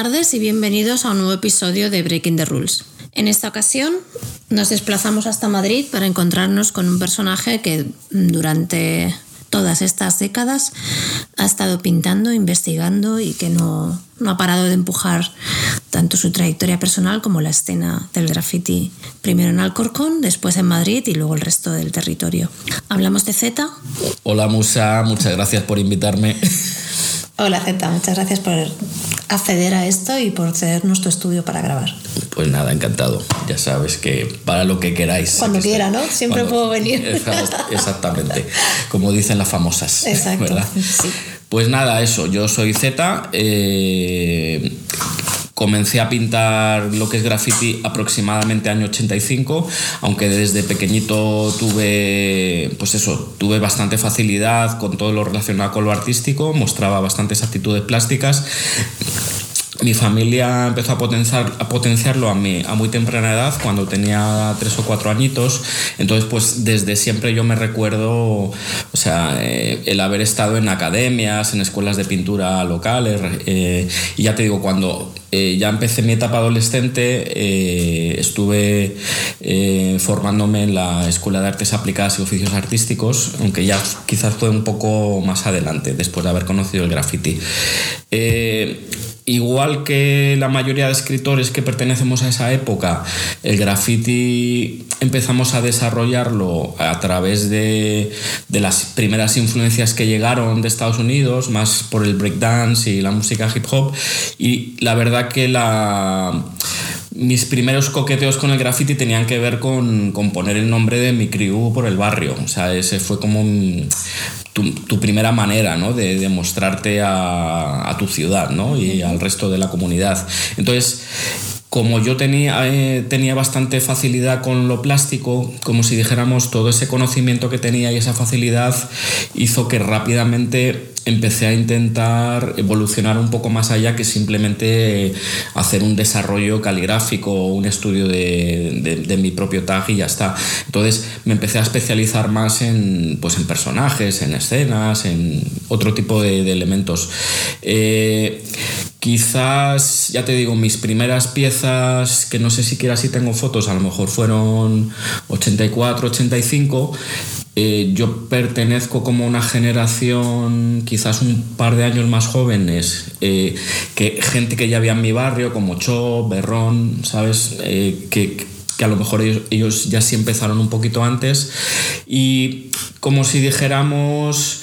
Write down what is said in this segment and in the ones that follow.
Tardes y bienvenidos a un nuevo episodio de Breaking the Rules. En esta ocasión nos desplazamos hasta Madrid para encontrarnos con un personaje que durante todas estas décadas ha estado pintando, investigando y que no, no, ha parado de empujar tanto su trayectoria personal como la escena del graffiti, primero en Alcorcón, después en Madrid y luego el resto del territorio. Hablamos de Z. Hola Musa, muchas gracias por invitarme. Hola Z, muchas gracias por acceder a esto y por cedernos tu estudio para grabar. Pues nada, encantado. Ya sabes que para lo que queráis. Cuando quiera, ¿no? Siempre puedo venir. Exactamente, como dicen las famosas. Exacto. Pues nada, eso, yo soy Z. Eh, Comencé a pintar lo que es graffiti aproximadamente año 85, aunque desde pequeñito tuve, pues eso, tuve bastante facilidad con todo lo relacionado con lo artístico, mostraba bastantes actitudes plásticas mi familia empezó a, potenciar, a potenciarlo a, mí, a muy temprana edad, cuando tenía tres o cuatro añitos. Entonces, pues desde siempre yo me recuerdo, o sea, eh, el haber estado en academias, en escuelas de pintura locales. Eh, y ya te digo, cuando eh, ya empecé mi etapa adolescente, estuve formándome en la Escuela de Artes Aplicadas y Oficios Artísticos, aunque ya quizás fue un poco más adelante, después de haber conocido el graffiti igual que la mayoría de escritores que pertenecemos a esa época, el graffiti empezamos a desarrollarlo a través de, las primeras influencias que llegaron de Estados Unidos, más por el breakdance y la música hip hop. Y la verdad que la mis primeros coqueteos con el graffiti tenían que ver con, con, poner el nombre de mi crew por el barrio. O sea, ese fue como tu, primera manera ¿no? de, de mostrarte a, a, tu ciudad ¿no? y al resto de la comunidad. Entonces, como yo tenía, eh, tenía bastante facilidad con lo plástico, como si dijéramos todo ese conocimiento que tenía y esa facilidad hizo que rápidamente empecé a intentar evolucionar un poco más allá que simplemente hacer un desarrollo caligráfico o un estudio de, de, mi propio tag y ya está. Entonces me empecé a especializar más en, pues, en personajes, en escenas, en otro tipo de, elementos. Eh, Quizás, ya te digo, mis primeras piezas, que no sé siquiera si tengo fotos, a lo mejor fueron 84, 85. Eh, yo pertenezco como una generación quizás un par de años más jóvenes, eh, que gente que ya había en mi barrio, como Cho, Berrón, ¿sabes? Eh, que, que, a lo mejor ellos, ellos, ya sí empezaron un poquito antes. Y como si dijéramos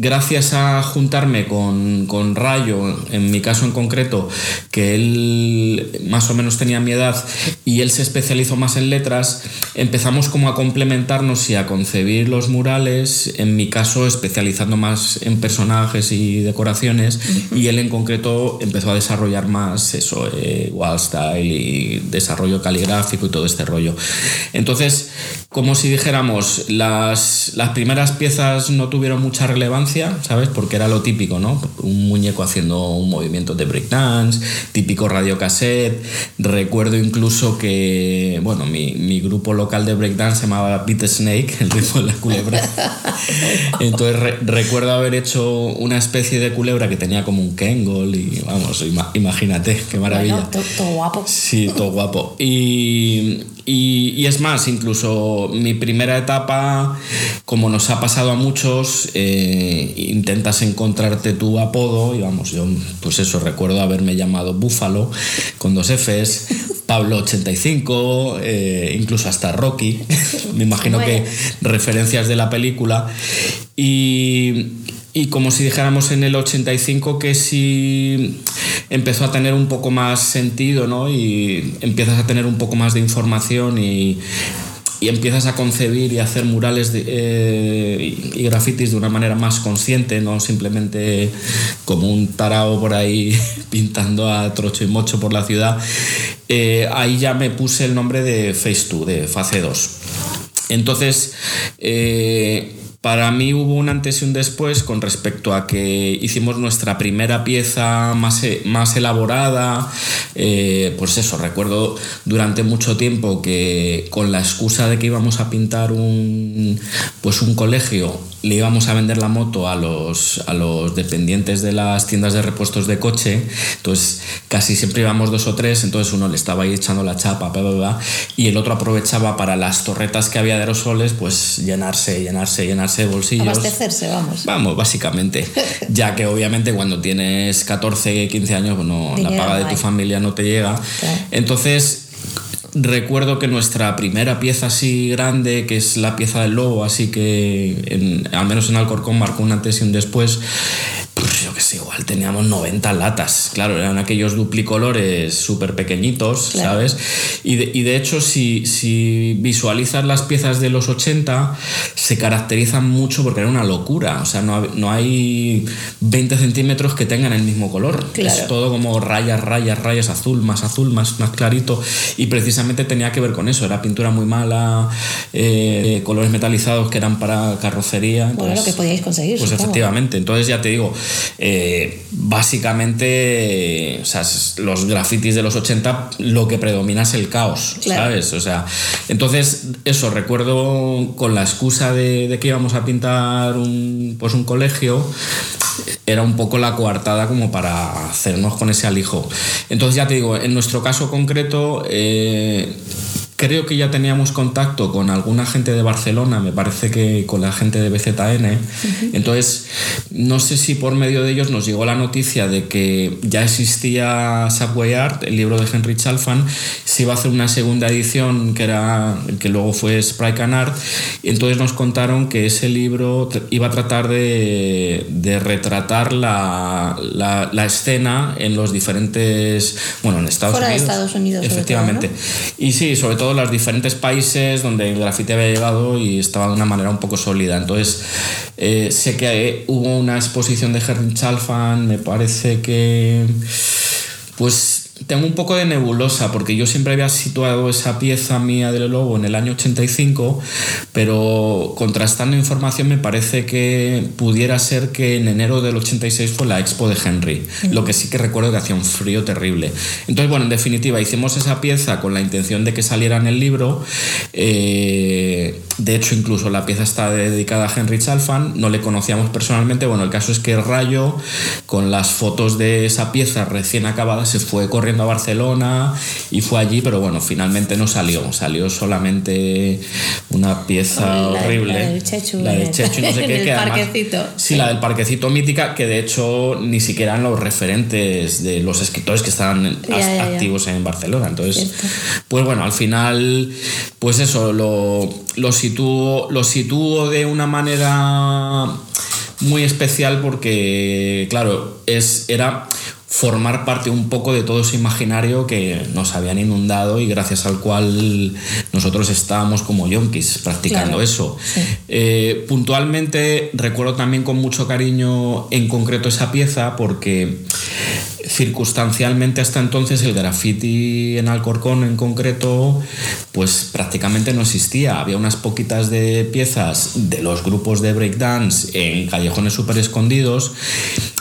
gracias a juntarme con, con, Rayo, en mi caso en concreto, que él más o menos tenía mi edad y él se especializó más en letras, empezamos como a complementarnos y a concebir los murales, en mi caso especializando más en personajes y decoraciones, y él en concreto empezó a desarrollar más eso, eh, wall style y desarrollo caligráfico y todo este rollo. Entonces, como si dijéramos, las, las primeras piezas no tuvieron mucha relevancia, ¿sabes? Porque era lo típico, ¿no? Un muñeco haciendo un movimiento de breakdance, típico radiocassette. Recuerdo incluso que, bueno, mi, mi grupo local de breakdance se llamaba Beat Snake, el ritmo de la culebra. Entonces recuerdo haber hecho una especie de culebra que tenía como un Kengol y, vamos, imagínate, qué maravilla. todo guapo. Sí, todo guapo. Y, y, es más, incluso mi primera etapa, como nos ha pasado a muchos, eh, intentas encontrarte tu apodo y vamos, yo pues eso, recuerdo haberme llamado Búfalo con dos Fs, Pablo 85, eh, incluso hasta Rocky, me imagino que referencias de la película. Y, y como si dijéramos en el 85 que sí empezó a tener un poco más sentido, ¿no? Y empiezas a tener un poco más de información y, y empiezas a concebir y hacer murales eh, y, grafitis de una manera más consciente, no simplemente como un tarao por ahí pintando a trocho y mocho por la ciudad, eh, ahí ya me puse el nombre de Face 2, de Fase 2. Entonces, eh, para mí hubo un antes y un después con respecto a que hicimos nuestra primera pieza más, e, más elaborada. Eh, pues eso, recuerdo durante mucho tiempo que con la excusa de que íbamos a pintar un, pues un colegio, le íbamos a vender la moto a los, a los dependientes de las tiendas de repuestos de coche, entonces casi siempre íbamos dos o tres, entonces uno le estaba ahí echando la chapa, y el otro aprovechaba para las torretas que había de aerosoles, pues llenarse, llenarse, llenarse bolsillos. Abastecerse, vamos. Vamos, básicamente. ya que obviamente cuando tienes 14, 15 años, bueno, la paga de tu familia no te llega. Entonces, recuerdo que nuestra primera pieza así grande, que es la pieza del lobo, así que al menos en Alcorcón marcó un antes y un después, pues igual teníamos 90 latas. Claro, eran aquellos duplicolores súper pequeñitos, ¿sabes? Y de, y de, hecho, si, si visualizas las piezas de los 80, se caracterizan mucho porque era una locura. O sea, no, no hay 20 centímetros que tengan el mismo color. Es todo como rayas, rayas, rayas, azul, más azul, más, más clarito. Y precisamente tenía que ver con eso. Era pintura muy mala, eh, colores metalizados que eran para carrocería. bueno, lo que podíais conseguir. Pues efectivamente. Entonces ya te digo, eh, básicamente, o sea, los grafitis de los 80 lo que predomina es el caos, ¿sabes? O sea, entonces, eso, recuerdo con la excusa de, que íbamos a pintar un, pues un colegio, era un poco la coartada como para hacernos con ese alijo. Entonces, ya te digo, en nuestro caso concreto, eh, creo que ya teníamos contacto con alguna gente de Barcelona, me parece que con la gente de BZN. Entonces, no sé si por medio de ellos nos llegó la noticia de que ya existía Subway Art, el libro de Henry Chalfan, se iba a hacer una segunda edición que era que luego fue Sprite Can Art. Entonces nos contaron que ese libro iba a tratar de, retratar la, la, escena en los diferentes, bueno, en Estados Fuera Unidos. De Estados Unidos. Efectivamente. Y sí, sobre todo los diferentes países donde el grafiti había llegado y estaba de una manera un poco sólida. Entonces, eh, sé que hubo una exposición de Henry Chalfan, me parece que. Pues tengo un poco de nebulosa porque yo siempre había situado esa pieza mía del lobo en el año 85, pero contrastando información me parece que pudiera ser que en enero del 86 fue la expo de Henry, lo que sí que recuerdo que hacía un frío terrible. Entonces, bueno, en definitiva, hicimos esa pieza con la intención de que saliera en el libro. Eh, de hecho, incluso la pieza está dedicada a Henry Chalfan, no le conocíamos personalmente. Bueno, el caso es que Rayo, con las fotos de esa pieza recién acabada, se fue corriendo a Barcelona y fue allí, pero bueno, finalmente no salió. Salió solamente una pieza horrible. La del Chechu. La del Chechu, no sé qué. que parquecito. Sí, la del parquecito mítica, que de hecho ni siquiera eran los referentes de los escritores que estaban activos en Barcelona. Entonces, pues bueno, al final, pues eso, lo, lo, sitúo, lo sitúo de una manera muy especial porque, claro, es, era formar parte un poco de todo ese imaginario que nos habían inundado y gracias al cual nosotros estábamos como yonkis practicando eso. Eh, puntualmente recuerdo también con mucho cariño en concreto esa pieza porque circunstancialmente hasta entonces el graffiti en Alcorcón en concreto pues prácticamente no existía. Había unas poquitas de piezas de los grupos de breakdance en callejones súper escondidos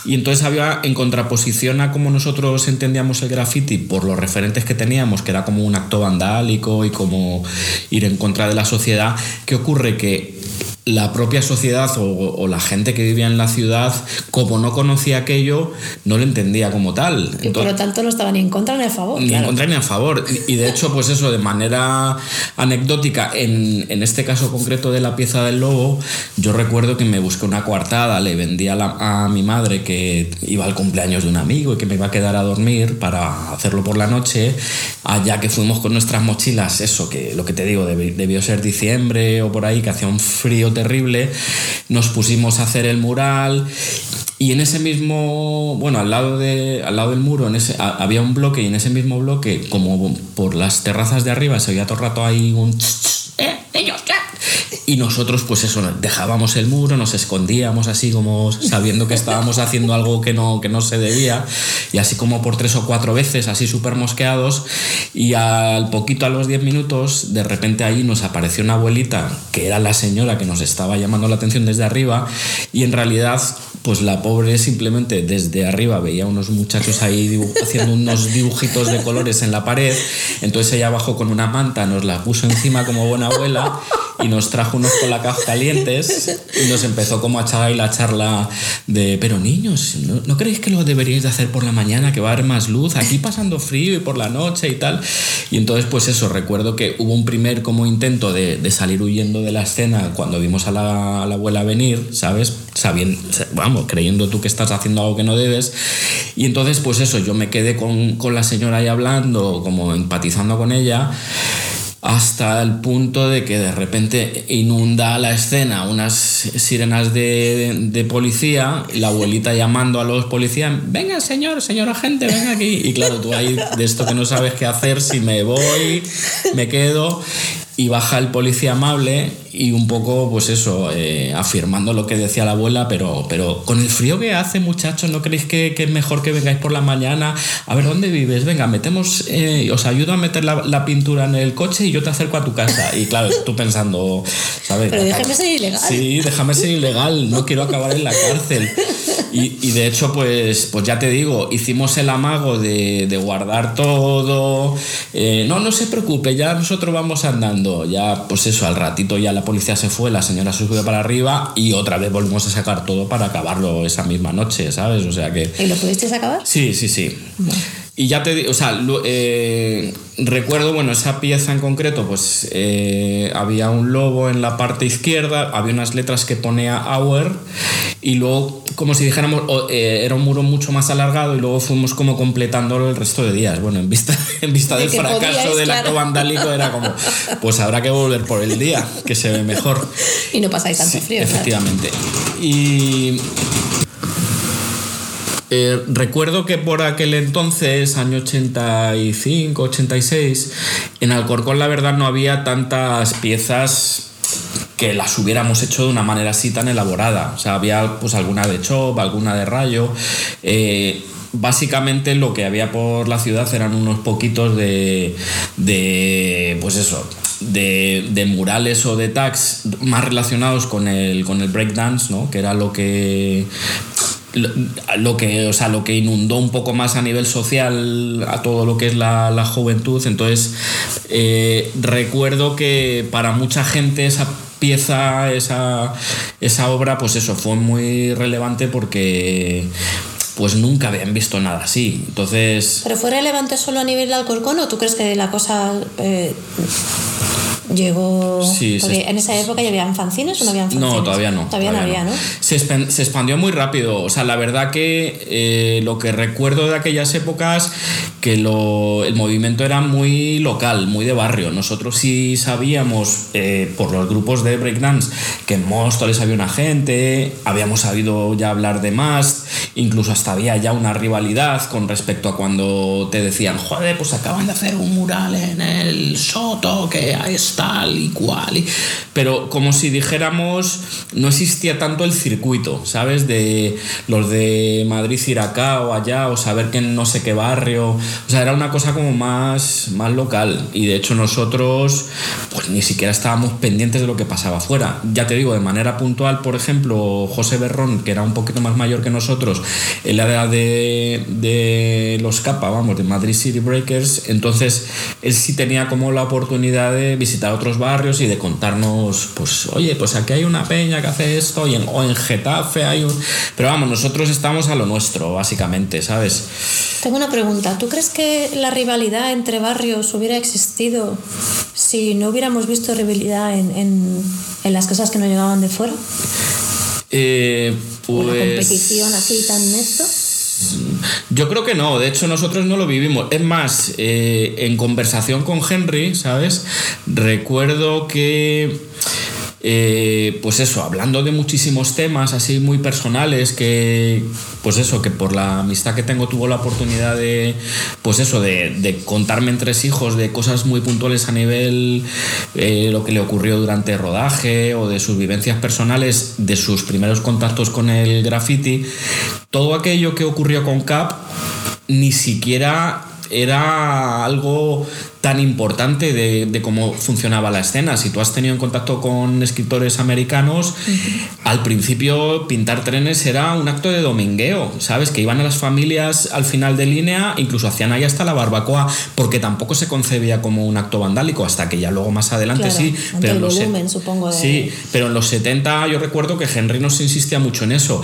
y entonces había en contraposición a como nosotros entendíamos el graffiti por los referentes que teníamos, que era como un acto vandálico y como ir en contra de la sociedad, ¿qué ocurre? Que la propia sociedad o, la gente que vivía en la ciudad, como no conocía aquello, no lo entendía como tal. Y por lo tanto no estaban ni en contra ni a favor. Ni en contra ni a favor. Y, de hecho, pues eso, de manera anecdótica, en, en, este caso concreto de la pieza del lobo, yo recuerdo que me busqué una coartada, le vendí a, a mi madre que iba al cumpleaños de un amigo y que me iba a quedar a dormir para hacerlo por la noche, allá que fuimos con nuestras mochilas, eso, que lo que te digo, debió ser diciembre o por ahí, que hacía un frío terrible, nos pusimos a hacer el mural y en ese mismo, bueno, al lado, de, al lado del muro en ese, había un bloque y en ese mismo bloque, como por las terrazas de arriba, se oía todo el rato ahí un... ¡Eh! Y nosotros, pues eso, dejábamos el muro, nos escondíamos así como sabiendo que estábamos haciendo algo que no, que no se debía, y así como por tres o cuatro veces, así súper mosqueados, y al poquito, a los diez minutos, de repente ahí nos apareció una abuelita, que era la señora que nos estaba llamando la atención desde arriba, y en realidad pues la pobre simplemente desde arriba veía unos muchachos ahí haciendo unos dibujitos de colores en la pared, entonces ella bajó con una manta, nos la puso encima como buena abuela y nos trajo unos colacao calientes y nos empezó como a echar ahí la charla de, pero niños, ¿no, ¿no creéis que lo deberíais de hacer por la mañana, que va a haber más luz? Aquí pasando frío y por la noche y tal. Y entonces, pues eso, recuerdo que hubo un primer como intento de, de salir huyendo de la escena cuando vimos a la, a la abuela venir, ¿sabes? Sabiendo, vamos, creyendo tú que estás haciendo algo que no debes. Y entonces, pues eso, yo me quedé con, con la señora ahí hablando, como empatizando con ella hasta el punto de que de repente inunda la escena unas sirenas de, de, policía la abuelita llamando a los policías, venga señor, señor agente, venga aquí. Y claro, tú ahí de esto que no sabes qué hacer, si me voy, me quedo y baja el policía amable y un poco, pues eso, eh, afirmando lo que decía la abuela, pero, pero con el frío que hace, muchachos, ¿no creéis que, que es mejor que vengáis por la mañana? A ver, ¿dónde vives? Venga, metemos, eh, os ayudo a meter la, la, pintura en el coche y yo te acerco a tu casa. Y claro, tú pensando, ¿sabes? Pero déjame ser ilegal. Sí, déjame ser ilegal, no quiero acabar en la cárcel. Y, y, de hecho, pues, pues ya te digo, hicimos el amago de, de guardar todo. Eh, no, no se preocupe, ya nosotros vamos andando. Ya, pues eso, al ratito ya la policía se fue, la señora se subió para arriba y otra vez volvimos a sacar todo para acabarlo esa misma noche, ¿sabes? O sea que... ¿Y lo pudisteis acabar? Sí, sí, sí. Bueno. Y ya te digo, o sea, eh, recuerdo, bueno, esa pieza en concreto, pues eh, había un lobo en la parte izquierda, había unas letras que ponía Hour y luego, como si dijéramos, eh, era un muro mucho más alargado y luego fuimos como completándolo el resto de días. Bueno, en vista, en vista del fracaso podíais, del claro. acto vandálico era como, pues habrá que volver por el día, que se ve mejor. Y no pasáis tanto sí, frío. Efectivamente. Claro. Y eh, recuerdo que por aquel entonces, año 85, 86, en Alcorcón la verdad no había tantas piezas que las hubiéramos hecho de una manera así tan elaborada. O sea, había pues alguna de chop, alguna de rayo. Eh, básicamente lo que había por la ciudad eran unos poquitos de, de pues eso, de, de, murales o de tags más relacionados con el, con el breakdance, ¿no? que era lo que lo que, o sea, lo que inundó un poco más a nivel social a todo lo que es la, la juventud. Entonces, eh, recuerdo que para mucha gente esa pieza, esa, esa obra, pues eso, fue muy relevante porque pues nunca habían visto nada así. Entonces... ¿Pero fue relevante solo a nivel de Alcorcón o tú crees que la cosa... Eh llegó sí, porque en esa época ya habían fanzines o no habían fanzines no todavía no todavía, todavía no. había no se, se, expandió muy rápido. O sea la verdad que eh, lo que recuerdo de aquellas épocas que lo, el movimiento era muy local muy de barrio. Nosotros sí sabíamos eh, por los grupos de breakdance que en Móstoles había una gente habíamos sabido ya hablar de más incluso hasta había ya una rivalidad con respecto a cuando te decían joder pues acaban de hacer un mural en el Soto que está tal y cual. Pero como si dijéramos, no existía tanto el circuito, ¿sabes? De los de Madrid ir acá o allá o saber que en no sé qué barrio. O sea, era una cosa como más, más local. Y de hecho nosotros pues ni siquiera estábamos pendientes de lo que pasaba afuera. Ya te digo, de manera puntual, por ejemplo, José Berrón, que era un poquito más mayor que nosotros, él era de, de los CAPA, vamos, de Madrid City Breakers. Entonces, él sí tenía como la oportunidad de visitar otros barrios y de contarnos, pues, oye, pues aquí hay una peña que hace esto y en, o en Getafe hay un... Pero vamos, nosotros estamos a lo nuestro, básicamente, ¿sabes? Tengo una pregunta. ¿Tú crees que la rivalidad entre barrios hubiera existido si no hubiéramos visto rivalidad en, en, en las cosas que nos llegaban de fuera? Eh, pues... ¿Una competición así tan? Yo creo que no, de hecho nosotros no lo vivimos. Es más, eh, en conversación con Henry, ¿sabes? Recuerdo que eh, pues eso, hablando de muchísimos temas así muy personales que, pues eso, que por la amistad que tengo tuvo la oportunidad de, pues eso, de, contarme entre hijos de cosas muy puntuales a nivel eh, lo que le ocurrió durante el rodaje o de sus vivencias personales, de sus primeros contactos con el graffiti, todo aquello que ocurrió con Cap ni siquiera era algo tan importante de, cómo funcionaba la escena. Si tú has tenido en contacto con escritores americanos, al principio pintar trenes era un acto de domingueo, ¿sabes? Que iban a las familias al final de línea, incluso hacían ahí hasta la barbacoa, porque tampoco se concebía como un acto vandálico, hasta que ya luego más adelante sí. Pero el volumen, supongo. Sí, pero en los 70 yo recuerdo que Henry nos insistía mucho en eso.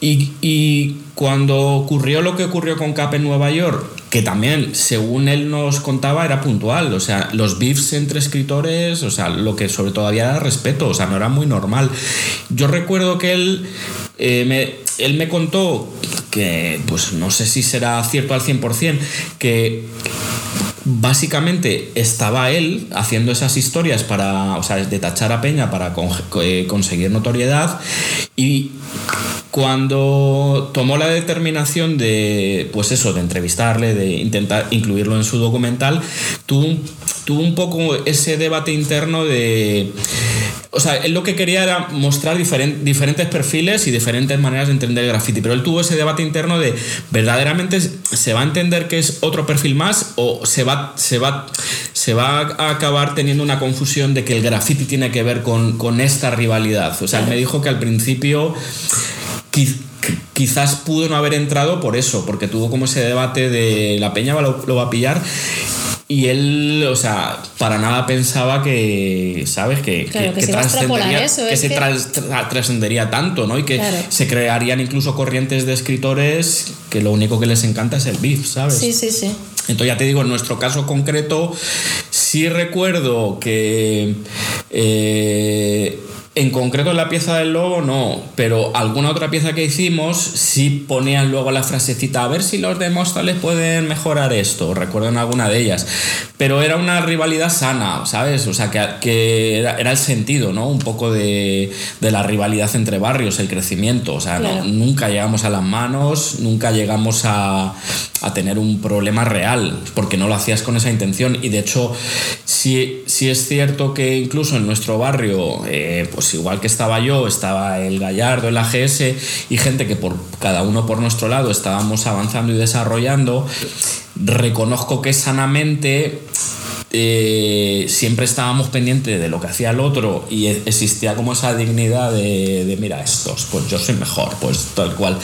Y, y cuando ocurrió lo que ocurrió con Cap en Nueva York, que también, según él nos contaba, era puntual. O sea, los beefs entre escritores, o sea, lo que sobre todo había era respeto, o sea, no era muy normal. Yo recuerdo que él, eh, me, él me contó que, pues no sé si será cierto al 100%, que básicamente estaba él haciendo esas historias para, o sea, de tachar a Peña para eh, conseguir notoriedad y cuando tomó la determinación de, pues eso, de entrevistarle, de intentar incluirlo en su documental, tuvo tuvo un poco ese debate interno de o sea, él lo que quería era mostrar diferentes perfiles y diferentes maneras de entender el graffiti, pero él tuvo ese debate interno de verdaderamente se va a entender que es otro perfil más o se va, se va, se va a acabar teniendo una confusión de que el graffiti tiene que ver con, con esta rivalidad. O sea, él me dijo que al principio quizás pudo no haber entrado por eso, porque tuvo como ese debate de la peña lo, lo va a pillar y él, o sea, para nada pensaba que, ¿sabes? Que, que, se trascendería, que se trascendería tanto, ¿no? Y que se crearían incluso corrientes de escritores que lo único que les encanta es el beef, ¿sabes? Sí, sí, sí. Entonces ya te digo, en nuestro caso concreto, sí recuerdo que... Eh, en concreto la pieza del lobo no, pero alguna otra pieza que hicimos sí ponían luego la frasecita a ver si los demostrales pueden mejorar esto, recuerdo en alguna de ellas. Pero era una rivalidad sana, ¿sabes? O sea, que, era, el sentido, ¿no? Un poco de, la rivalidad entre barrios, el crecimiento. O sea, nunca llegamos a las manos, nunca llegamos a, tener un problema real, porque no lo hacías con esa intención. Y de hecho, sí, sí es cierto que incluso en nuestro barrio, eh, pues igual que estaba yo, estaba el Gallardo, el AGS y gente que por cada uno por nuestro lado estábamos avanzando y desarrollando, reconozco que sanamente eh, siempre estábamos pendientes de lo que hacía el otro y e-, existía como esa dignidad de, mira estos, pues yo soy mejor, pues tal cual.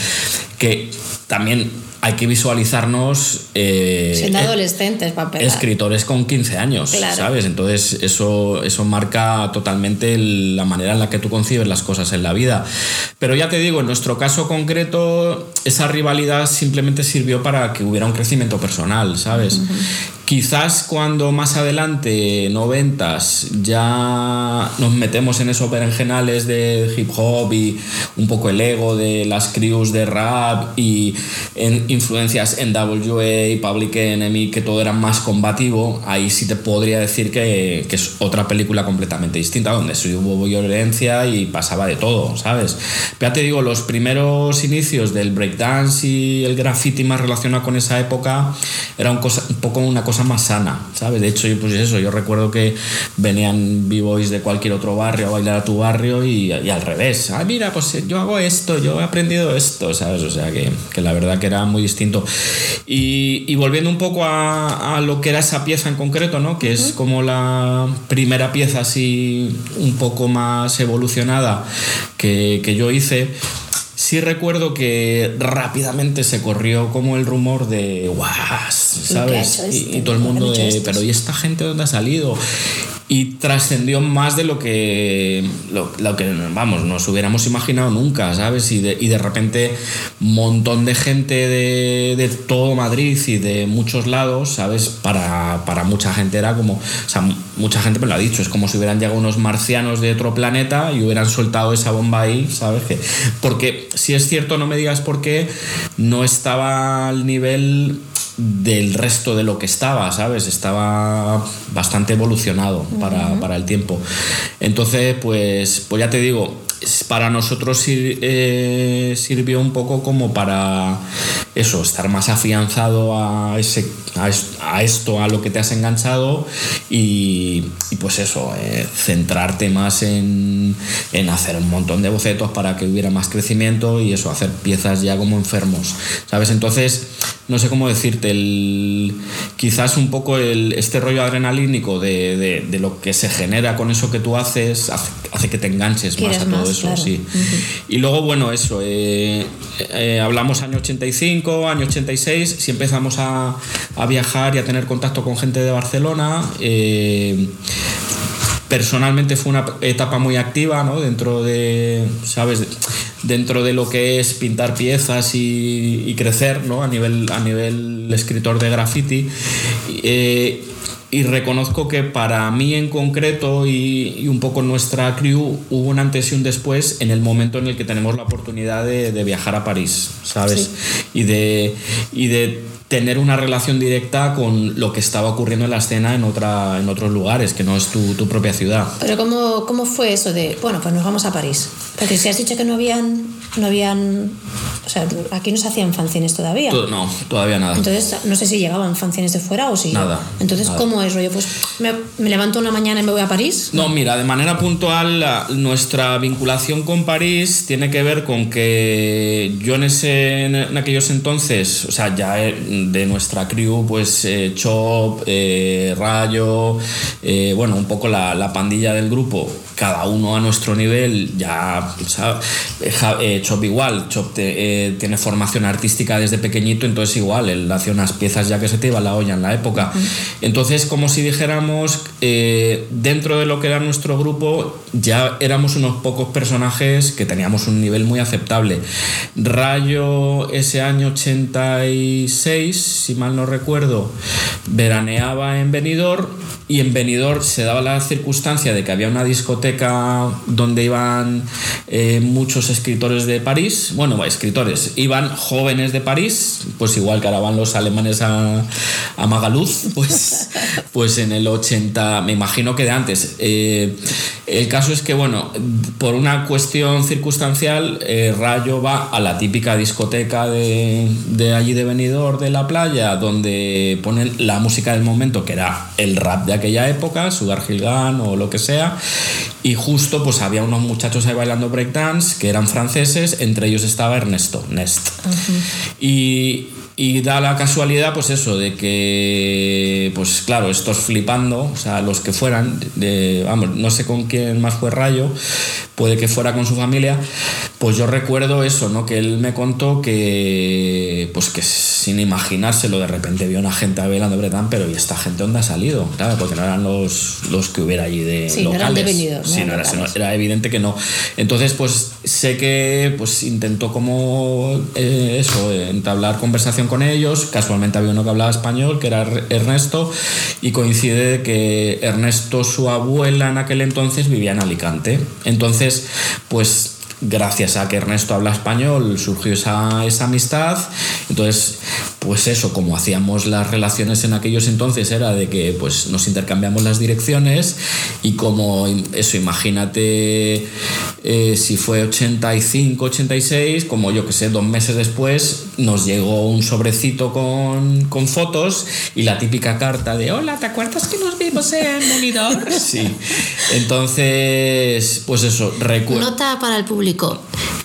Que también hay que visualizarnos. Eh, Siendo adolescentes, papel. Escritores con 15 años, ¿sabes? Entonces, eso, eso marca totalmente la manera en la que tú concibes las cosas en la vida. Pero ya te digo, en nuestro caso concreto, esa rivalidad simplemente sirvió para que hubiera un crecimiento personal, ¿sabes? Quizás cuando más adelante, noventas, ya nos metemos en esos berenjenales de hip hop y un poco el ego de las crews de rap y en influencias en WA, Public Enemy, que todo era más combativo, ahí sí te podría decir que, que es otra película completamente distinta, donde sí hubo violencia y pasaba de todo, ¿sabes? ya te digo, los primeros inicios del breakdance y el graffiti más relacionado con esa época era un, poco una cosa más sana, ¿sabes? De hecho, pues eso, yo recuerdo que venían b-boys de cualquier otro barrio a bailar a tu barrio y, al revés. Ah, mira, pues yo hago esto, yo he aprendido esto, ¿sabes? O sea, que, que la verdad que era muy distinto. Y, y volviendo un poco a, a, lo que era esa pieza en concreto, ¿no? Que es como la primera pieza así un poco más evolucionada que, que yo hice sí recuerdo que rápidamente se corrió como el rumor de guau, ¿sabes? Y, todo el mundo de, pero ¿y esta gente dónde ha salido? y trascendió más de lo que, lo, que, vamos, nos hubiéramos imaginado nunca, ¿sabes? Y de, y de repente un montón de gente de, de, todo Madrid y de muchos lados, ¿sabes? Para, para, mucha gente era como, o sea, mucha gente me lo ha dicho, es como si hubieran llegado unos marcianos de otro planeta y hubieran soltado esa bomba ahí, ¿sabes? Que, porque si es cierto, no me digas por qué, no estaba al nivel del resto de lo que estaba, ¿sabes? Estaba bastante evolucionado para, para el tiempo. Entonces, pues, pues ya te digo, para nosotros eh, sirvió un poco como para eso, estar más afianzado a, ese, a, esto, a lo que te has enganchado y, pues eso, eh, centrarte más en, en, hacer un montón de bocetos para que hubiera más crecimiento y eso, hacer piezas ya como enfermos, ¿sabes? Entonces, no sé cómo decirte, el, quizás un poco el, este rollo adrenalínico de, de, lo que se genera con eso que tú haces, hace, que te enganches más a todo eso. Sí. Y luego, bueno, eso, eh, eh, hablamos año 85, año 86, si empezamos a, a, viajar y a tener contacto con gente de Barcelona. Eh, personalmente fue una etapa muy activa, ¿no? Dentro de, ¿sabes? Dentro de lo que es pintar piezas y, crecer, ¿no? A nivel, a nivel escritor de graffiti. Eh, y reconozco que para mí en concreto y, un poco nuestra crew hubo un antes y un después en el momento en el que tenemos la oportunidad de, viajar a París, ¿sabes? Y, de, y de tener una relación directa con lo que estaba ocurriendo en la escena en, otra, en otros lugares, que no es tu, tu propia ciudad. Pero ¿cómo, ¿cómo fue eso de, bueno, pues nos vamos a París? Porque si has dicho que no habían, no habían o sea, aquí no se hacían fanzines todavía. no, todavía nada. Entonces, no sé si llegaban fanzines de fuera o si... Nada. Entonces, ¿cómo es rollo? Pues me, me, levanto una mañana y me voy a París. No, mira, de manera puntual, nuestra vinculación con París tiene que ver con que yo en, ese, en aquellos entonces, o sea, ya de nuestra crew, pues eh, Chop, eh, Rayo, eh, bueno, un poco la, la, pandilla del grupo, cada uno a nuestro nivel, ya, ¿sabes? Chop igual, Chop tiene formación artística desde pequeñito, entonces igual, él hacía unas piezas ya que se te iba la olla en la época. Entonces, como si dijéramos, dentro de lo que era nuestro grupo, ya éramos unos pocos personajes que teníamos un nivel muy aceptable. Rayo ese año 86, si mal no recuerdo, veraneaba en Benidorm y en Benidorm se daba la circunstancia de que había una discoteca donde iban eh, muchos escritores de París, bueno, escritores, iban jóvenes de París, pues igual que ahora van los alemanes a, a Magaluz, pues, pues en el 80, me imagino que de antes. Eh, el caso es que, bueno, por una cuestión circunstancial, eh, Rayo va a la típica discoteca de, de allí de Benidorm, de la playa, donde ponen la música del momento, que era el rap de aquella época, Sugar Hill Gun o lo que sea, y justo pues había unos muchachos ahí bailando breakdance que eran franceses, entre ellos estaba Ernesto, Nest. Y y da la casualidad, pues eso, de que, pues claro, estos flipando, o sea, los que fueran, de, vamos, no sé con quién más fue Rayo, puede que fuera con su familia, pues yo recuerdo eso, ¿no? Que él me contó que, pues que sin imaginárselo, de repente vio una gente bailando Bretán, pero ¿y esta gente dónde ha salido? Claro, porque no eran los, los que hubiera allí de sí, locales. No eran de sí, no era, era, evidente que no. Entonces, pues sé que pues intentó como eh, eso, entablar conversación con ellos. Casualmente había uno que hablaba español, que era Ernesto, y coincide que Ernesto, su abuela en aquel entonces, vivía en Alicante. Entonces, pues gracias a que Ernesto habla español surgió esa, esa, amistad. Entonces, pues eso, como hacíamos las relaciones en aquellos entonces era de que pues nos intercambiamos las direcciones y como eso, imagínate eh, si fue 85, 86, como yo que sé, dos meses después nos llegó un sobrecito con, con fotos y la típica carta de hola, ¿te acuerdas que nos vimos en Benidorm? sí. Entonces, pues eso, recuerdo. Nota para el público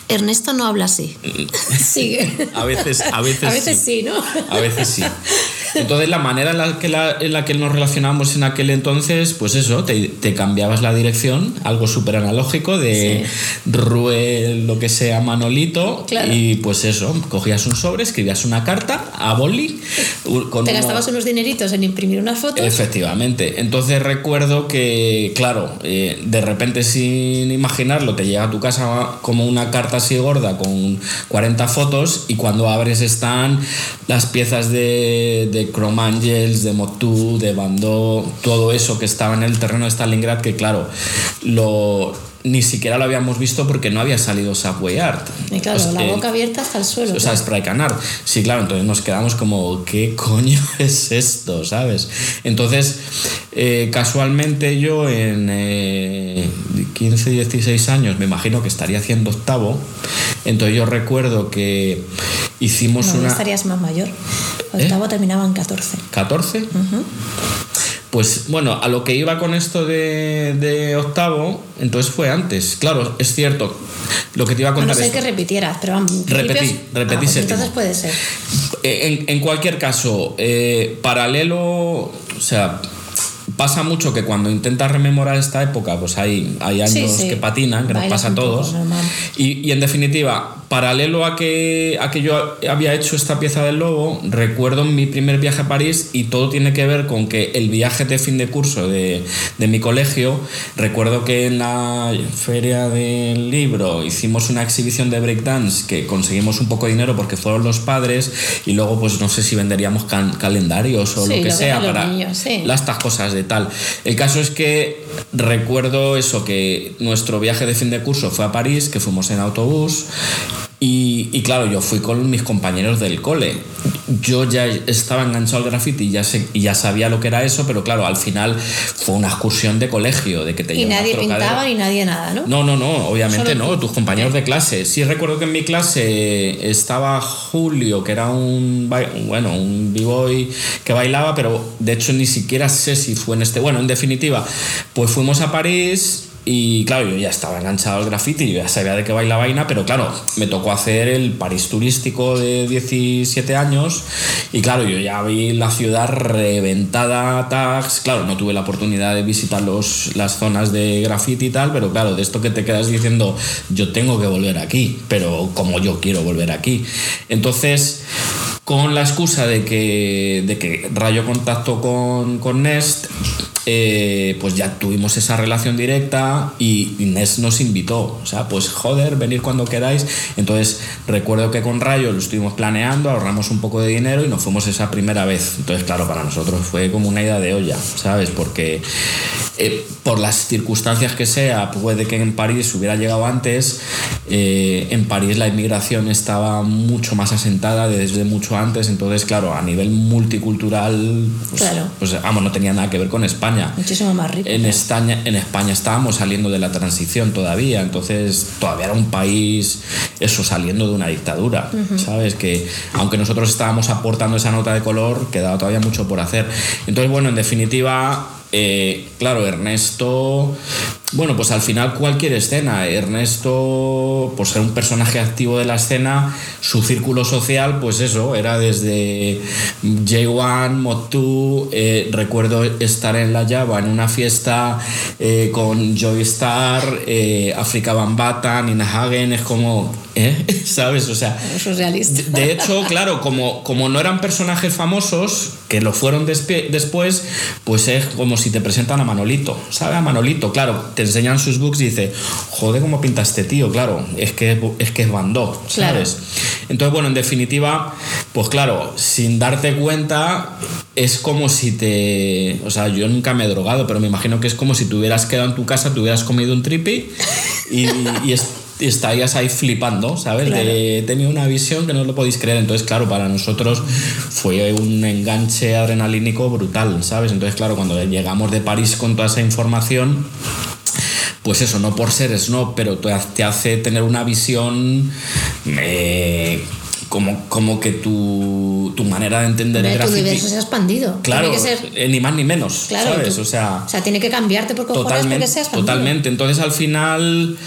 Ernesto no habla así. Sigue. A veces, a veces, a veces sí. ¿no? A veces sí. Entonces, la manera en la que, en la que nos relacionamos en aquel entonces, pues eso, te, te cambiabas la dirección, algo súper analógico de Rue, lo que sea, Manolito, y pues eso, cogías un sobre, escribías una carta a boli. Con te gastabas unos dineritos en imprimir una foto. Efectivamente. Entonces, recuerdo que, claro, eh, de repente sin imaginarlo, te llega a tu casa como una carta así gorda con 40 fotos y cuando abres están las piezas de, de Chrome Angels, de Motu, de Bando, todo eso que estaba en el terreno de Stalingrad, que claro, lo, ni siquiera lo habíamos visto porque no había salido Subway Art. Y claro, la boca abierta hasta el suelo. O sea, Spray Canard. Sí, claro, entonces nos quedamos como, ¿qué coño es esto? ¿Sabes? Entonces, eh, casualmente yo en 15, eh, 16 años me imagino que estaría haciendo octavo. Entonces yo recuerdo que hicimos no, una... estarías más mayor. Octavo ¿Eh? terminaba en 14. ¿14? Pues bueno, a lo que iba con esto de, octavo, entonces fue antes. Claro, es cierto. Lo que te iba a contar. No sé que repitieras, pero vamos. Repetí, repetí ah, Entonces puede ser. en, en cualquier caso, eh, paralelo, o sea, pasa mucho que cuando intentas rememorar esta época, pues hay, hay años Sí, sí. que patinan, que nos Bailas pasa a todos. Y, y en definitiva, paralelo a que, a que yo había hecho esta pieza del lobo, recuerdo mi primer viaje a París y todo tiene que ver con que el viaje de fin de curso de, de mi colegio, recuerdo que en la feria del libro hicimos una exhibición de breakdance que conseguimos un poco de dinero porque fueron los padres y luego pues no sé si venderíamos calendarios o Sí, lo que lo sea para niños, las estas cosas de El caso es que recuerdo eso, que nuestro viaje de fin de curso fue a París, que fuimos en autobús. Y, y claro, yo fui con mis compañeros del cole. Yo ya estaba enganchado al graffiti y ya, sé, y ya sabía lo que era eso, pero claro, al final fue una excursión de colegio, de que te Y nadie pintaba ni nadie nada, ¿no? No, no, no, obviamente Solo no, tú. tus compañeros de clase. Sí recuerdo que en mi clase estaba Julio, que era un, bueno, un b-boy que bailaba, pero de hecho ni siquiera sé si fue en este... Bueno, en definitiva, pues fuimos a París y claro, yo ya estaba enganchado al graffiti, ya sabía de qué baila vaina, pero claro, me tocó hacer el París turístico de 17 años y claro, yo ya vi la ciudad reventada, tags, claro, no tuve la oportunidad de visitar los, las zonas de graffiti y tal, pero claro, de esto que te quedas diciendo, yo tengo que volver aquí, pero como yo quiero volver aquí. Entonces, con la excusa de que, de que rayo contacto con, con Nest, eh, pues ya tuvimos esa relación directa y, Nest nos invitó. O sea, pues joder, venir cuando queráis. Entonces recuerdo que con Rayo lo estuvimos planeando, ahorramos un poco de dinero y nos fuimos esa primera vez. Entonces, claro, para nosotros fue como una ida de olla, ¿sabes? Porque eh, por las circunstancias que sea, puede que en París hubiera llegado antes. eh, en París la inmigración estaba mucho más asentada desde mucho antes. Entonces, claro, a nivel multicultural, pues, Claro. pues vamos, no tenía nada que ver con España. Muchísimo más rico. En España, en España estábamos saliendo de la transición todavía, entonces todavía era un país, eso, saliendo de una dictadura, ¿sabes? Que aunque nosotros estábamos aportando esa nota de color, quedaba todavía mucho por hacer. Entonces, bueno, en definitiva, eh, claro, Ernesto, bueno, pues al final cualquier escena, Ernesto, por ser un personaje activo de la escena, su círculo social, pues eso, era desde J1, Mod2, eh, recuerdo estar en La Java en una fiesta eh, con Joy Star, eh, Africa Bambata, Nina Hagen, es como, ¿eh? ¿sabes? O sea, Surrealista. de, de hecho, claro, como, como no eran personajes famosos, que lo fueron después, pues es como si te presentan a Manolito, ¿sabes? A Manolito, claro, te enseñan sus books y dice, joder, cómo pinta este tío, claro, es que es, que es Van Gogh, Claro. ¿sabes? Entonces, bueno, en definitiva, pues claro, sin darte cuenta, es como si te. O sea, yo nunca me he drogado, pero me imagino que es como si te hubieras quedado en tu casa, te hubieras comido un tripi y, y es- y estarías ahí flipando, ¿sabes? Claro. De, he tenido una visión que no lo podéis creer. Entonces, claro, para nosotros fue un enganche adrenalínico brutal, ¿sabes? Entonces, claro, cuando llegamos de París con toda esa información pues eso, no por ser snob, pero te ha- te hace tener una visión eh, como, como que tu, tu manera de entender el tu universo se ha expandido. Claro, que ser, eh, ni más ni menos, claro, ¿sabes? tú- o sea, o sea, tiene que cambiarte por totalmente, porque se ha expandido. totalmente. Entonces, al final,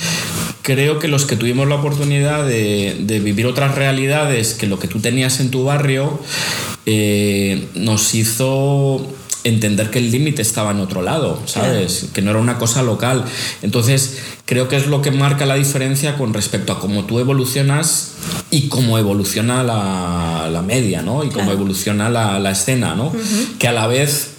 creo que los que tuvimos la oportunidad de, de vivir otras realidades que lo que tú tenías en tu barrio, eh, nos hizo entender que el límite estaba en otro lado, ¿sabes? Que no era una cosa local. Entonces, creo que es lo que marca la diferencia con respecto a cómo tú evolucionas y cómo evoluciona la, la media, ¿no? Y cómo Claro. evoluciona la, la escena, ¿no? Que a la vez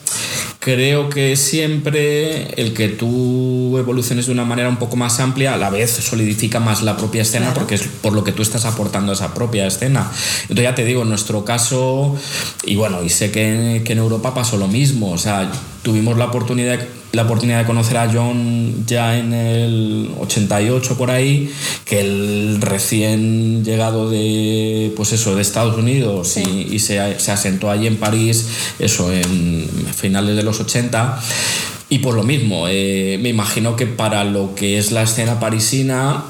creo que siempre el que tú evoluciones de una manera un poco más amplia a la vez solidifica más la propia escena Claro. porque es por lo que tú estás aportando a esa propia escena. Entonces ya te digo, en nuestro caso, y bueno, y sé que, que en Europa pasó lo mismo, o sea, tuvimos la oportunidad, la oportunidad de conocer a John ya en el 88 por ahí, que el recién llegado de, pues eso, de Estados Unidos Sí. y, y se, se asentó allí en París, eso, en finales de los 80. Y por lo mismo, eh, me imagino que para lo que es la escena parisina,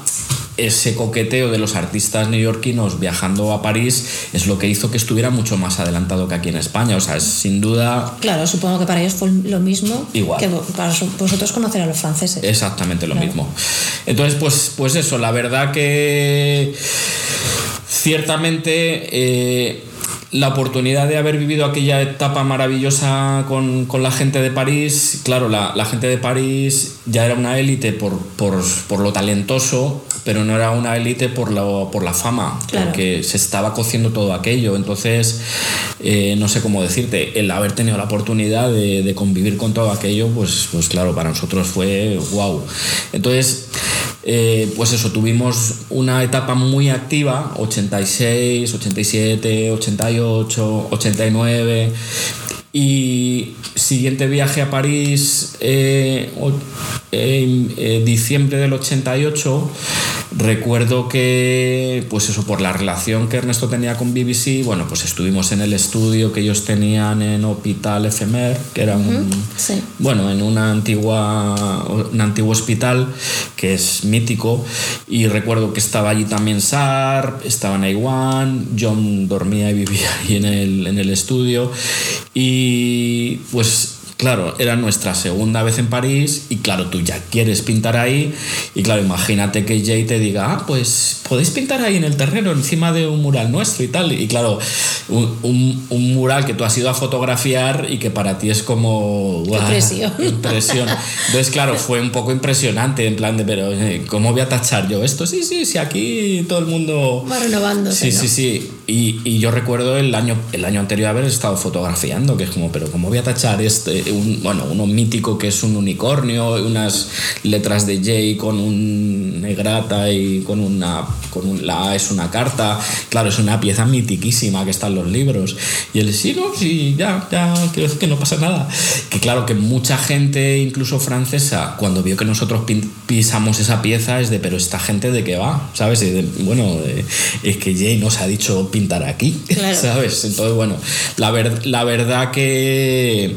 ese coqueteo de los artistas neoyorquinos viajando a París es lo que hizo que estuviera mucho más adelantado que aquí en España. O sea, es sin duda Claro, supongo que para ellos fue lo mismo Igual. que para vosotros conocer a los franceses. Exactamente lo Claro. mismo. Entonces, pues, pues eso, la verdad que ciertamente eh, la oportunidad de haber vivido aquella etapa maravillosa con, con la gente de París, claro, la, la, gente de París ya era una élite por, por, por lo talentoso, pero no era una élite por, lo, por la fama, claro. porque se estaba cociendo todo aquello. Entonces, eh, no sé cómo decirte, el haber tenido la oportunidad de, de, convivir con todo aquello, pues, pues claro, para nosotros fue wow. Entonces, eh, pues eso, tuvimos una etapa muy activa, 86, 87, 88, 89. Y siguiente viaje a París eh, en eh, diciembre del 88 recuerdo que pues eso por la relación que Ernesto tenía con BBC bueno pues estuvimos en el estudio que ellos tenían en Hospital Efemer que era un, uh -huh. sí. bueno en una antigua un antiguo hospital que es mítico y recuerdo que estaba allí también Sar estaba Naiwan John dormía y vivía ahí en el, en el estudio y pues claro, era nuestra segunda vez en París y claro, tú ya quieres pintar ahí y claro, imagínate que Jay te diga, ah, pues podéis pintar ahí en el terreno encima de un mural nuestro y tal. Y claro, un, un, un mural que tú has ido a fotografiar y que para ti es como... Impresión. Impresión. Entonces, claro, fue un poco impresionante en plan de, pero eh, ¿cómo voy a tachar yo esto? Sí, sí, sí, aquí todo el mundo... Va renovándose. Sí, ¿no? sí, sí. Y, y, yo recuerdo el año, el año anterior haber estado fotografiando, que es como, pero ¿cómo voy a tachar este? Un, bueno, uno mítico que es un unicornio, unas letras de J con un negrata y con una con un, la A es una carta. Claro, es una pieza mitiquísima que está en los libros. Y él, sí, no, sí, ya, ya, decir que no pasa nada. Que claro, que mucha gente, incluso francesa, cuando vio que nosotros pisamos esa pieza, es de, pero esta gente de qué va, ¿sabes? De, bueno, es que Jay nos ha dicho pintar aquí, claro. ¿sabes? Entonces, bueno, la, ver, la verdad que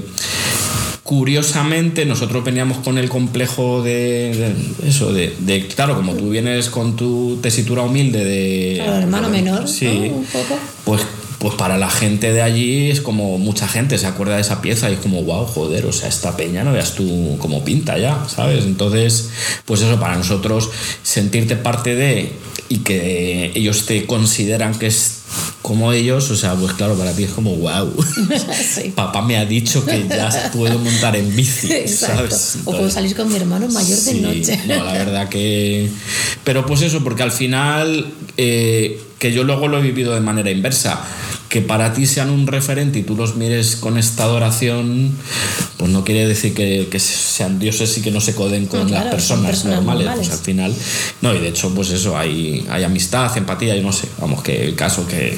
curiosamente nosotros veníamos con el complejo de, de eso de, de, claro como tú vienes con tu tesitura humilde de claro, hermano menor sí ¿no? un poco pues pues para la gente de allí es como mucha gente se acuerda de esa pieza y es como wow joder o sea esta peña no veas tú cómo pinta ya sabes entonces pues eso para nosotros sentirte parte de y que ellos te consideran que es como ellos, o sea, pues claro, para ti es como wow. Sí. Papá me ha dicho que ya puedo montar en bici, Exacto. ¿sabes? Entonces, o puedo salir con mi hermano mayor sí, de noche. No, la verdad que. Pero pues eso, porque al final, eh, que yo luego lo he vivido de manera inversa que para ti sean un referente y tú los mires con esta adoración, pues no quiere decir que, que sean dioses y que no se coden con no, claro, las personas, personas normales. normales. Pues al final, no, y de hecho, pues eso, hay, hay amistad, empatía, y no sé, vamos, que el caso que,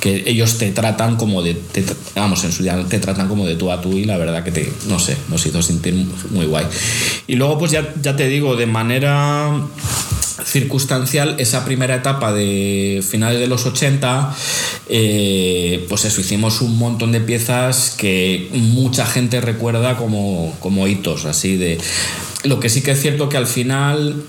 que ellos te tratan como de, te, vamos, en su día te tratan como de tú a tú y la verdad que te, no sé, nos hizo sentir muy guay. Y luego, pues ya, ya te digo, de manera circunstancial esa primera etapa de finales de los 80 eh, pues eso hicimos un montón de piezas que mucha gente recuerda como, como hitos así de lo que sí que es cierto que al final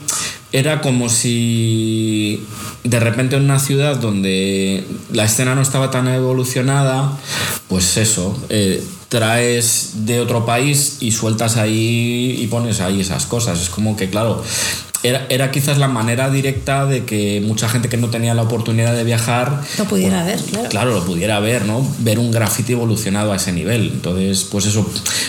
era como si de repente en una ciudad donde la escena no estaba tan evolucionada pues eso eh, traes de otro país y sueltas ahí y pones ahí esas cosas. Es como que claro era, era, quizás la manera directa de que mucha gente que no tenía la oportunidad de viajar lo pudiera ver, claro. Claro, lo pudiera ver, ¿no? Ver un graffiti evolucionado a ese nivel. Entonces, pues eso,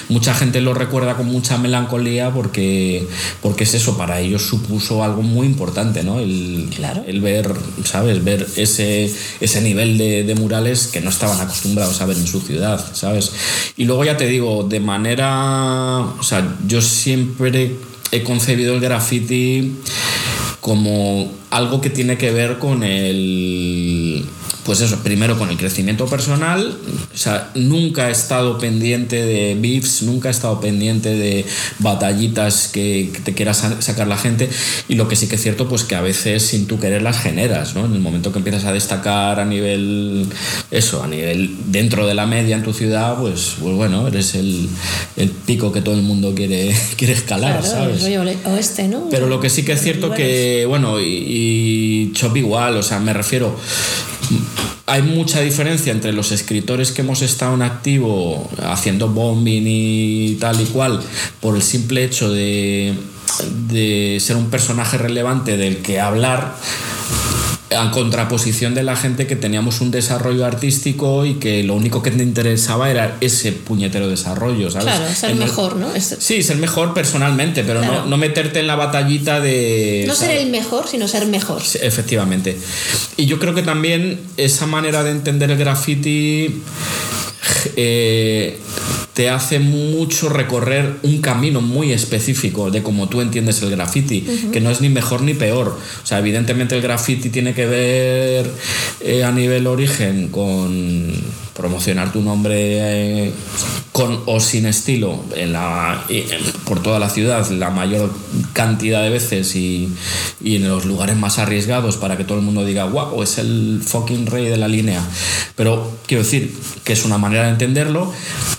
mucha gente lo recuerda con mucha melancolía porque, porque es eso, para ellos supuso algo muy importante, ¿no? El, claro. el ver, ¿sabes? Ver ese, ese nivel de, de murales que no estaban acostumbrados a ver en su ciudad, ¿sabes? Y luego ya te digo, de manera, o sea, yo siempre he concebido el graffiti como algo que tiene que ver con el pues eso, primero con el crecimiento personal, o sea, nunca he estado pendiente de beefs, nunca he estado pendiente de batallitas que, que te quiera sacar la gente y lo que sí que es cierto, pues que a veces sin tú querer las generas, ¿no? En el momento que empiezas a destacar a nivel, eso, a nivel dentro de la media en tu ciudad, pues, pues bueno, eres el, el pico que todo el mundo quiere, quiere escalar, claro, ¿sabes? El rollo oeste, ¿no? Pero lo que sí que es cierto que, bueno, y, y Chop igual, o sea, me refiero hay mucha diferencia entre los escritores que hemos estado en activo haciendo bombing y tal y cual por el simple hecho de, de ser un personaje relevante del que hablar a contraposición de la gente que teníamos un desarrollo artístico y que lo único que te interesaba era ese puñetero desarrollo, ¿sabes? Claro, ser mejor, ¿no? Sí, ser mejor personalmente, pero no, no, meterte en la batallita de... No ser el mejor, sino ser mejor. efectivamente. Y yo creo que también esa manera de entender el graffiti eh, te hace mucho recorrer un camino muy específico de cómo tú entiendes el graffiti, que no es ni mejor ni peor. O sea, evidentemente el graffiti tiene que ver eh, a nivel origen con promocionar tu nombre eh, con o sin estilo en la, por toda la ciudad la mayor cantidad de veces y, y, en los lugares más arriesgados para que todo el mundo diga, wow, es el fucking rey de la línea. Pero quiero decir que es una manera de entenderlo,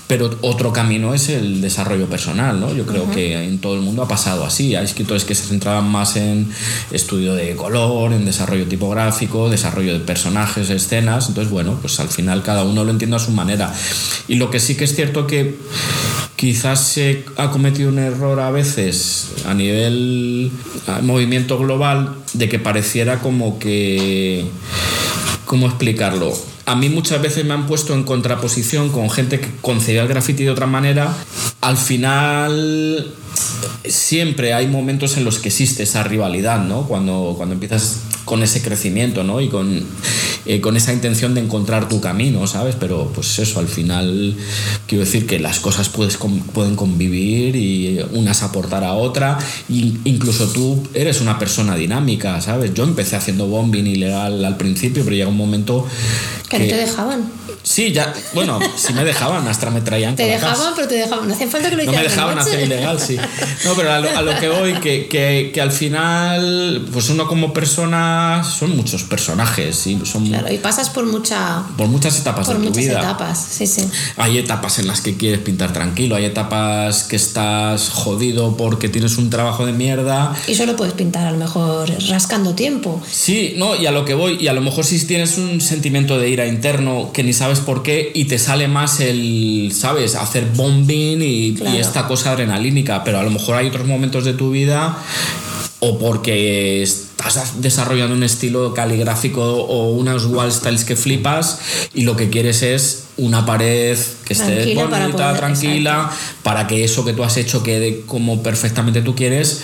pero otro camino es el desarrollo personal, ¿no? Yo creo que en todo el mundo ha pasado así. Hay escritores que se centraban más en estudio de color, en desarrollo tipográfico, desarrollo de personajes, escenas. Entonces, bueno, pues al final cada uno lo entiende a su manera. Y lo que sí que es cierto que quizás se ha cometido un error a veces a nivel movimiento global de que pareciera como que... ¿Cómo explicarlo? a mí muchas veces me han puesto en contraposición con gente que concebía el graffiti de otra manera. Al final siempre hay momentos en los que existe esa rivalidad, ¿no? Cuando, cuando empiezas con ese crecimiento, ¿no? Y con, eh, con esa intención de encontrar tu camino, ¿sabes? Pero pues eso, al final quiero decir que las cosas puedes, pueden convivir y unas aportar a otra. Y incluso tú eres una persona dinámica, ¿sabes? Yo empecé haciendo bombing ilegal al principio, pero llega un momento que, que no te dejaban. Sí, ya, bueno, si me dejaban, hasta me traían. Te dejaban, pero te dejaban. No hacía falta que lo hicieran. No me dejaban hacer ilegal, sí. No, pero a lo, que voy, que, que, que, al final, pues uno como persona, son muchos personajes. Y son, claro, y pasas por mucha. Por muchas etapas por de tu vida. etapas, sí, sí. Hay etapas en las que quieres pintar tranquilo, hay etapas que estás jodido porque tienes un trabajo de mierda. Y solo puedes pintar a lo mejor rascando tiempo. Sí, no, y a lo que voy, y a lo mejor si tienes un sentimiento de ira interno que ni sabes por qué y te sale más el, ¿sabes? Hacer bombing y, esta cosa adrenalínica, pero a lo mejor hay otros momentos de tu vida o porque estás desarrollando un estilo caligráfico o unas wall styles que flipas y lo que quieres es una pared que esté bonita, tranquila, para que eso que tú has hecho quede como perfectamente tú quieres,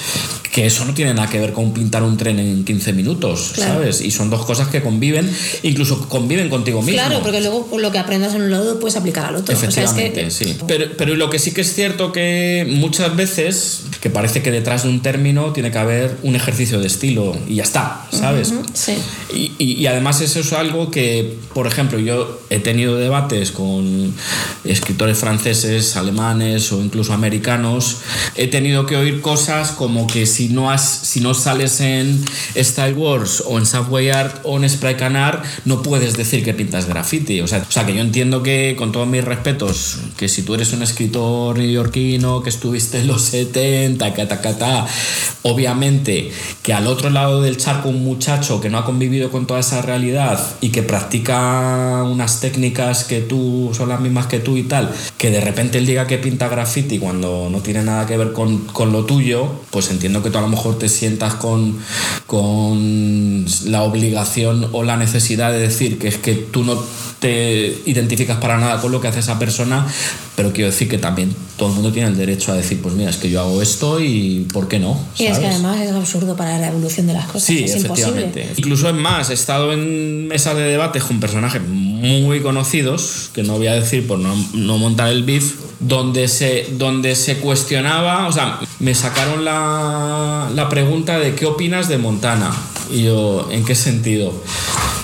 que eso no tiene nada que ver con pintar un tren en 15 minutos, ¿sabes? Y son dos cosas que conviven, incluso conviven contigo mismo. Claro, porque luego lo que aprendas en un lado puedes aplicar al otro. Efectivamente, sí. Pero, pero lo que sí que es cierto que muchas veces, que parece que detrás de un término tiene que haber un ejercicio de estilo y ya está, ¿sabes? sí. Y, y, y además eso es algo que, por ejemplo, yo he tenido debates con escritores franceses, alemanes o incluso americanos, he tenido que oír cosas como que si no, has, si no sales en Style Wars o en Subway Art o en Spray Canar, no puedes decir que pintas graffiti. O sea, o sea, que yo entiendo que, con todos mis respetos, que si tú eres un escritor neoyorquino, que estuviste en los 70, ta, obviamente que al otro lado del charco un muchacho que no ha convivido con toda esa realidad y que practica unas técnicas que tú son las mismas que tú y tal, que de repente él diga que pinta graffiti cuando no tiene nada que ver con, con lo tuyo, pues entiendo que tú a lo mejor te sientas con, con la obligación o la necesidad de decir que es que tú no te identificas para nada con lo que hace esa persona, pero quiero decir que también todo el mundo tiene el derecho a decir, pues mira, es que yo hago esto y ¿por qué no? Y es que además es absurdo para la evolución de las cosas. Sí, es efectivamente. Imposible. Incluso es más, he estado en mesas de debate con personajes muy conocidos, que no voy a decir por no, no montar el beef, donde se, donde se cuestionaba, o sea, me sacaron la, la pregunta de qué opinas de Montana. Y yo, ¿en qué sentido?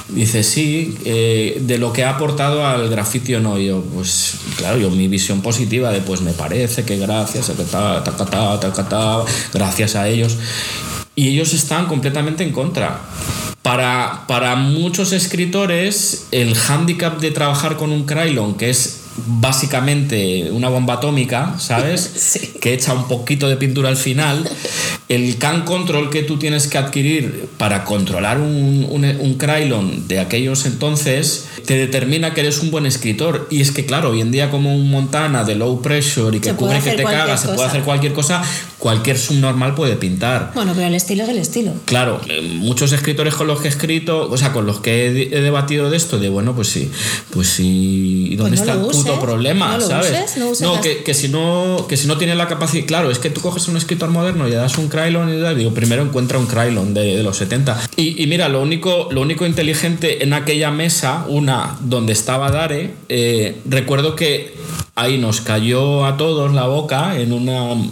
Dice, sí, eh, de lo que ha aportado al grafiti o no. Y yo, pues, claro, yo mi visión positiva de, pues, me parece que gracias, ta, ta, ta, ta, ta, gracias a ellos. Y ellos están completamente en contra. Para, para muchos escritores, el hándicap de trabajar con un Krylon, que es básicamente una bomba atómica, ¿sabes? Sí. Que echa un poquito de pintura al final, el can control que tú tienes que adquirir para controlar un, un, un Krylon de aquellos entonces te determina que eres un buen escritor. Y es que, claro, hoy en día, como un Montana de low pressure y que cubre que te cagas, se puede hacer cualquier cosa, cualquier subnormal puede pintar. Bueno, pero el estilo es el estilo. Claro, eh, muchos escritores con los que he escrito, o sea, con los que he, debatido de esto, de bueno, pues sí, pues sí, ¿y ¿dónde pues está el puto problema? No ¿Sabes? no, que, que, si no, que si no tiene la capacidad, claro, es que tú coges un escritor moderno y le das un Krylon y tal, digo, primero encuentra un Krylon de, los 70. Y, y, mira, lo único, lo único inteligente en aquella mesa, una donde estaba Dare, eh, recuerdo que ahí nos cayó a todos la boca en un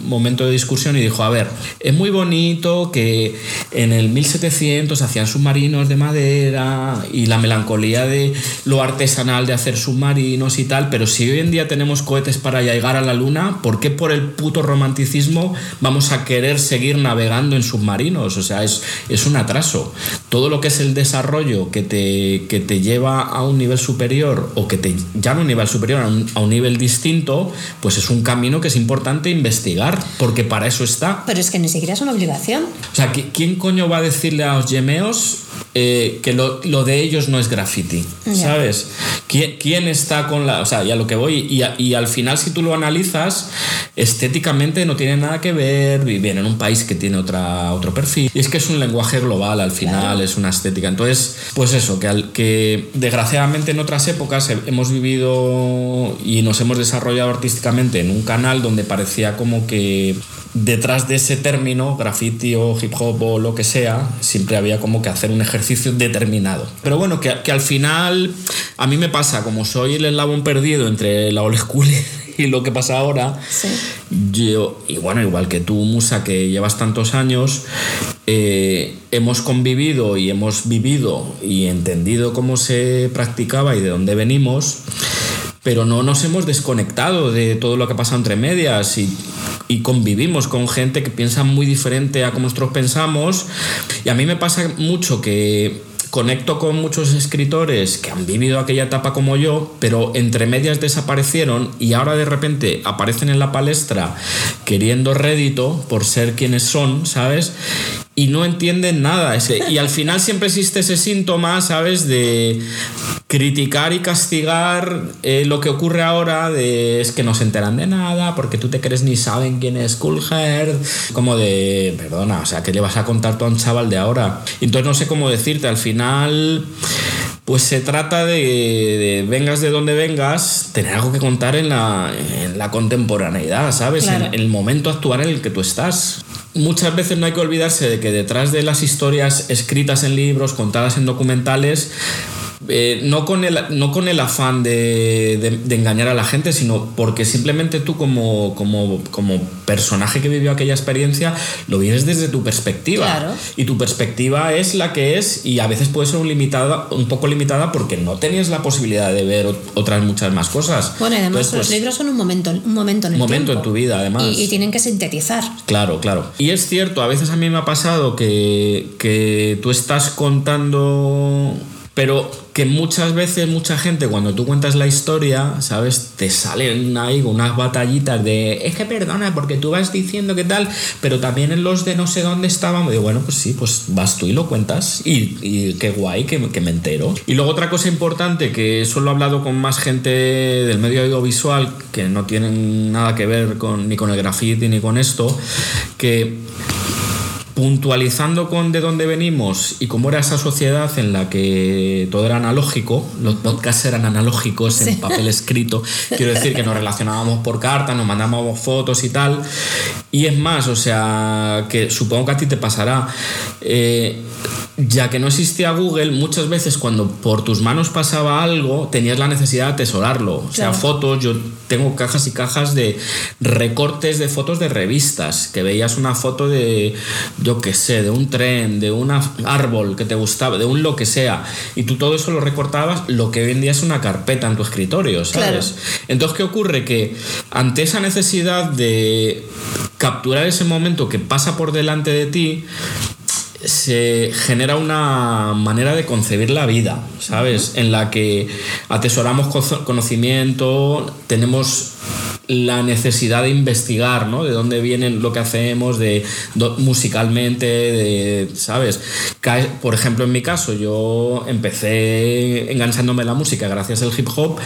momento de discusión y dijo, a ver, es muy bonito que en el 1700 hacían submarinos de madera y la melancolía de lo artesanal de hacer submarinos y tal, pero si hoy en día tenemos cohetes para llegar a la luna, ¿por qué por el puto romanticismo vamos a querer seguir navegando en submarinos? O sea, es, es un atraso. Todo lo que es el desarrollo que te, que te lleva a un nivel superior o que te llama a un nivel superior, a un, a un nivel distinto, distinto, pues es un camino que es importante investigar, porque para eso está. Pero es que ni siquiera es una obligación. O sea, ¿quién coño va a decirle a los yemeos eh, que lo, de ellos no es graffiti? ¿Sabes? ¿Quién, está con la.? O sea, ya lo que voy. Y, y, al final, si tú lo analizas, estéticamente no tiene nada que ver. Viven en un país que tiene otra, otro perfil. Y es que es un lenguaje global al final, es una estética. Entonces, pues eso, que, al, que desgraciadamente en otras épocas hemos vivido y nos hemos desarrollado artísticamente en un canal donde parecía como que detrás de ese término, graffiti o hip hop o lo que sea, siempre había como que hacer un ejercicio determinado. Pero bueno, que, que al final a mí me pasa, como soy el eslabón perdido entre la old school y lo que pasa ahora, yo, y bueno, igual que tú, Musa, que llevas tantos años, eh, hemos convivido y hemos vivido y entendido cómo se practicaba y de dónde venimos pero no nos hemos desconectado de todo lo que ha pasado entre medias y, y, convivimos con gente que piensa muy diferente a como nosotros pensamos. Y a mí me pasa mucho que conecto con muchos escritores que han vivido aquella etapa como yo, pero entre medias desaparecieron y ahora de repente aparecen en la palestra queriendo rédito por ser quienes son, ¿sabes? Y no entienden nada. Ese, y al final siempre existe ese síntoma, ¿sabes? De criticar y castigar eh, lo que ocurre ahora, de es que no se enteran de nada, porque tú te crees ni saben quién es Coolhead, como de, perdona, o sea, ¿qué le vas a contar tú a un chaval de ahora? Entonces no sé cómo decirte, al final pues se trata de, vengas de donde vengas, tener algo que contar en la, en la contemporaneidad, ¿sabes? En, el momento actual en el que tú estás. Muchas veces no hay que olvidarse de que detrás de las historias escritas en libros, contadas en documentales, eh, no, con el, no con el afán de, engañar a la gente, sino porque simplemente tú como, como, como, personaje que vivió aquella experiencia lo vienes desde tu perspectiva. Y tu perspectiva es la que es y a veces puede ser un, limitada, un poco limitada porque no tenías la posibilidad de ver otras muchas más cosas. Bueno, además los pues, libros son un momento, un momento en el momento en tu vida, además. Y, y, tienen que sintetizar. Claro, claro. Y es cierto, a veces a mí me ha pasado que, que tú estás contando pero que muchas veces mucha gente cuando tú cuentas la historia, ¿sabes? Te salen ahí unas batallitas de, es que perdona, porque tú vas diciendo que tal, pero también en los de no sé dónde estábamos, digo, bueno, pues sí, pues vas tú y lo cuentas y, y qué guay que, que, me entero. Y luego otra cosa importante, que solo he hablado con más gente del medio audiovisual, que no tienen nada que ver con, ni con el graffiti ni con esto, que puntualizando con de dónde venimos y cómo era esa sociedad en la que todo era analógico, los podcasts eran analógicos en papel escrito, quiero decir que nos relacionábamos por carta, nos mandábamos fotos y tal, y es más, o sea, que supongo que a ti te pasará, eh, ya que no existía Google, muchas veces cuando por tus manos pasaba algo, tenías la necesidad de atesorarlo. O sea, fotos, yo tengo cajas y cajas de recortes de fotos de revistas, que veías una foto de, yo qué sé, de un tren, de un árbol que te gustaba, de un lo que sea, y tú todo eso lo recortabas, lo que hoy en día es una carpeta en tu escritorio, ¿sabes? Entonces, ¿qué ocurre? Que ante esa necesidad de capturar ese momento que pasa por delante de ti, se genera una manera de concebir la vida, ¿sabes? En la que atesoramos conocimiento, tenemos la necesidad de investigar, ¿no? De dónde viene lo que hacemos, de musicalmente, de, ¿sabes? Por ejemplo, en mi caso, yo empecé enganchándome la música gracias al hip hop,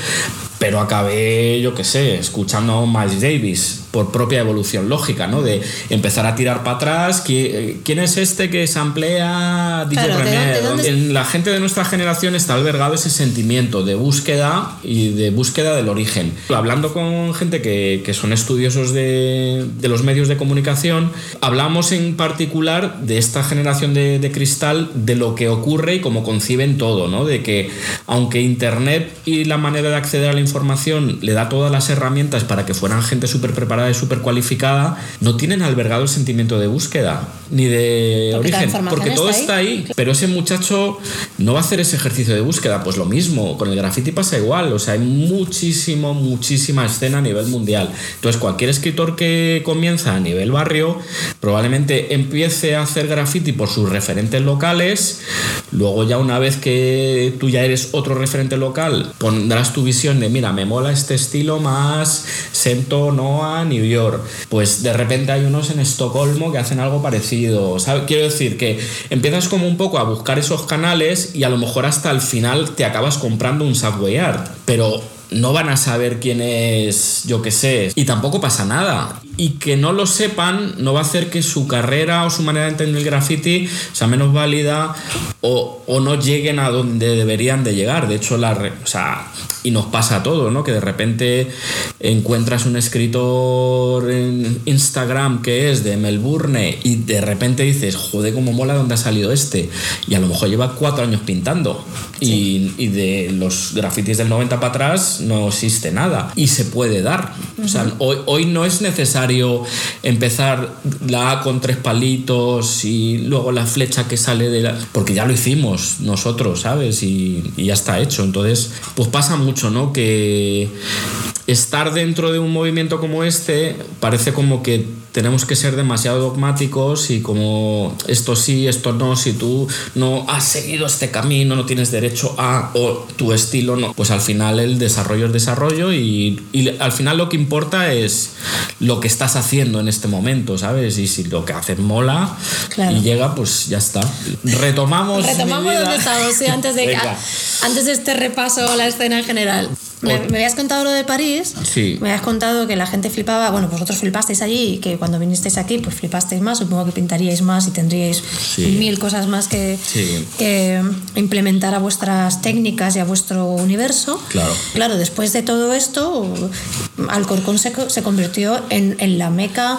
pero acabé, yo qué sé, escuchando a Miles Davis por propia evolución lógica, ¿no? De empezar a tirar para atrás. ¿Quién es este que se amplía DJ Premier? En la gente de nuestra generación está albergado ese sentimiento de búsqueda y de búsqueda del origen. Hablando con gente que, que son estudiosos de, de, los medios de comunicación, hablamos en particular de esta generación de, de cristal, de lo que ocurre y cómo conciben todo, ¿no? De que aunque Internet y la manera de acceder a la información le da todas las herramientas para que fueran gente súper preparada es súper cualificada, no tienen albergado el sentimiento de búsqueda ni de origen, porque todo está ahí. Pero ese muchacho no va a hacer ese ejercicio de búsqueda, pues lo mismo, con el graffiti pasa igual, o sea, hay muchísimo, muchísima escena a nivel mundial. Entonces, cualquier escritor que comienza a nivel barrio, probablemente empiece a hacer graffiti por sus referentes locales, luego ya una vez que tú ya eres otro referente local, pondrás tu visión de, mira, me mola este estilo más Sento, Noah, New York. Pues de repente hay unos en Estocolmo que hacen algo parecido. Quiero decir que empiezas como un poco a buscar esos canales y a lo mejor hasta el final te acabas comprando un Subway Art. Pero no van a saber quién es, yo qué sé, y tampoco pasa nada. Y que no lo sepan no va a hacer que su carrera o su manera de entender el graffiti sea menos válida o, no lleguen a donde deberían de llegar. De hecho, la, o sea, y nos pasa a todos, ¿no? Que de repente encuentras un escritor en Instagram que es de Melbourne y de repente dices, joder, cómo mola dónde ha salido este. Y a lo mejor lleva cuatro años pintando. Y, y, de los grafitis del 90 para atrás no existe nada. Y se puede dar. O sea, hoy, hoy no es necesario empezar la A con tres palitos y luego la flecha que sale de la... Porque ya lo hicimos nosotros, ¿sabes? Y, ya está hecho. Entonces, pues pasa mucho ¿no? Que estar dentro de un movimiento como este parece como que tenemos que ser demasiado dogmáticos y como esto sí, esto no, si tú no has seguido este camino, no tienes derecho a, o tu estilo no, pues al final el desarrollo es desarrollo y, al final lo que importa es lo que estás haciendo en este momento, ¿sabes? Y si lo que haces mola y llega, pues ya está. Retomamos. Retomamos donde estamos, sí, antes de, antes de este repaso a la escena en general. Me, habías contado lo de París. Sí. Me habías contado que la gente flipaba. Bueno, vosotros flipasteis allí y que cuando vinisteis aquí, pues flipasteis más. Supongo que pintaríais más y tendríais mil cosas más que, que, implementar a vuestras técnicas y a vuestro universo. Claro. Claro, después de todo esto, Alcorcón se, se convirtió en, en la meca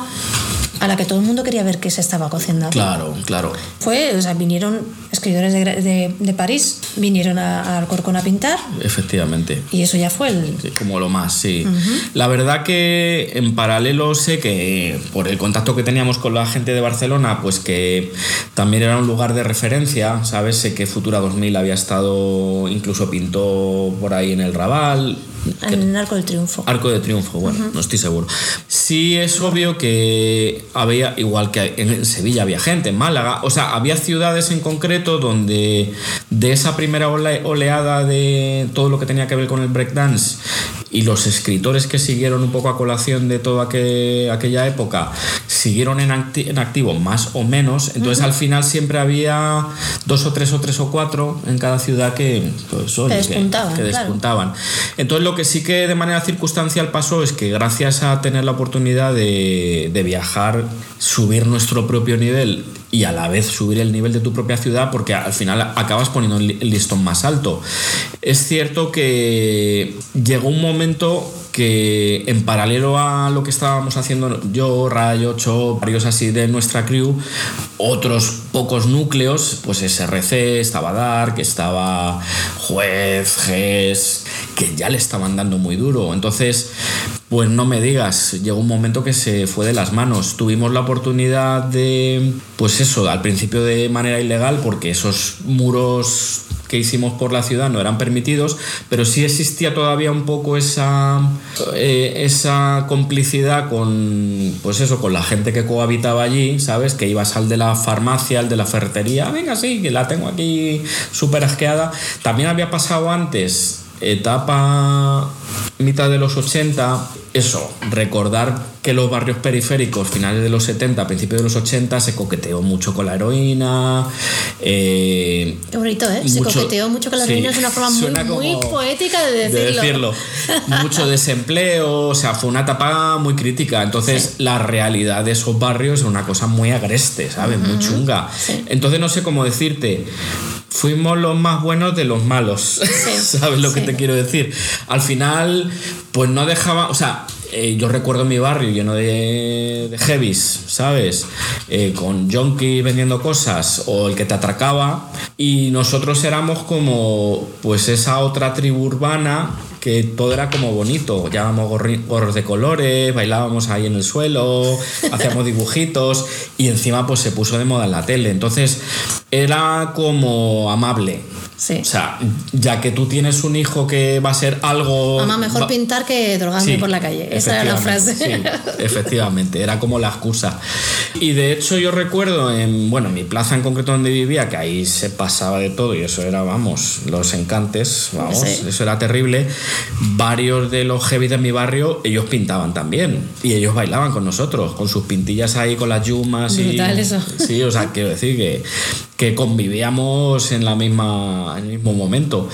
a la que todo el mundo quería ver qué se estaba cociendo. Claro, claro. Fue, o sea, vinieron escritores de, de, París, vinieron a, Alcorcón a pintar. Efectivamente. Y eso ya fue el... como lo más, sí. La verdad que en paralelo sé que por el contacto que teníamos con la gente de Barcelona, pues que también era un lugar de referencia, ¿sabes? Sé que Futura 2000 había estado, incluso pintó por ahí en el Raval, en el Arco del Triunfo. Arco de Triunfo, bueno, no estoy seguro. Sí es obvio que había, igual que en Sevilla había gente, en Málaga, o sea, había ciudades en concreto donde de esa primera oleada de todo lo que tenía que ver con el breakdance y los escritores que siguieron un poco a colación de toda aquella época siguieron en, activo más o menos, entonces al final siempre había dos o tres o tres o cuatro en cada ciudad que, pues, despuntaban. despuntaban. Entonces lo que sí que de manera circunstancial pasó es que gracias a tener la oportunidad de, de viajar, subir nuestro propio nivel y a la vez subir el nivel de tu propia ciudad porque al final acabas poniendo el listón más alto. Es cierto que llegó un momento que en paralelo a lo que estábamos haciendo yo, Rayo, Cho, varios así de nuestra crew, otros pocos núcleos, pues SRC, estaba Dark, estaba Juez, GES, que ya le estaban dando muy duro. Entonces, pues no me digas, llegó un momento que se fue de las manos. Tuvimos la oportunidad de, pues eso, al principio de manera ilegal, porque esos muros que hicimos por la ciudad no eran permitidos, pero sí existía todavía un poco esa, eh, esa complicidad con, pues eso, con la gente que cohabitaba allí, ¿sabes? Que ibas al de la farmacia, al de la ferretería, venga, sí, que la tengo aquí súper asqueada. También había pasado antes etapa mitad de los 80, eso, recordar que los barrios periféricos, finales de los 70, principios de los 80, se coqueteó mucho con la heroína. Eh, Qué bonito, ¿eh? Se coqueteó mucho con la heroína, es una forma muy, poética de decirlo. mucho desempleo, o sea, fue una etapa muy crítica. Entonces, la realidad de esos barrios es una cosa muy agreste, ¿sabes? Muy chunga. Entonces, no sé cómo decirte fuimos los más buenos de los malos. ¿Sabes lo que te quiero decir? Al final, pues no dejaba, o sea, eh, yo recuerdo mi barrio lleno de, de heavies, ¿sabes? Eh, con junkies vendiendo cosas o el que te atracaba y nosotros éramos como pues esa otra tribu urbana que todo era como bonito. Llevábamos gorros de colores, bailábamos ahí en el suelo, hacíamos dibujitos y encima pues se puso de moda en la tele. Entonces era como amable. Sí. O sea, ya que tú tienes un hijo que va a ser algo. Mamá, mejor pintar que drogarme por la calle. Esa era la frase. Sí, efectivamente, era como la excusa. Y de hecho, yo recuerdo en, bueno, mi plaza en concreto donde vivía, que ahí se pasaba de todo y eso era, vamos, los encantes, vamos, eso era terrible. Varios de los heavy de mi barrio, ellos pintaban también y ellos bailaban con nosotros, con sus pintillas ahí, con las yumas. Brutal y, eso. Sí, o sea, quiero decir que, que convivíamos en la misma en el mismo momento.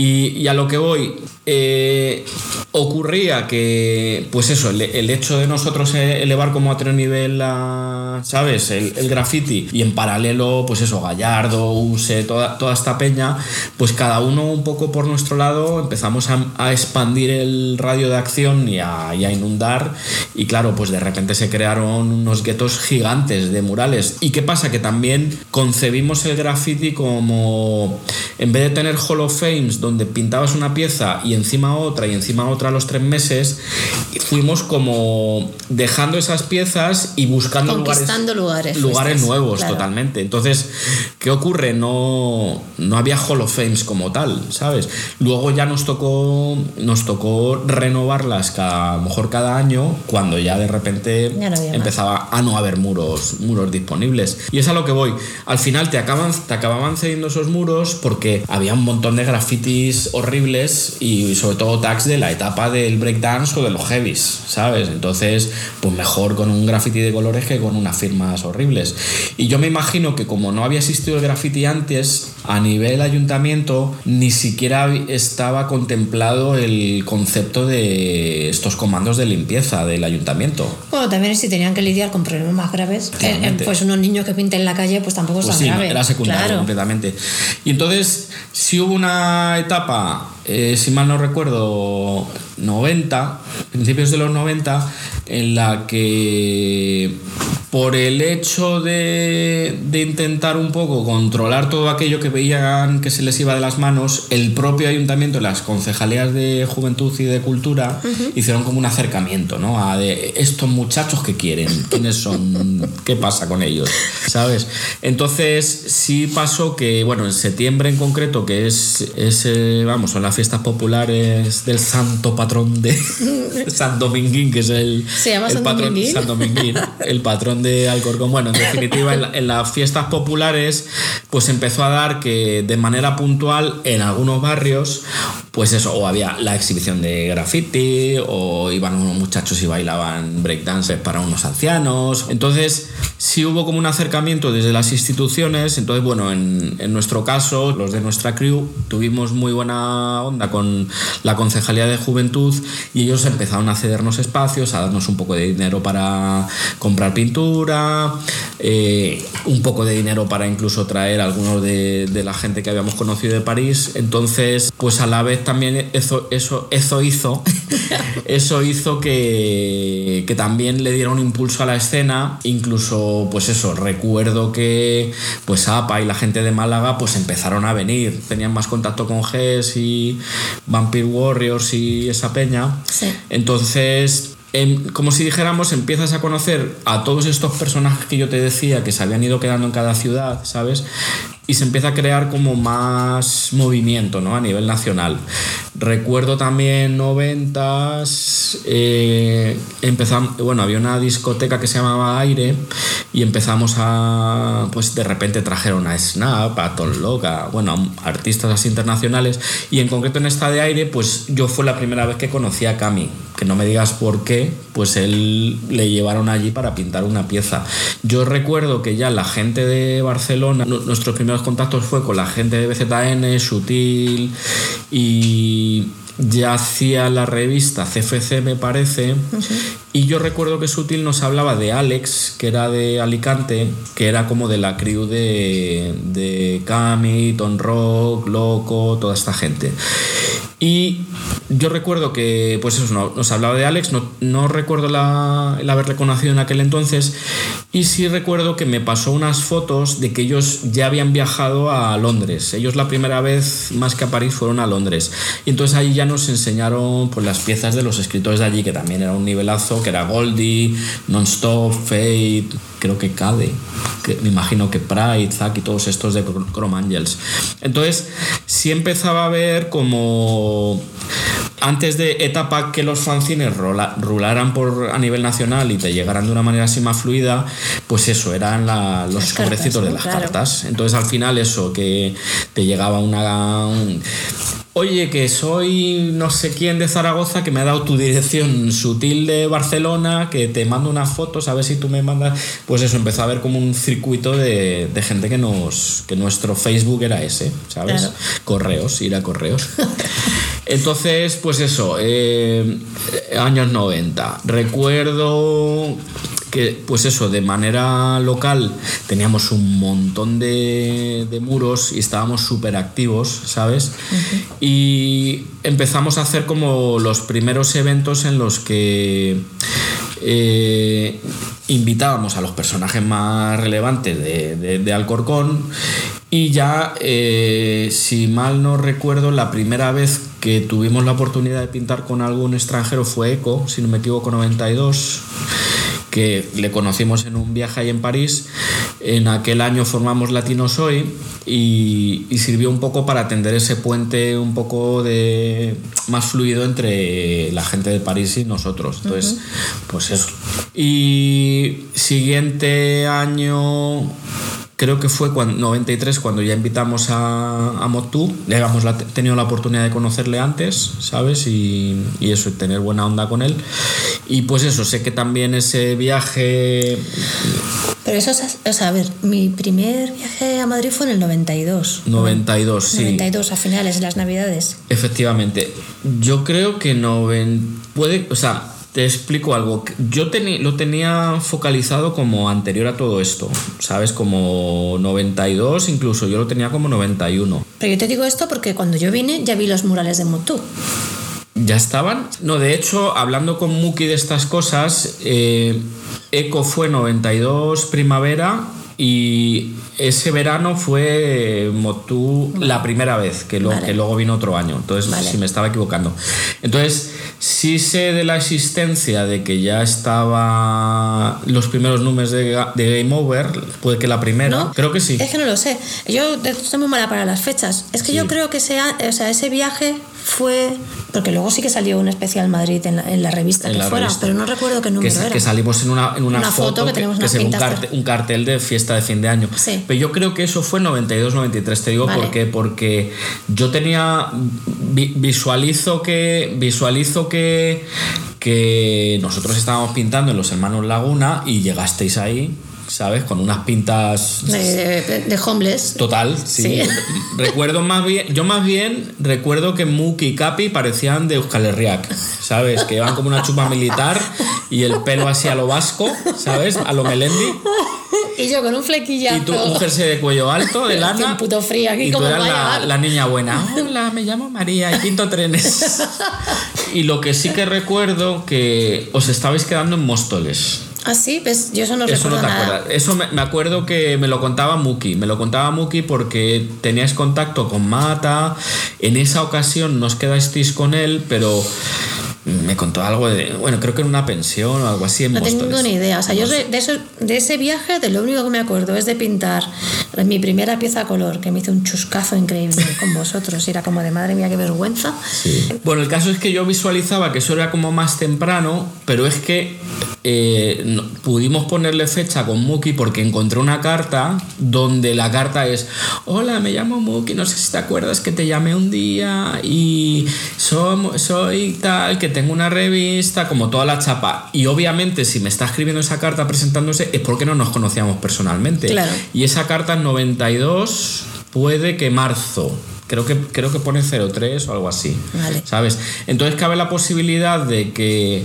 Y, a lo que voy, eh, ocurría que, pues eso, el, hecho de nosotros elevar como a otro nivel, la, ¿sabes? El, graffiti y en paralelo, pues eso, Gallardo, Use, toda, toda esta peña, pues cada uno un poco por nuestro lado empezamos a, expandir el radio de acción y a, y a, inundar. Y claro, pues de repente se crearon unos guetos gigantes de murales. ¿Y qué pasa? Que también concebimos el graffiti como, en vez de tener Hall of Fames, donde pintabas una pieza y encima otra y encima otra a los tres meses, fuimos como dejando esas piezas y buscando lugares, lugares, lugares nuevos totalmente. Entonces, ¿qué ocurre? No, no había Hall of Fames como tal, ¿sabes? Luego ya nos tocó, nos tocó renovarlas cada, a lo mejor cada año cuando ya de repente empezaba a no haber muros, muros disponibles. Y es a lo que voy. Al final te, acaban, te acababan cediendo esos muros porque había un montón de graffiti horribles y sobre todo tags de la etapa del breakdance o de los heavies, ¿sabes? Entonces, pues mejor con un graffiti de colores que con unas firmas horribles. Y yo me imagino que como no había existido el graffiti antes, a nivel ayuntamiento ni siquiera estaba contemplado el concepto de estos comandos de limpieza del ayuntamiento. Bueno, también si tenían que lidiar con problemas más graves, eh, eh, pues unos niños que pinten en la calle, pues tampoco es pues tan grave. Era secundario completamente. Y entonces, si hubo una etapa eh, si mal no recuerdo, 90, principios de los 90, en la que por el hecho de, intentar un poco controlar todo aquello que veían que se les iba de las manos, el propio ayuntamiento, las concejalías de juventud y de cultura, hicieron como un acercamiento, ¿no? A de estos muchachos que quieren, quiénes son, qué pasa con ellos, ¿sabes? Entonces sí pasó que, bueno, en septiembre en concreto, que es, ese vamos, son las fiestas populares del santo patrón de San Dominguín, que es el, el patrón San Dominguín, el patrón de Alcorcón. Bueno, en definitiva, en, las fiestas populares, pues empezó a dar que de manera puntual en algunos barrios, pues eso, o había la exhibición de graffiti, o iban unos muchachos y bailaban breakdances para unos ancianos. Entonces, sí hubo como un acercamiento desde las instituciones. Entonces, bueno, en, en nuestro caso, los de nuestra crew, tuvimos muy buena onda con la Concejalía de Juventud y ellos empezaron a cedernos espacios, a darnos un poco de dinero para comprar pintura eh, un poco de dinero para incluso traer algunos de, la gente que habíamos conocido de París. Entonces, pues a la vez también eso, eso, eso hizo, eso hizo que, que también le diera un impulso a la escena. Incluso, pues eso, recuerdo que pues APA y la gente de Málaga pues empezaron a venir, tenían más contacto con GES y Vampire Warriors y esa peña. Entonces, como si dijéramos, empiezas a conocer a todos estos personajes que yo te decía que se habían ido quedando en cada ciudad, ¿sabes? Y se empieza a crear como más movimiento ¿no? a nivel nacional. Recuerdo también noventas, eh, empezamos, bueno, había una discoteca que se llamaba Aire, y empezamos a, pues de repente trajeron a Snap, a Tom Loca, bueno, artistas así internacionales y en concreto en esta de aire, pues yo fue la primera vez que conocí a Cami, que no me digas por qué, pues él le llevaron allí para pintar una pieza. Yo recuerdo que ya la gente de Barcelona, nuestros primeros contactos fue con la gente de BZN, Sutil y ya hacía la revista CFC me parece. Y yo recuerdo que Sutil nos hablaba de Alex que era de Alicante que era como de la crew de, de Cami, Ton Rock, Loco, toda esta gente y yo recuerdo que, pues eso, nos hablaba de Alex, no, no recuerdo la, el haberle conocido en aquel entonces, y sí recuerdo que me pasó unas fotos de que ellos ya habían viajado a Londres. Ellos la primera vez, más que a París, fueron a Londres. Y entonces ahí ya nos enseñaron pues, las piezas de los escritores de allí, que también era un nivelazo, que era Goldie, Nonstop, Fate, creo que Cade, que me imagino que Pride, Zack y todos estos de Chrome Angels. Entonces sí empezaba a ver como antes de etapa que los fanzines rularan por a nivel nacional y te llegaran de una manera así más fluida, pues eso, eran los sobrecitos de las cartas. Entonces al final eso, que te llegaba una oye, que soy no sé quién de Zaragoza, que me ha dado tu dirección sutil de Barcelona, que te mando unas fotos, a ver si tú me mandas. Pues eso, empezó a ver como un circuito de, gente que nos. que nuestro Facebook era ese, ¿sabes? Correos, ir a correos. Entonces, pues eso, eh, años 90. Recuerdo que pues eso, de manera local teníamos un montón de, muros y estábamos súper activos, ¿sabes? Y empezamos a hacer como los primeros eventos en los que eh, invitábamos a los personajes más relevantes de, Alcorcón y ya, eh, si mal no recuerdo, la primera vez que tuvimos la oportunidad de pintar con algún extranjero fue Eco, si no me equivoco, 92 que le conocimos en un viaje ahí en París. En aquel año formamos Latinos Hoy y, sirvió un poco para atender ese puente un poco de más fluido entre la gente de París y nosotros. Entonces, pues eso. Y siguiente año creo que fue cuando, 93 cuando ya invitamos a, a Motu. Le habíamos tenido la oportunidad de conocerle antes, ¿sabes? Y, y, eso, tener buena onda con él. Y pues eso, sé que también ese viaje... Pero eso, o sea, a ver, mi primer viaje a Madrid fue en el 92. 92, sí. 92, a finales de las Navidades. Efectivamente. Yo creo que no puede, o sea, te explico algo. Yo lo tenía focalizado como anterior a todo esto, ¿sabes? Como 92, incluso yo lo tenía como 91. Pero yo te digo esto porque cuando yo vine ya vi los murales de Motú. ¿Ya estaban? No, de hecho, hablando con Muki de estas cosas, eh, Eco fue 92 primavera y ese verano fue Motú la primera vez, que, que luego vino otro año. Entonces, si me estaba equivocando. Entonces, sí sé de la existencia de que ya estaba los primeros números de, Game Over, puede que la primera, creo que sí. Es que no lo sé. Yo estoy muy mala para las fechas. Es que yo creo que sea, o sea, ese viaje fue porque luego sí que salió un especial Madrid en la, revista que fuera, pero no recuerdo qué número que, era. Que salimos en una, en una, foto, que, tenemos que, un, cartel, de fiesta de fin de año. Pero yo creo que eso fue 92-93, te digo porque porque yo tenía visualizo que visualizo que que nosotros estábamos pintando en los hermanos Laguna y llegasteis ahí ¿sabes? Con unas pintas... De, de, homeless. Total, sí. Recuerdo más bien, yo más bien recuerdo que Muki y Capi parecían de Euskal Herriak, ¿sabes? Que iban como una chupa militar y el pelo así a lo vasco, ¿sabes? A lo Melendi. Y yo con un flequillazo. Y tú un jersey de cuello alto, de lana. un puto frío aquí y tú eras la, la, niña buena. Hola, me llamo María y pinto trenes. y lo que sí que recuerdo que os estabais quedando en Móstoles. Ah, sí, pues yo eso no Eso no te acuerdas. Eso me, acuerdo que me lo contaba Muki. Me lo contaba Muki porque teníais contacto con Mata. En esa ocasión nos quedasteis con él, pero me contó algo de, bueno, creo que era una pensión o algo así en No tengo ni idea. O sea, yo de, eso, de ese viaje, de lo único que me acuerdo es de pintar mi primera pieza a color, que me hizo un chuscazo increíble con vosotros. Y era como de madre mía, qué vergüenza. Bueno, el caso es que yo visualizaba que eso era como más temprano, pero es que eh, no- pudimos ponerle fecha con Muki porque encontré una carta donde la carta es hola me llamo Muki no sé si te acuerdas que te llamé un día y som- soy tal que tengo una revista como toda la chapa y obviamente si me está escribiendo esa carta presentándose es porque no nos conocíamos personalmente Claro. y esa carta en 92 puede que marzo creo que creo que pone 03 o algo así Vale. ¿Sabes? Entonces cabe la posibilidad de que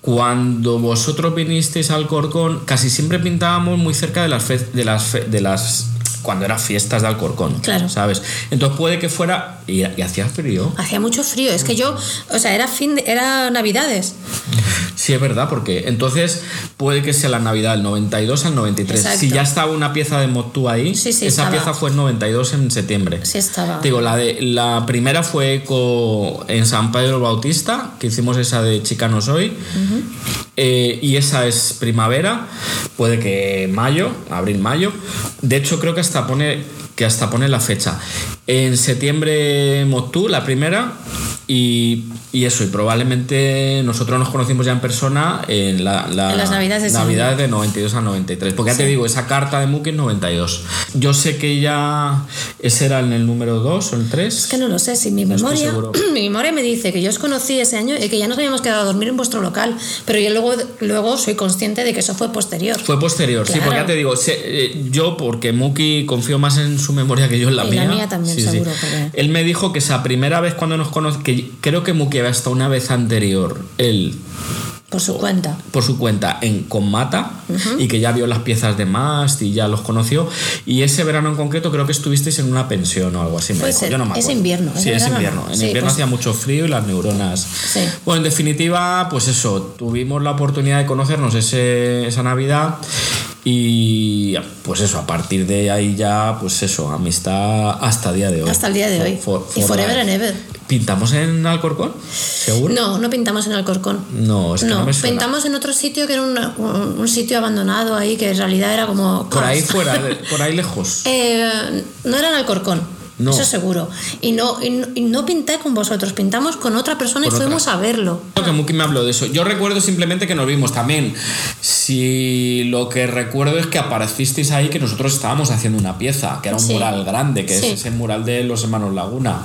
cuando vosotros vinisteis al Corcón, casi siempre pintábamos muy cerca de las fe- de las fe- de las cuando eran fiestas de Alcorcón, Claro. ¿sabes? Entonces puede que fuera y, y hacía frío. Hacía mucho frío. Es que yo, o sea, era fin de, era Navidades. Sí, es verdad, porque entonces puede que sea la Navidad del 92 al 93. Exacto. Si ya estaba una pieza de Motú ahí, Sí, sí, esa estaba. pieza fue en 92 en septiembre. Sí estaba. Te Digo, la, de, la primera fue eco en San Pedro Bautista, que hicimos esa de Chica No Soy. Eh, y esa es primavera, puede que mayo, abril-mayo. De hecho, creo que hasta pone que hasta pone la fecha. En septiembre Motú, la primera, y, y eso, y probablemente nosotros nos conocimos ya en persona en, la, la- En las Navidades de Navidades de 92 a 93. Porque ya te digo, esa carta de Muki es 92. Yo sé que ya ese era en el número 2 o el 3. Es que no lo sé, si mi estoy memoria, mi memoria me dice que yo os conocí ese año y que ya nos habíamos quedado a dormir en vuestro local, pero yo luego, luego soy consciente de que eso fue posterior. Fue posterior, sí, Claro. porque ya te digo, eh, yo porque Muki confío más en su memoria que yo en la Y mía. la mía también, Sí, sí. seguro, porque- Él me dijo que esa primera vez cuando nos conoce, que creo que Muki había estado una vez anterior, él Por su cuenta. por su cuenta en con Mata y que ya vio las piezas de Mast y ya los conoció y ese verano en concreto creo que estuvisteis en una pensión o algo así me dijo. yo no me Es invierno, sí es no. invierno en Sí, invierno pues- hacía mucho frío y las neuronas Sí. bueno en definitiva pues eso tuvimos la oportunidad de conocernos ese, esa navidad y pues eso a partir de ahí ya pues eso amistad hasta el día de hoy Hasta el día de hoy. For- for- y for forever life. and ever. Pintamos en Alcorcón seguro No, no pintamos en Alcorcón. no es que no, No, me suena. pintamos en otro sitio que era un, un sitio abandonado ahí que en realidad era como. por ahí fuera por ahí lejos Eh, no era en Alcorcón. No. Eso seguro. Y no, y, no, y no pinté con vosotros, pintamos con otra persona Con y otra. fuimos a verlo. Que Muki me habló de eso. Yo recuerdo simplemente que nos vimos también. Si lo que recuerdo es que aparecisteis ahí, que nosotros estábamos haciendo una pieza, que era un Sí. mural grande, que Sí. es ese mural de los hermanos Laguna.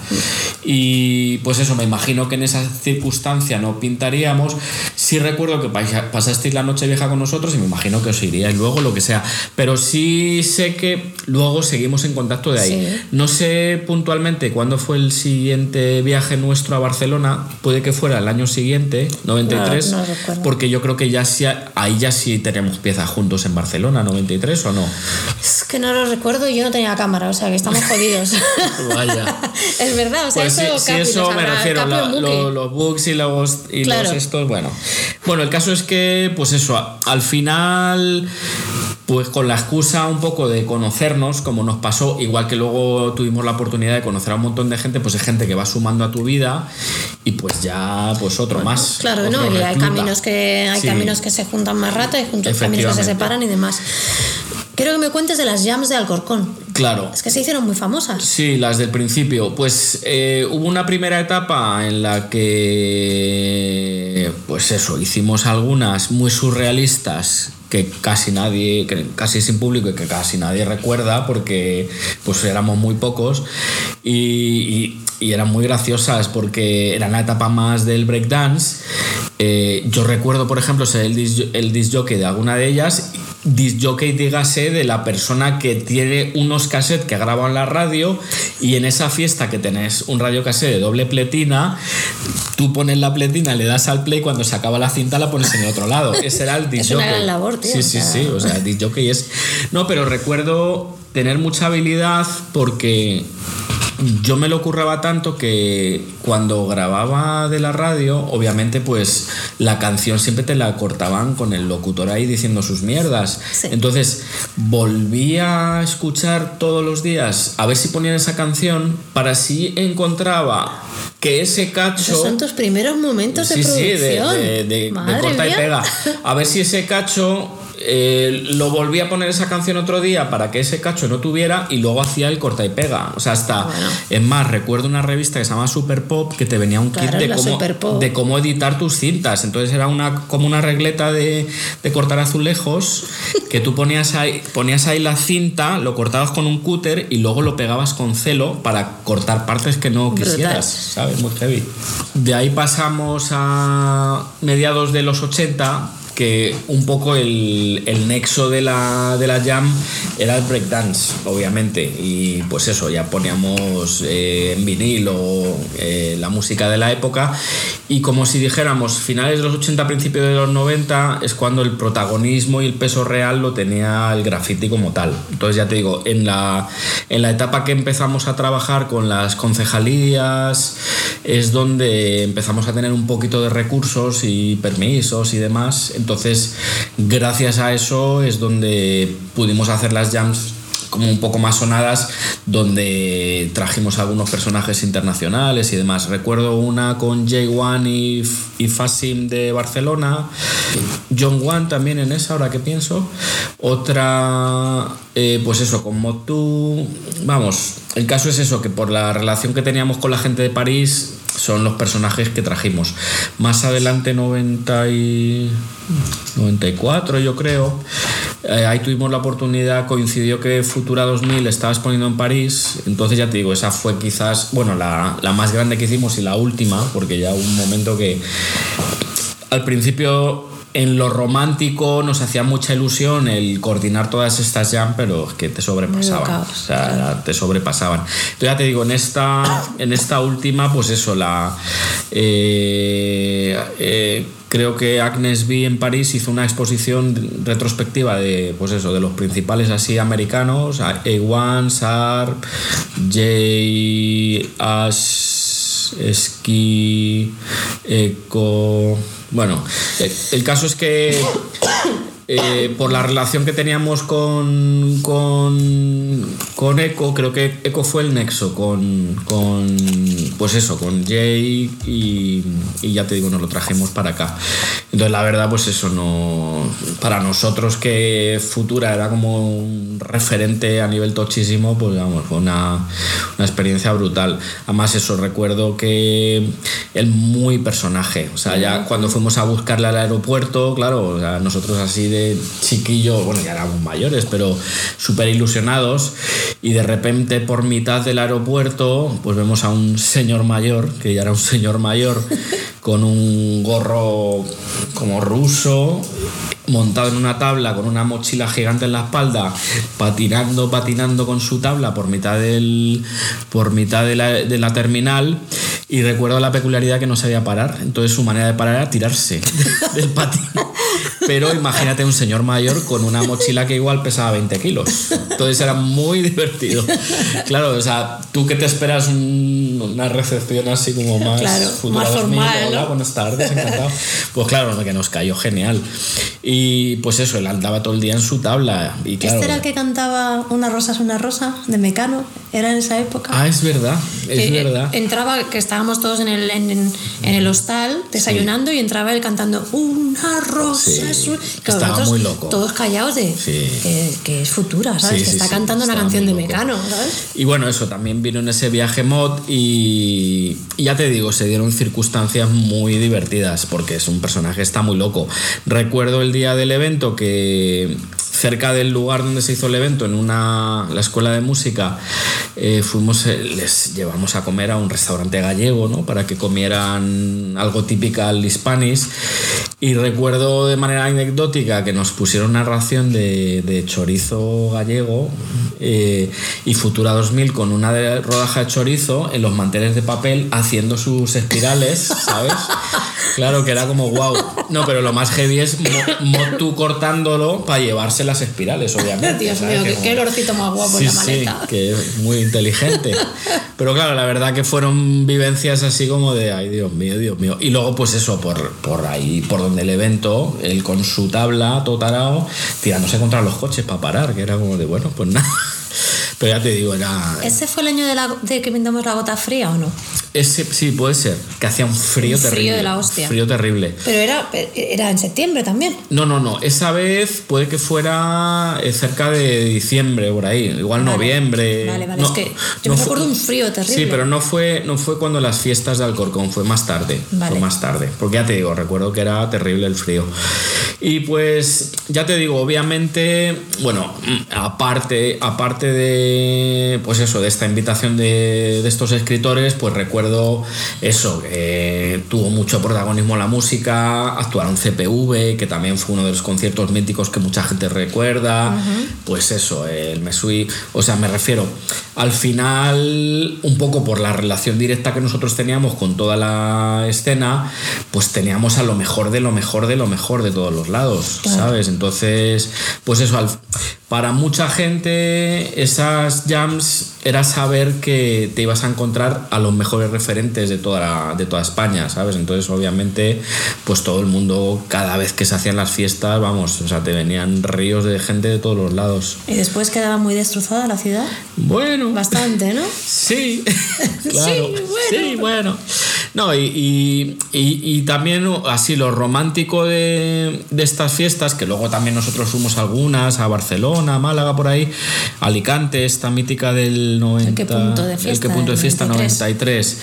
Y pues eso, me imagino que en esa circunstancia no pintaríamos. Sí recuerdo que pasa- pasasteis la noche vieja con nosotros y me imagino que os iríais luego, lo que sea. Pero sí sé que luego seguimos en contacto de ahí. Sí. No sé puntualmente cuándo fue el siguiente viaje nuestro a Barcelona, puede que fuera el año siguiente, 93, No, no recuerdo. porque yo creo que ya sí, ahí ya sí tenemos piezas juntos en Barcelona, 93 o no. Es que no lo recuerdo y yo no tenía cámara, o sea que estamos jodidos. Vaya. es verdad, o sea, Pues eso, sí, Capi, eso lo me refiero, la- lo- los books y los, y Claro. los estos, bueno. Bueno, el caso es que, pues eso, al final, pues con la excusa un poco de conocernos, como nos pasó, igual que luego tuvimos la oportunidad de conocer a un montón de gente, pues es gente que va sumando a tu vida y pues ya, pues otro más. Claro, otro ¿no? Y hay caminos que hay Sí. caminos que se juntan más rato, hay juntos caminos que se separan y demás. Quiero que me cuentes de las jams de Alcorcón. Claro. Es que se hicieron muy famosas. Sí, las del principio. Pues eh, hubo una primera etapa en la que, pues eso, hicimos algunas muy surrealistas que casi nadie, que casi sin público y que casi nadie recuerda porque pues éramos muy pocos y, y- y eran muy graciosas porque era la etapa más del breakdance. Eh, yo recuerdo, por ejemplo, ser el disc, el disc jockey de alguna de ellas disc jockey, dígase, de la persona que tiene unos cassettes que graba en la radio y en esa fiesta que tenés un radio cassette de doble pletina, tú pones la pletina, le das al play, cuando se acaba la cinta la pones en el otro lado. Ese era el disc Es una gran labor, tío, Sí, sí, sí, o sea, disc jockey es... No, pero recuerdo tener mucha habilidad porque yo me lo curraba tanto que cuando grababa de la radio, obviamente pues la canción siempre te la cortaban con el locutor ahí diciendo sus mierdas. Sí. Entonces volvía a escuchar todos los días a ver si ponían esa canción para si encontraba que ese cacho... Esos son tus primeros momentos de Sí, sí, producción. de, de- de- de Madre corta y mía. pega. A ver si ese cacho eh, lo volví a poner esa canción otro día para que ese cacho no tuviera y luego hacía el corta y pega. O sea, hasta. Es más, recuerdo una revista que se llama Super Pop que te venía un kit de cómo, de cómo editar tus cintas. Entonces era una como una regleta de, de cortar azulejos que tú ponías ahí, ponías ahí la cinta, lo cortabas con un cúter y luego lo pegabas con celo para cortar partes que no quisieras. ¿Sabes? Muy heavy. De ahí pasamos a mediados de los 80 que un poco el, el nexo de la, de la, jam era el breakdance, obviamente, y pues eso, ya poníamos eh, en vinilo eh, la música de la época, y como si dijéramos, finales de los 80, principios de los 90, es cuando el protagonismo y el peso real lo tenía el graffiti como tal. Entonces ya te digo, en la, en la etapa que empezamos a trabajar con las concejalías, es donde empezamos a tener un poquito de recursos y permisos y demás entonces, gracias a eso es donde pudimos hacer las jams como un poco más sonadas, donde trajimos algunos personajes internacionales y demás. Recuerdo una con J1 y, y Fasim de Barcelona, John Wan también en esa, ahora que pienso. Otra, eh, pues eso, con Motu. Vamos, el caso es eso, que por la relación que teníamos con la gente de París, son los personajes que trajimos. Más adelante, 90 y 94 yo creo, eh, ahí tuvimos la oportunidad, coincidió que Futura 2000 estaba exponiendo en París, entonces ya te digo, esa fue quizás, bueno, la, la más grande que hicimos y la última, porque ya hubo un momento que al principio en lo romántico nos hacía mucha ilusión el coordinar todas estas jam, pero es que te sobrepasaban. o sea, te sobrepasaban. Entonces ya te digo, en esta, en esta última, pues eso, la. Eh, eh, creo que Agnes B en París hizo una exposición retrospectiva de, pues eso, de los principales así americanos, A1, SARP, J, Ash, Ski, Eco bueno, el caso es que eh, por la relación que teníamos con, con, con Eco, creo que Eco fue el nexo con, con pues eso, con Jay y, y, ya te digo, nos lo trajimos para acá. Entonces la verdad, pues eso no, para nosotros que Futura era como un referente a nivel tochísimo, pues vamos, fue una, una experiencia brutal. Además eso, recuerdo que el muy personaje, o sea, ya cuando fuimos a buscarle al aeropuerto, claro, o sea, nosotros así de chiquillos, bueno, ya éramos mayores, pero súper ilusionados. Y de repente, por mitad del aeropuerto, pues vemos a un señor mayor, que ya era un señor mayor, con un gorro como ruso, montado en una tabla con una mochila gigante en la espalda, patinando, patinando con su tabla por mitad del por mitad de la, de la terminal y recuerdo la peculiaridad que no sabía parar, entonces su manera de parar era tirarse del patín. Pero imagínate un señor mayor con una mochila que igual pesaba 20 kilos. Entonces era muy divertido. Claro, o sea, tú que te esperas una recepción así como más, claro, más formal. Hola, buenas tardes, encantado. Pues claro, que nos cayó genial. Y pues eso, él andaba todo el día en su tabla. Y claro, ¿Este era el que cantaba Una rosa es una rosa de Mecano? ¿Era en esa época? Ah, es verdad, es verdad. Entraba, que estábamos todos en el, en, en el hostal desayunando y entraba él cantando Una rosa una... Estaba muy loco. Todos callados de que, que, es futura, ¿sabes? que está cantando una canción de Mecano, ¿sabes? Y bueno, eso también vino en ese viaje mod y, y ya te digo, se dieron circunstancias muy divertidas porque es un personaje está muy loco. Recuerdo el día del evento que cerca del lugar donde se hizo el evento, en una, la escuela de música, eh, fuimos, eh, les llevamos a comer a un restaurante gallego, ¿no? Para que comieran algo típical hispanis. Y recuerdo de manera anecdótica que nos pusieron una ración de, de chorizo gallego eh, y Futura 2000 con una de rodaja de chorizo en los manteles de papel haciendo sus espirales, ¿sabes? Claro que era como wow. No, pero lo más heavy es Motu cortándolo para llevarse las espirales, obviamente. Dios mío, qué, qué lorcito más guapo sí, en la maleta. Sí, que es muy inteligente. Pero claro, la verdad que fueron vivencias así como de, ay, Dios mío, Dios mío. Y luego, pues eso, por, por ahí, por donde el evento, él con su tabla, todo tarao, tirándose contra los coches para parar, que era como de, bueno, pues nada. Pero ya te digo, era. ¿Ese fue el año de, la, de que pintamos la gota fría o no? Ese, sí, puede ser. Que hacía un frío Un frío terrible. de la hostia. Frío terrible. Pero era, era en septiembre también. No, no, no. Esa vez puede que fuera eh, cerca de diciembre, por ahí. Igual Vale. noviembre. Vale, vale, No, es que yo no me recuerdo un frío terrible. Sí, pero no fue, no fue cuando las fiestas de Alcorcón, fue más tarde. Vale. Fue más tarde. Porque ya te digo, recuerdo que era terrible el frío. Y pues, ya te digo, obviamente, bueno, aparte, aparte de, pues eso, de esta invitación de, de estos escritores, pues recuerdo eso, tuvo mucho protagonismo la música, actuaron CPV, que también fue uno de los conciertos míticos que mucha gente recuerda, pues eso, el Mesui, o sea, me refiero, al final, un poco por la relación directa que nosotros teníamos con toda la escena, pues teníamos a lo mejor de lo mejor de lo mejor de todos los lados, ¿sabes? Entonces, pues eso, al- para mucha gente esas jams era saber que te ibas a encontrar a los mejores referentes de toda, la- de toda España, ¿sabes? Entonces, obviamente, pues todo el mundo, cada vez que se hacían las fiestas, vamos, o sea, te venían ríos de gente de todos los lados. Y después quedaba muy destrozada la ciudad. Bueno, Bastante, ¿no? Sí, claro. bueno. Sí, bueno. No, y, y- y- y también así lo romántico de, de estas fiestas, que luego también nosotros fuimos algunas, a Barcelona, Málaga, por ahí, Alicante, esta mítica del 90. El qué punto de el fiesta, qué punto de el fiesta 93.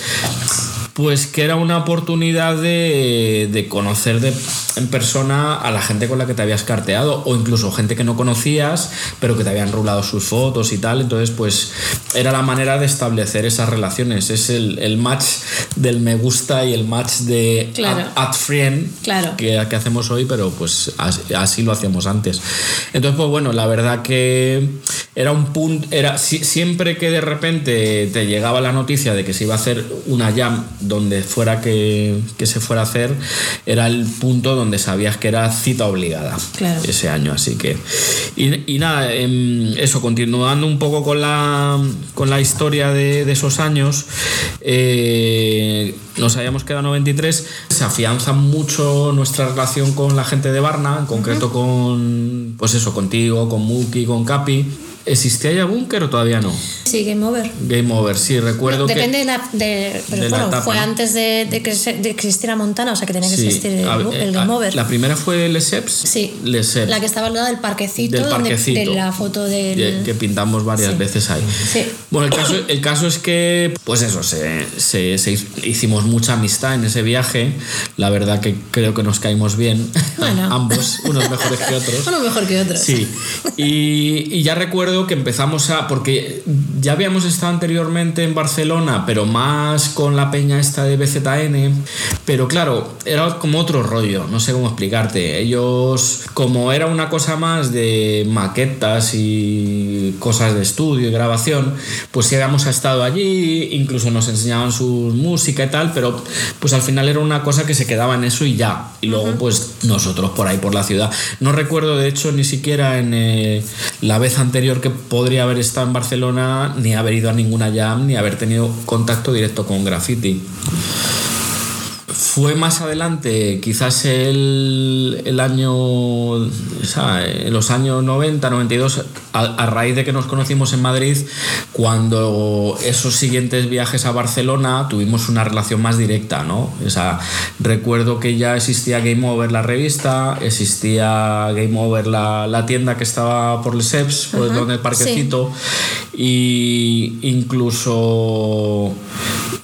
Pues que era una oportunidad de, de conocer de, en persona a la gente con la que te habías carteado o incluso gente que no conocías pero que te habían rulado sus fotos y tal. Entonces pues era la manera de establecer esas relaciones. Es el, el match del me gusta y el match de Claro. add friend Claro. que, que hacemos hoy, pero pues así, así lo hacíamos antes. Entonces pues bueno, la verdad que era un punto, era si- siempre que de repente te llegaba la noticia de que se iba a hacer una jam donde fuera que, que se fuera a hacer, era el punto donde sabías que era cita obligada Claro. ese año. Así que. Y, y nada, em, eso, continuando un poco con la, con la historia de, de esos años, eh, nos habíamos quedado en 93, se afianza mucho nuestra relación con la gente de Barna, en concreto con, pues eso, contigo, con Muki, con Capi. ¿Existía ya Búnker o todavía no? Sí, Game Over. Game Over, sí, recuerdo que... Depende de la. De, pero de la bueno, etapa, fue ¿no? antes de, de que, se- de existiera Montana, o sea que tenía que Sí, existir el, a el eh, Game a- Over. La primera fue Lesseps. Sí. Lesseps. La que estaba al lado del parquecito, del donde- parquecito de la foto del. que, pintamos varias Sí. veces ahí. Sí. Bueno, el caso, el caso es que, pues eso, se, se- se hicimos mucha amistad en ese viaje. La verdad que creo que nos caímos bien, Bueno. ambos, unos mejores que otros. Uno mejor que otro. Sí, y, y ya recuerdo que empezamos a. Porque ya habíamos estado anteriormente en Barcelona, pero más con la peña esta de BZN. Pero claro, era como otro rollo, no sé cómo explicarte. Ellos, como era una cosa más de maquetas y cosas de estudio y grabación, pues sí habíamos estado allí, incluso nos enseñaban su música y tal, pero pues al final era una cosa que se quedaba en eso y ya. Y luego, pues nosotros por ahí por la ciudad. No recuerdo, de hecho, ni siquiera en eh, la vez anterior que podría haber estado en Barcelona, ni haber ido a ninguna jam, ni haber tenido contacto directo con graffiti. Fue más adelante, quizás el, el año, o sea, en los años 90, 92, a, a raíz de que nos conocimos en Madrid, cuando esos siguientes viajes a Barcelona tuvimos una relación más directa, ¿no? O sea, recuerdo que ya existía Game Over la revista, existía Game Over la, la tienda que estaba por Lesseps, por donde el parquecito, y incluso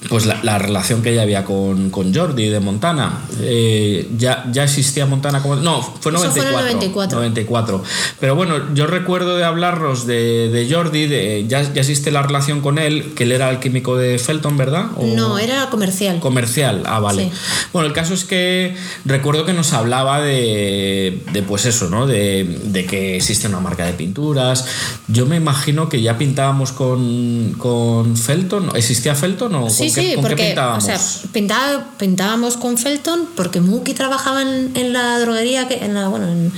pues la, la relación que ya había con, con Jordi de Montana. Eh, ya, ya existía Montana como. No, fue Eso fue en el 94. 94. 94. Pero bueno, yo recuerdo de hablaros de, de Jordi, de, ya, ya existe la relación con él, que él era el químico de Felton, ¿verdad? O- No, era comercial. Comercial, ah, vale. Sí. Bueno, el caso es que recuerdo que nos hablaba de, de pues eso, ¿no? De, de que existe una marca de pinturas. Yo me imagino que ya pintábamos con, con Felton. ¿Existía Felton o Sí, qué, sí, qué porque o pintábamos? sea, pintaba- pintábamos con Felton porque Muki trabajaba en, en la droguería, que, en, la, bueno, en,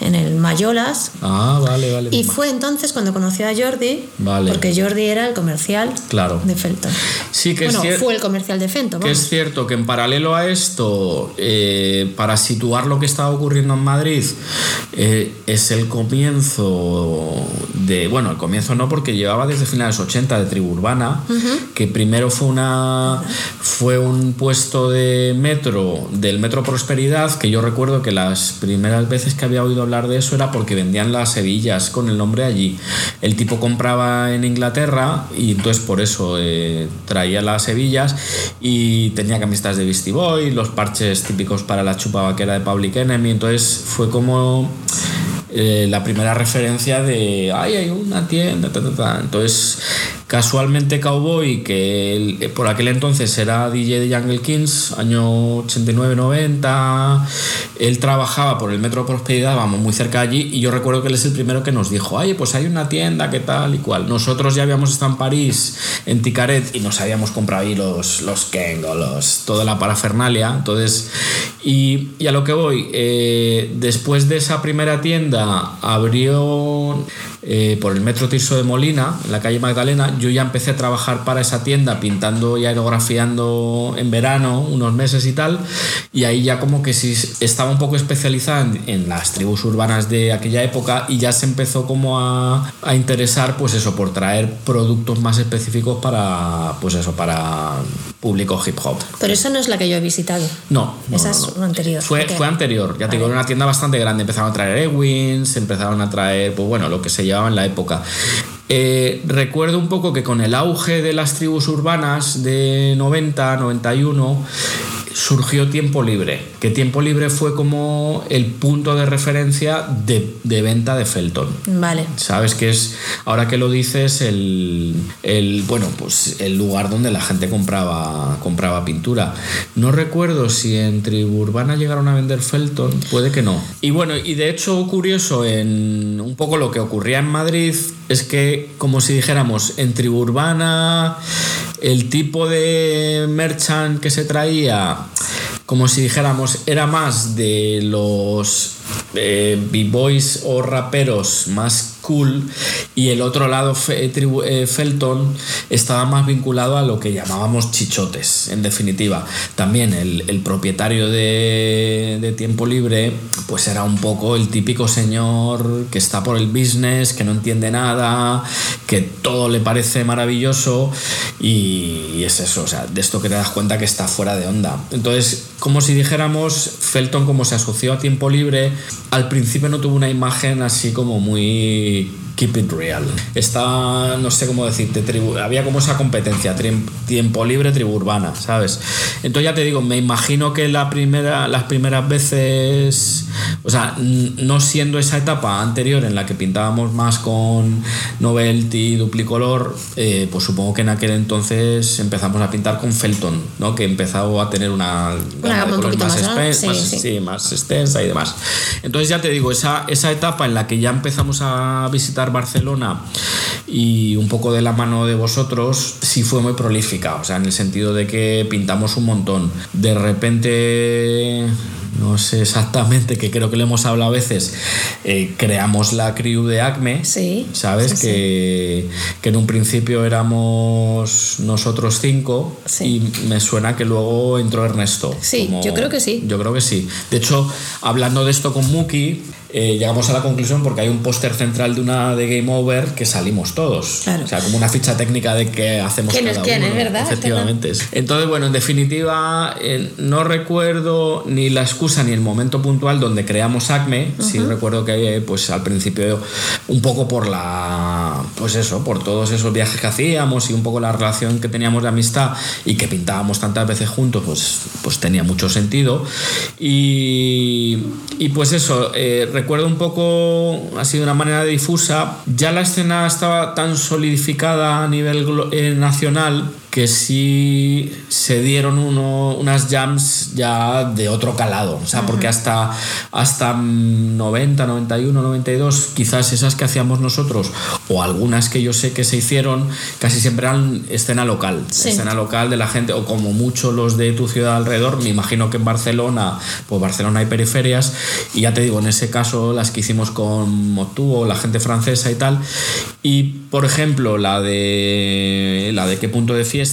en el Mayolas. ah, vale, vale. Y fue entonces cuando conoció a Jordi, Vale. porque Jordi era el comercial Claro. de Felton. Sí, que bueno, es fue el comercial de Felton. Que es cierto que en paralelo a esto, eh, para situar lo que estaba ocurriendo en Madrid, eh, es el comienzo de. Bueno, el comienzo no, porque llevaba desde finales 80 de Tribu Urbana, que primero fue una Fue un puesto de metro, del Metro Prosperidad, que yo recuerdo que las primeras veces que había oído hablar de eso era porque vendían las hebillas con el nombre allí. El tipo compraba en Inglaterra y entonces por eso eh, traía las hebillas y tenía camisetas de Beastie Boy, los parches típicos para la chupa vaquera de Public Enemy, entonces fue como eh, la primera referencia de, ay, hay una tienda, ta, ta. entonces casualmente Cowboy, que él, por aquel entonces era DJ de Jungle Kings, año 89-90, él trabajaba por el Metro Prosperidad, vamos, muy cerca de allí, y yo recuerdo que él es el primero que nos dijo, ay, pues hay una tienda, ¿qué tal y cual? Nosotros ya habíamos estado en París, en Ticaret, y nos habíamos comprado ahí los, los, toda la parafernalia, entonces, y, y a lo que voy, eh, después de esa primera tienda, abrió eh, por el Metro Tirso de Molina, en la calle Magdalena, yo ya empecé a trabajar para esa tienda pintando y aerografiando en verano unos meses y tal, y ahí ya como que sí estaba un poco especializada en, en las tribus urbanas de aquella época y ya se empezó como a, a, interesar pues eso, por traer productos más específicos para pues eso, para público hip hop. Pero esa no es la que yo he visitado. No. no esa no, es no. anterior. Fue, anterior, ya te digo, era una tienda bastante grande, empezaron a traer Ewins, empezaron a traer, pues bueno, lo que se llevaba en la época. Eh, recuerdo un poco que con el auge de las tribus urbanas de 90, 91, surgió Tiempo Libre, que Tiempo Libre fue como el punto de referencia de, de venta de Felton. Vale. Sabes que es, ahora que lo dices, el, el, bueno, pues el lugar donde la gente compraba, compraba pintura. No recuerdo si en Tribu Urbana llegaron a vender Felton, puede que no. Y bueno, y de hecho curioso, en un poco lo que ocurría en Madrid es que, como si dijéramos, en Tribu Urbana, el tipo de merchant que se traía, como si dijéramos, era más de los eh, b-boys o raperos más cool y el otro lado tribu- eh, Felton estaba más vinculado a lo que llamábamos chichotes en definitiva. También el, propietario de, tiempo libre pues era un poco el típico señor que está por el business que no entiende nada que todo le parece maravilloso y es eso o sea de esto que te das cuenta que está fuera de onda. Entonces como si dijéramos Felton como se asoció a tiempo libre al principio no tuvo una imagen así como muy the keep it real. Está, no sé cómo decirte, tribu- había como esa competencia, tiempo libre, tribu urbana, ¿sabes? Entonces ya te digo, me imagino que la primera, las primeras veces, o sea, no siendo esa etapa anterior en la que pintábamos más con novelty, duplicolor, eh, pues supongo que en aquel entonces empezamos a pintar con Felton, ¿no? Que empezó a tener una, Una gama un colores más espe- sí, más- sí. sí, más extensa y demás. Entonces ya te digo, esa, esa etapa en la que ya empezamos a visitar Barcelona y un poco de la mano de vosotros, sí fue muy prolífica, o sea, en el sentido de que pintamos un montón. De repente, no sé exactamente, que creo que le hemos hablado a veces, eh, creamos la crew de Acme. Sí, ¿Sabes? sí, sí. que, que en un principio éramos nosotros cinco Sí. y me suena que luego entró Ernesto. Sí, yo creo que sí. Yo creo que sí. De hecho, hablando de esto con Muki, eh, llegamos a la conclusión porque hay un póster central de una de Game Over que salimos todos. Claro. O sea, como una ficha técnica de qué hacemos ¿Quién es quién, uno. es verdad? Efectivamente. Entonces, bueno, en definitiva, eh, no recuerdo ni la excusa ni el momento puntual donde creamos Acme. Sí recuerdo que, eh, pues al principio, un poco por la. Pues eso, por todos esos viajes que hacíamos y un poco la relación que teníamos de amistad y que pintábamos tantas veces juntos, pues, pues tenía mucho sentido. Y, y pues eso, eh, recuerdo un poco, así de una manera difusa, ya la escena estaba tan solidificada a nivel eh, nacional que sí se dieron uno, unas jams ya de otro calado, o sea, porque hasta, hasta mm, 90, 91, 92, quizás esas que hacíamos nosotros, o algunas que yo sé que se hicieron, casi siempre eran escena local, Sí. escena local de la gente, o como mucho los de tu ciudad alrededor, me imagino que en Barcelona, pues Barcelona hay periferias, y ya te digo, en ese caso las que hicimos con Motu o la gente francesa y tal, y por ejemplo, la de la de qué punto de fiesta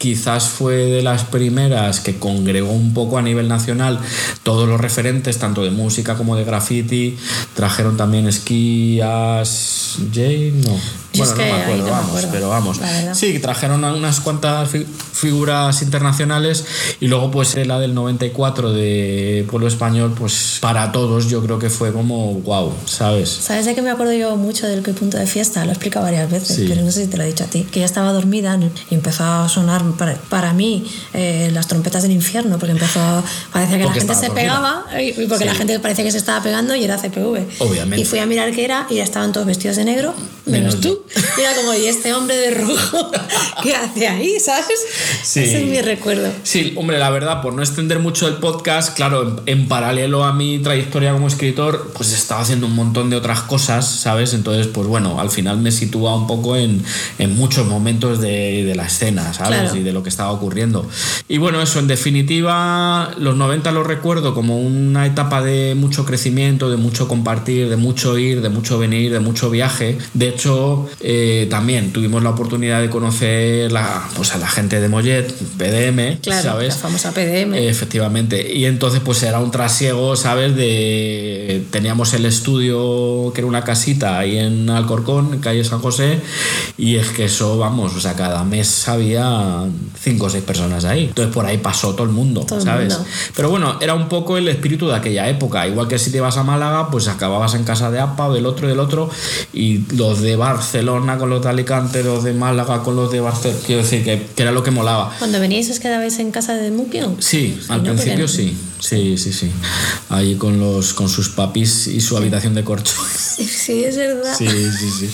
quizás fue de las primeras que congregó un poco a nivel nacional todos los referentes, tanto de música como de graffiti. Trajeron también esquías. Jane, no. Yo Yo es Bueno, que no me acuerdo, no me vamos, acuerdo, pero vamos. Sí, trajeron unas cuantas fi- figuras internacionales y luego pues la del 94 de Pueblo Español, pues para todos yo creo que fue como wow, ¿sabes? ¿Sabes de qué me acuerdo yo mucho del que punto de fiesta? Lo he explicado varias veces, Sí. pero no sé si te lo he dicho a ti. Que ya estaba dormida y empezó a sonar para, para mí eh, las trompetas del infierno, porque empezó, parecía que Porque la gente se dormida. pegaba, porque Sí. la gente parecía que se estaba pegando y era CPV. Obviamente. Y fui a mirar qué era y ya estaban todos vestidos de negro, menos, Menos tú. Y era como, ¿y este hombre de rojo qué hace ahí? ¿Sabes? Sí. Ese es mi recuerdo. Sí, hombre, la verdad, por no extender mucho el podcast, claro, en, en paralelo a mi trayectoria como escritor, pues estaba haciendo un montón de otras cosas, ¿sabes? Entonces, pues bueno, al final me sitúa un poco en, en muchos momentos de, de la escena, ¿sabes? Claro. Y de lo que estaba ocurriendo. Y bueno, eso, en definitiva, los 90 los recuerdo como una etapa de mucho crecimiento, de mucho compartir, de mucho ir, de mucho venir, de mucho viaje. De hecho, eh, también tuvimos la oportunidad de conocer la, pues a la gente de Mollet, PDM, Claro, ¿sabes? la famosa PDM. Eh, Efectivamente. Y entonces pues era un trasiego, ¿sabes? De teníamos el estudio que era una casita ahí en Alcorcón, en calle San José, y es que eso, vamos, o sea, cada mes había cinco o seis personas ahí. Entonces por ahí pasó todo el mundo, Todo el ¿sabes? mundo. Pero bueno, era un poco el espíritu de aquella época. Igual que si te ibas a Málaga, pues acababas en casa de APA o del otro y del otro, y los de Barcelona con los de Alicante, los de Málaga con los de Barcelona. Quiero decir que, que era lo que molaba. Cuando veníais os quedabais en casa de Mukio. Sí, al ¿no? principio Porque- sí. Sí, sí, sí. Ahí con los con sus papis y su habitación de corcho. Sí, es verdad. Sí, sí, sí.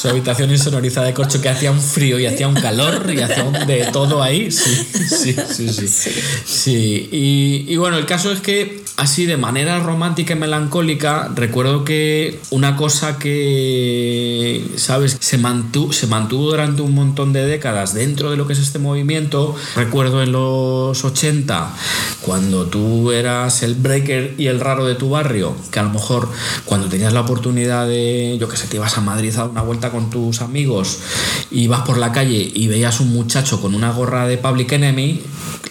Su habitación insonorizada de corcho que hacía un frío y hacía un calor y hacía un de todo ahí. Sí, sí, sí, sí. Sí, y, y bueno, el caso es que así de manera romántica y melancólica, recuerdo que una cosa que, ¿sabes? Se mantuvo, se mantuvo durante un montón de décadas dentro de lo que es este movimiento. Recuerdo en los 80, cuando tú eras el breaker y el raro de tu barrio, que a lo mejor cuando tenías la oportunidad de, yo que sé, te ibas a Madrid a dar una vuelta con tus amigos, y ibas por la calle y veías un muchacho con una gorra de Public Enemy,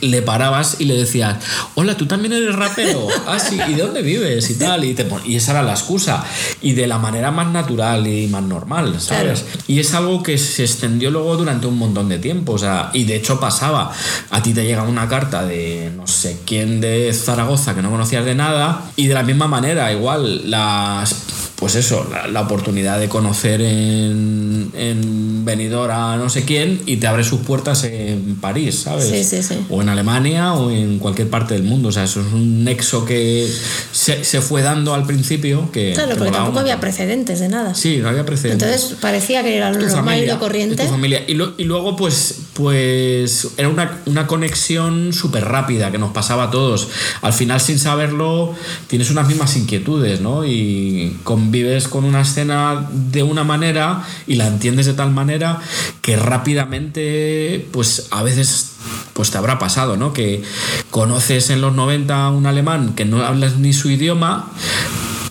le parabas y le decías, hola, tú también eres rapero, ah, sí, ¿y de dónde vives? y tal, y, te y esa era la excusa, y de la manera más natural y más normal, ¿sabes? Y es algo que se extendió luego durante un montón de tiempo, o sea, y de hecho pasaba, a ti te llega una carta de no sé quién de Zaragoza que no conocías de nada, y de la misma manera, igual, las pues eso, la, la oportunidad de conocer en, en Benidorm a no sé quién y te abre sus puertas en París, ¿sabes? Sí, sí, sí. O en Alemania o en cualquier parte del mundo. O sea, eso es un nexo que se, se fue dando al principio. Que, Claro, que porque tampoco había precedentes de nada. Sí, no había precedentes Entonces parecía que era lo normal y familia, lo corriente. tu familia. Y, lo- y luego, pues, pues era una, una conexión súper rápida que nos pasaba a todos. Al final, sin saberlo, tienes unas mismas inquietudes, ¿no? Y convives con una escena de una manera y la entiendes de tal manera que rápidamente, pues a veces pues te habrá pasado, ¿no? Que conoces en los 90 a un alemán que no hablas ni su idioma,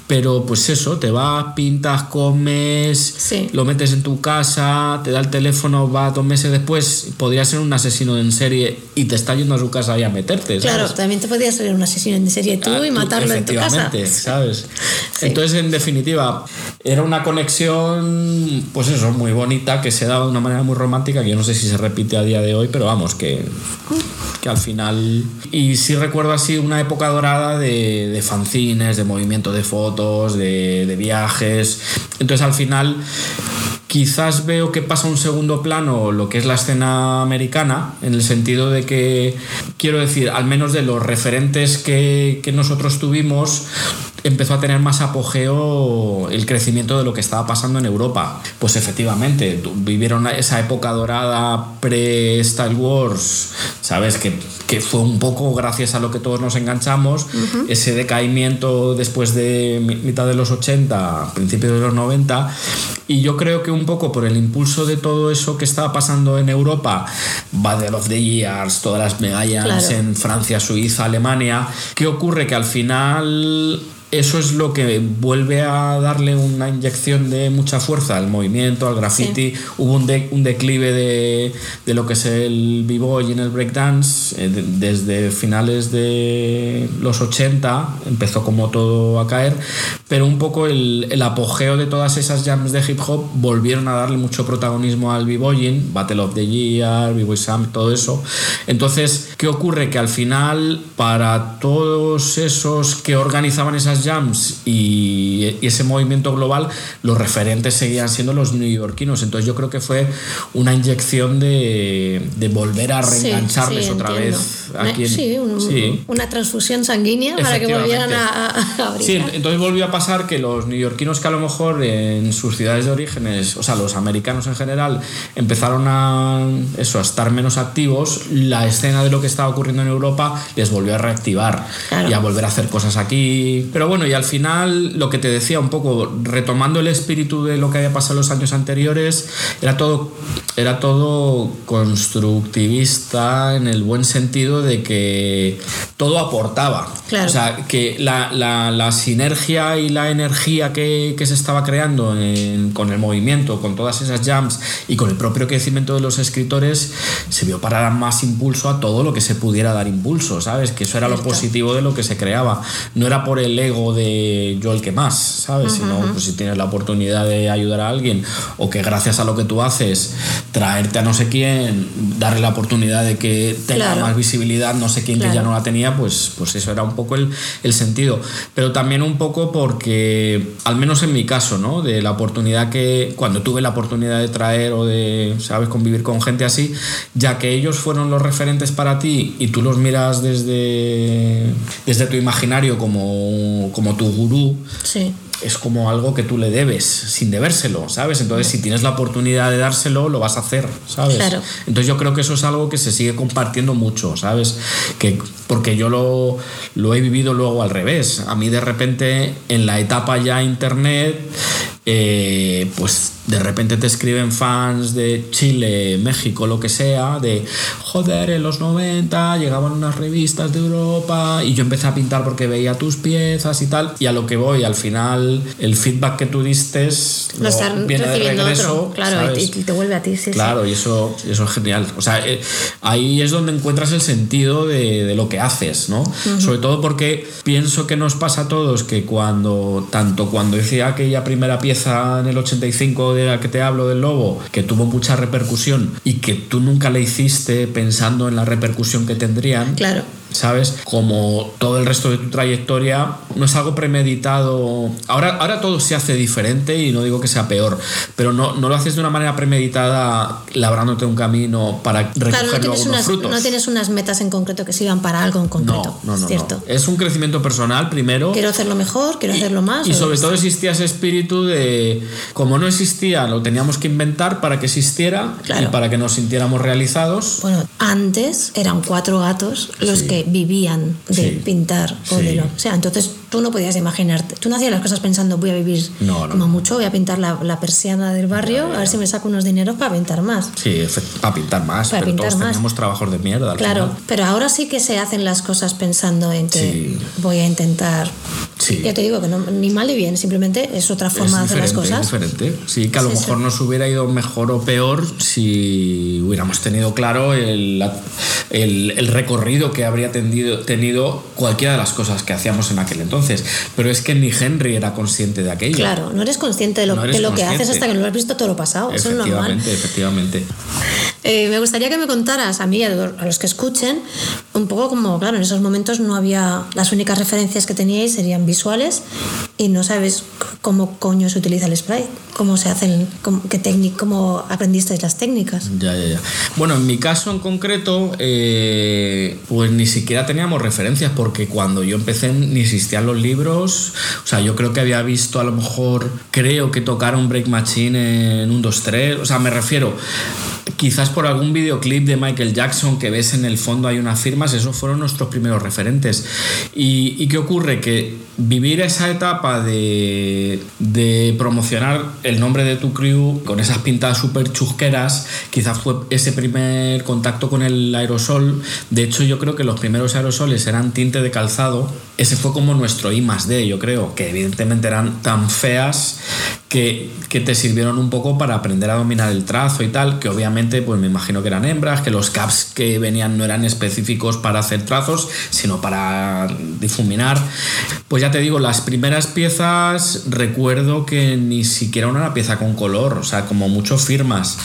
pero pues eso, te vas, pintas, comes, Sí. lo metes en tu casa, te da el teléfono, va dos meses después, podría ser un asesino en serie y te está yendo a su casa y a meterte. ¿sabes? Claro, también te podías ser un asesino en serie tú Ah, y matarlo en tu casa. ¿sabes? Sí. Entonces, en definitiva, era una conexión, pues eso, muy bonita, que se daba de una manera muy romántica, que yo no sé si se repite a día de hoy, pero vamos, que, que al final... Y sí recuerdo así una época dorada de, de fanzines, de movimiento de fotos, de, de viajes. Entonces, al final... Quizás veo que pasa un segundo plano lo que es la escena americana, en el sentido de que, quiero decir, al menos de los referentes que, que nosotros tuvimos, empezó a tener más apogeo el crecimiento de lo que estaba pasando en Europa. Pues efectivamente, vivieron esa época dorada pre-Star Wars, ¿sabes? Que, que fue un poco gracias a lo que todos nos enganchamos, ese decaimiento después de mi- mitad de los 80, principios de los 90, y yo creo que un poco por el impulso de todo eso que estaba pasando en Europa, Battle of the Years, todas las medallas Claro. en Francia, Suiza, Alemania, ¿qué ocurre? Que al final eso es lo que vuelve a darle una inyección de mucha fuerza al movimiento, al graffiti. Hubo un, de- un declive de, de lo que es el b-boy en el breakdance eh, de- desde finales de los 80, empezó como todo a caer, pero un poco el, el apogeo de todas esas jams de hip hop volvieron a darle mucho protagonismo al b-boying, Battle of the Year, B-Boy Sam, todo eso. Entonces, ¿qué ocurre? Que al final, para todos esos que organizaban esas jams y, y ese movimiento global, los referentes seguían siendo los neoyorquinos. Entonces, yo creo que fue una inyección de, de volver a reengancharles sí, otra entiendo. vez aquí. en- sí, un- sí. una transfusión sanguínea para que volvieran a, a- a Sí, entonces volvió a pasar que los neoyorquinos que a lo mejor en sus ciudades de orígenes, o sea, los americanos en general, empezaron a eso, a estar menos activos, la escena de lo que estaba ocurriendo en Europa les volvió a reactivar Claro. y a volver a hacer cosas aquí. Pero bueno, y al final lo que te decía un poco, retomando el espíritu de lo que había pasado los años anteriores, era todo, era todo constructivista en el buen sentido de que todo aportaba. Claro. O sea, que la, la- la sinergia y la energía que, que se estaba creando en- con el movimiento, con todas esas jams y con el propio crecimiento de los escritores, se vio para dar más impulso a todo lo que se pudiera dar impulso, ¿sabes? Que eso era lo positivo de lo que se creaba. No era por el ego de yo el que más, ¿sabes? Sino pues, si tienes la oportunidad de ayudar a alguien o que gracias a lo que tú haces, traerte a no sé quién, darle la oportunidad de que tenga Claro. más visibilidad, no sé quién que ya no la tenía, pues, pues eso era un poco el, el sentido. Pero también un poco porque, al menos en mi caso, ¿no? De la oportunidad que, cuando tuve la oportunidad de traer o de, ¿sabes?, convivir con gente así, ya que ellos fueron los referentes para ti y tú los miras desde, desde tu imaginario como, como tu gurú, Sí. es como algo que tú le debes, sin debérselo, ¿sabes? Entonces, si tienes la oportunidad de dárselo, lo vas a hacer, ¿sabes? Claro. Entonces, yo creo que eso es algo que se sigue compartiendo mucho, ¿sabes? Que, porque yo lo, lo he vivido luego al revés. A mí, de repente, en la etapa ya internet, eh, pues de repente te escriben fans de Chile, México, lo que sea, de joder, en los 90 llegaban unas revistas de Europa y yo empecé a pintar porque veía tus piezas y tal. Y a lo que voy, al final, el feedback que tú diste Lo están viene de recibiendo regreso, otro. Claro, y, ¿sabes? y te vuelve a ti, sí, sí. Claro, y eso, eso es genial. O sea, eh, ahí es donde encuentras el sentido de, de lo que haces, ¿no? Sobre todo porque pienso que nos pasa a todos que cuando, tanto cuando hice aquella primera pieza en el 85 que te hablo del lobo, que tuvo mucha repercusión y que tú nunca le hiciste pensando en la repercusión que tendrían, Claro. ¿Sabes? Como todo el resto de tu trayectoria, no es algo premeditado. Ahora, ahora todo se hace diferente y no digo que sea peor, pero no, no lo haces de una manera premeditada, labrándote un camino para recoger Claro, no tienes, unas, frutos. no tienes unas metas en concreto que sirvan para algo en concreto. no, no, no, ¿cierto? no. Es un crecimiento personal primero. Quiero hacerlo mejor, quiero hacerlo más. Y sobre todo existía ese espíritu de, como no existía, lo teníamos que inventar para que existiera y Claro. para que nos sintiéramos realizados. Bueno, antes eran cuatro gatos los Sí. que vivían de Sí. pintar o Sí. de lo. O sea, entonces tú no podías imaginarte. Tú no hacías las cosas pensando, voy a vivir No, no, como mucho, voy a pintar la, la persiana del barrio, a ver si me saco unos dineros para pintar más. Sí, para pintar más, Para pero pintar todos más. teníamos trabajos de mierda. al Claro, final. pero ahora sí que se hacen las cosas pensando en que Sí. voy a intentar. Sí. Ya te digo que no, ni mal ni bien, simplemente es otra forma de hacer las cosas. es diferente. Sí, que a lo Sí, mejor nos hubiera ido mejor o peor si hubiéramos tenido claro el, la- el- el recorrido que habría tendido- tenido cualquiera de las cosas que hacíamos en aquel entonces. Pero es que ni Henry era consciente de aquello. Claro, no eres consciente de lo, No de lo que haces hasta que no lo has visto todo lo pasado. Eso es normal. Efectivamente, efectivamente. Eh, me gustaría que me contaras a mí y a los que escuchen un poco como, claro, en esos momentos no había, las únicas referencias que teníais serían visuales y no sabes cómo coño se utiliza el sprite, cómo se hacen, cómo, qué técnica, cómo aprendisteis las técnicas. Ya, ya, ya. Bueno, en mi caso en concreto, eh, pues ni siquiera teníamos referencias porque cuando yo empecé ni existían los libros. O sea, yo creo que había visto a lo mejor, creo que tocaron Break Machine en un 2, 3. O sea, me refiero, quizás por algún videoclip de Michael Jackson que ves en el fondo hay unas firmas, esos fueron nuestros primeros referentes. ¿Y, y qué ocurre? Que vivir esa etapa de, promocionar el nombre de tu crew con esas pintadas súper chusqueras, quizás fue ese primer contacto con el aerosol. De hecho, yo creo que los primeros aerosoles eran tinte de calzado ese fue como nuestro I más D, yo creo, que evidentemente eran tan feas que, que, te sirvieron un poco para aprender a dominar el trazo y tal, que obviamente pues me imagino que eran hembras, que los caps que venían no eran específicos para hacer trazos, sino para difuminar. Pues ya te digo, las primeras piezas recuerdo que ni siquiera una pieza con color, o sea, como mucho firmas.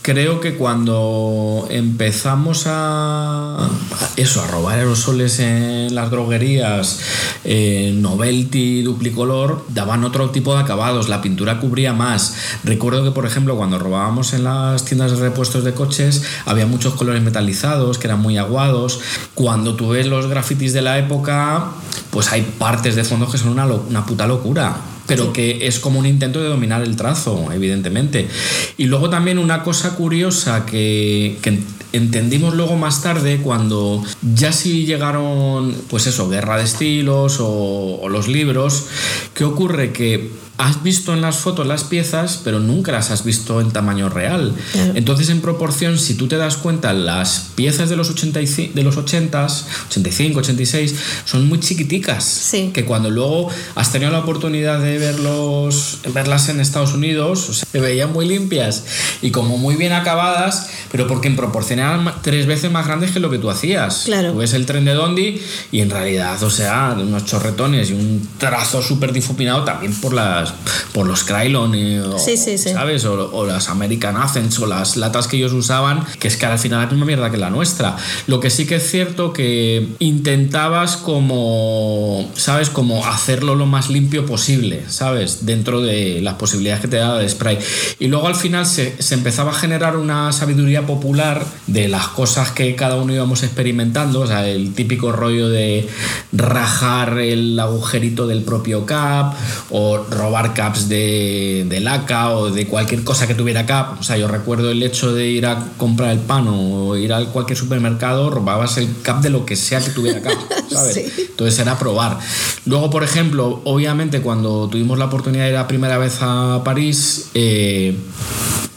Creo que cuando empezamos a eso, a robar aerosoles en las droguerías, eh, Novelty, Duplicolor, daban otro tipo de acabados, la pintura cubría más. Recuerdo que, por ejemplo, cuando robábamos en las tiendas de repuestos de coches, había muchos colores metalizados que eran muy aguados. Cuando tú ves los grafitis de la época, pues hay partes de fondo que son una, una puta locura. Pero que es como un intento de dominar el trazo, evidentemente. Y luego también una cosa curiosa que, que, entendimos luego más tarde cuando ya sí llegaron, pues eso, guerra de estilos o, o los libros, que ocurre que has visto en las fotos las piezas, pero nunca las has visto en tamaño real. Claro. Entonces, en proporción, si tú te das cuenta, las piezas de los, 85, de los 80s, 85, 86, son muy chiquiticas. Sí. Que cuando luego has tenido la oportunidad de verlos, verlas en Estados Unidos, o sea, se veían muy limpias y como muy bien acabadas, pero porque en proporción eran tres veces más grandes que lo que tú hacías. Claro. Tú ves el tren de Dondi y en realidad, o sea, unos chorretones y un trazo súper difuminado también por las por los Krylon o, sí, sí, sí. ¿sabes? O, o, las American Athens o las latas que ellos usaban, que es que al final es la misma mierda que la nuestra. Lo que sí que es cierto que intentabas como, ¿sabes? Como hacerlo lo más limpio posible, ¿sabes? Dentro de las posibilidades que te daba de spray. Y luego al final se, se empezaba a generar una sabiduría popular de las cosas que cada uno íbamos experimentando, o sea, el típico rollo de rajar el agujerito del propio cap o robar caps de, de laca o de cualquier cosa que tuviera cap. O sea, yo recuerdo el hecho de ir a comprar el pan o ir a cualquier supermercado, robabas el cap de lo que sea que tuviera cap, ¿sabes? Sí. Entonces era probar. Luego, por ejemplo, obviamente cuando tuvimos la oportunidad de ir la primera vez a París, eh,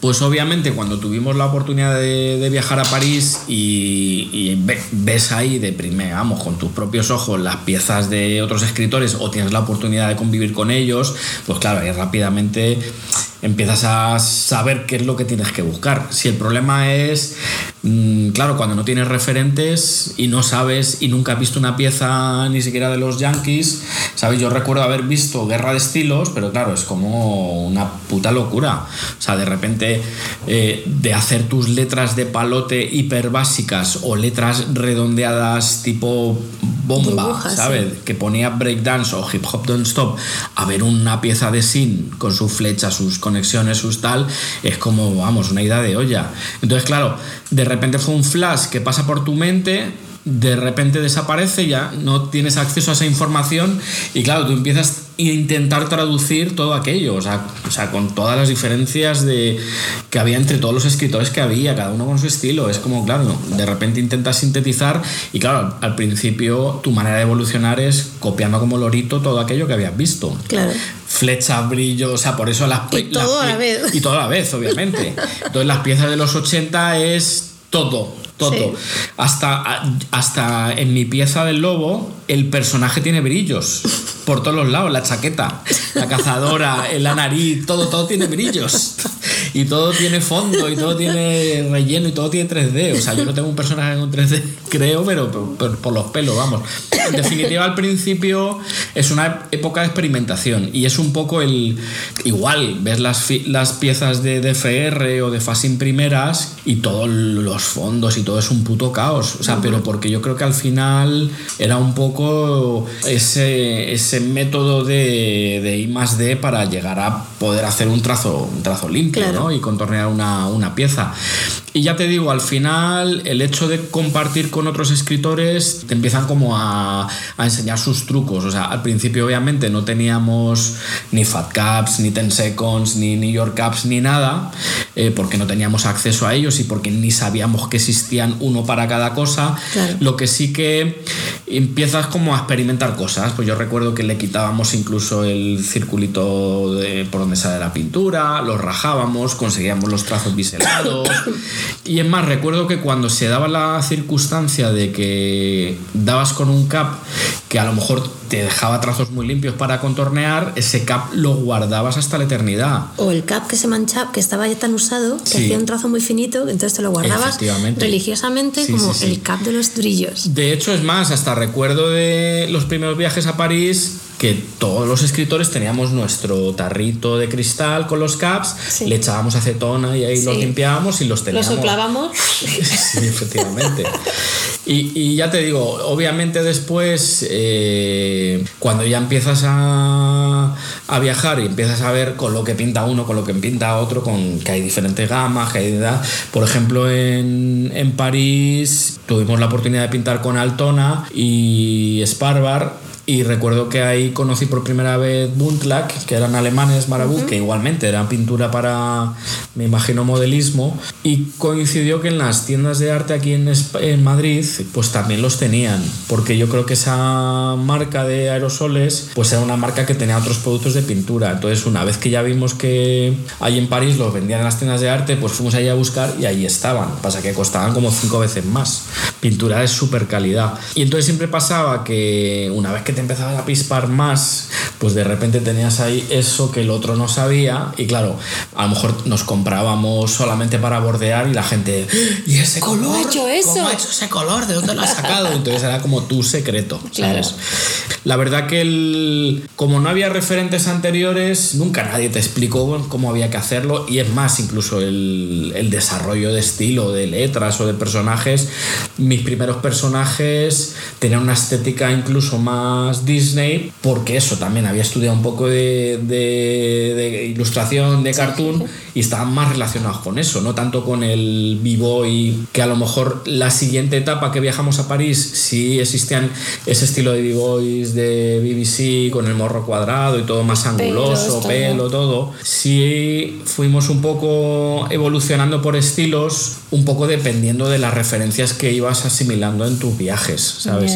pues obviamente cuando tuvimos la oportunidad de, viajar a París y, y, ves ahí de primera, vamos, con tus propios ojos las piezas de otros escritores o tienes la oportunidad de convivir con ellos, pues claro, ahí rápidamente empiezas a saber qué es lo que tienes que buscar. Si el problema es, claro, cuando no tienes referentes y no sabes y nunca has visto una pieza ni siquiera de los Yankees, ¿sabes? Yo recuerdo haber visto Guerra de Estilos, pero claro, es como una puta locura. O sea, de repente eh, de hacer tus letras de palote hiper básicas o letras redondeadas tipo bomba, ¿sabes? sí. Que ponía breakdance o hip hop don't stop a ver una pieza de sin con su flecha, sus conexiones, sus tal, es como, vamos, una idea de olla. Entonces, claro, de repente fue un flash que pasa por tu mente, de repente desaparece, ya no tienes acceso a esa información y claro, tú empiezas a intentar traducir todo aquello, o sea, o sea, con todas las diferencias de, que había entre todos los escritores que había, cada uno con su estilo, es como, claro, de repente intentas sintetizar y claro, al principio tu manera de evolucionar es copiando como lorito todo aquello que habías visto. Claro. Flechas, brillo, o sea, por eso las Y todo a la vez. Y todo a la vez, obviamente. Entonces las piezas de los 80 es todo, todo. Sí. Hasta, hasta en mi pieza del lobo, el personaje tiene brillos por todos los lados, la chaqueta, la cazadora, la nariz, todo, todo tiene brillos. Y todo tiene fondo, y todo tiene relleno, y todo tiene 3D. O sea, yo no tengo un personaje con 3D, creo, pero por, los pelos, vamos. En definitiva, al principio es una época de experimentación y es un poco el. Igual, ves las, las piezas de DFR o de Fasin primeras y todos los fondos y todo es un puto caos. O sea, pero porque yo creo que al final era un poco ese, ese método de, de I más D para llegar a poder hacer un trazo, un trazo limpio Claro. ¿no? y contornear una, una pieza. Y ya te digo, al final el hecho de compartir con otros escritores te empiezan como a, a enseñar sus trucos. O sea, al principio obviamente no teníamos ni Fat Caps, ni Ten Seconds, ni New York Caps, ni nada, eh, porque no teníamos acceso a ellos y porque ni sabíamos que existían uno para cada cosa. Claro. Lo que sí que empiezas como a experimentar cosas. Pues yo recuerdo que le quitábamos incluso el circulito de, por donde sale la pintura, lo rajábamos, conseguíamos los trazos biselados. Y es más, recuerdo que cuando se daba la circunstancia de que dabas con un cap que a lo mejor te dejaba trazos muy limpios para contornear, ese cap lo guardabas hasta la eternidad. O el cap que se manchaba, que estaba ya tan usado, que Sí. hacía un trazo muy finito, entonces te lo guardabas religiosamente Sí, como sí, el cap de los brillos. De hecho, es más, hasta recuerdo de los primeros viajes a París que todos los escritores teníamos nuestro tarrito de cristal con los caps, Sí. le echábamos acetona y ahí los Sí. limpiábamos y los Lo teníamos. soplábamos. sí, efectivamente. Y, ya te digo, obviamente después, eh, cuando ya empiezas a, a viajar y empiezas a ver con lo que pinta uno, con lo que pinta otro, con que hay diferentes gamas, que hay edad. Por ejemplo, en, en París tuvimos la oportunidad de pintar con Altona y Sparbar. Y recuerdo que ahí conocí por primera vez Buntlack, que eran alemanes, Marabú, que igualmente eran pintura para, me imagino, modelismo. Y coincidió que en las tiendas de arte aquí en, en Madrid, pues también los tenían. Porque yo creo que esa marca de aerosoles, pues era una marca que tenía otros productos de pintura. Entonces, una vez que ya vimos que ahí en París los vendían en las tiendas de arte, pues fuimos allí a buscar y ahí estaban. Pasa que costaban como cinco veces más. Pintura de super calidad. Y entonces siempre pasaba que una vez que te empezabas a pispar más, pues de repente tenías ahí eso que el otro no sabía. Y claro, a lo mejor nos comprábamos solamente para bordear y la gente, ¿y ese ¿Cómo color? ha hecho eso?" ¿Cómo ha hecho ese color? ¿De dónde lo has sacado? Entonces era como tu secreto, Claro. La verdad que el, como no había referentes anteriores, nunca nadie te explicó cómo había que hacerlo. Y es más, incluso el, el desarrollo de estilo, de letras o de personajes. Mis primeros personajes tenían una estética incluso más Disney, porque eso también había estudiado un poco de, de- de ilustración, de cartoon, y estaban más relacionados con eso, no tanto con el b-boy, que a lo mejor la siguiente etapa que viajamos a París, sí existían ese estilo de b-boys de BBC con el morro cuadrado y todo más anguloso, pelo, todo. Sí fuimos un poco evolucionando por estilos, un poco dependiendo de las referencias que ibas asimilando en tus viajes, ¿sabes?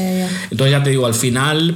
Entonces ya te digo, al final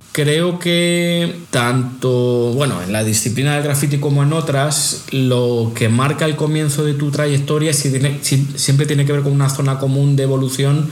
creo que tanto, bueno, en la disciplina del graffiti como en otras, lo que marca el comienzo de tu trayectoria sí tiene- sí- siempre tiene que ver con una zona común de evolución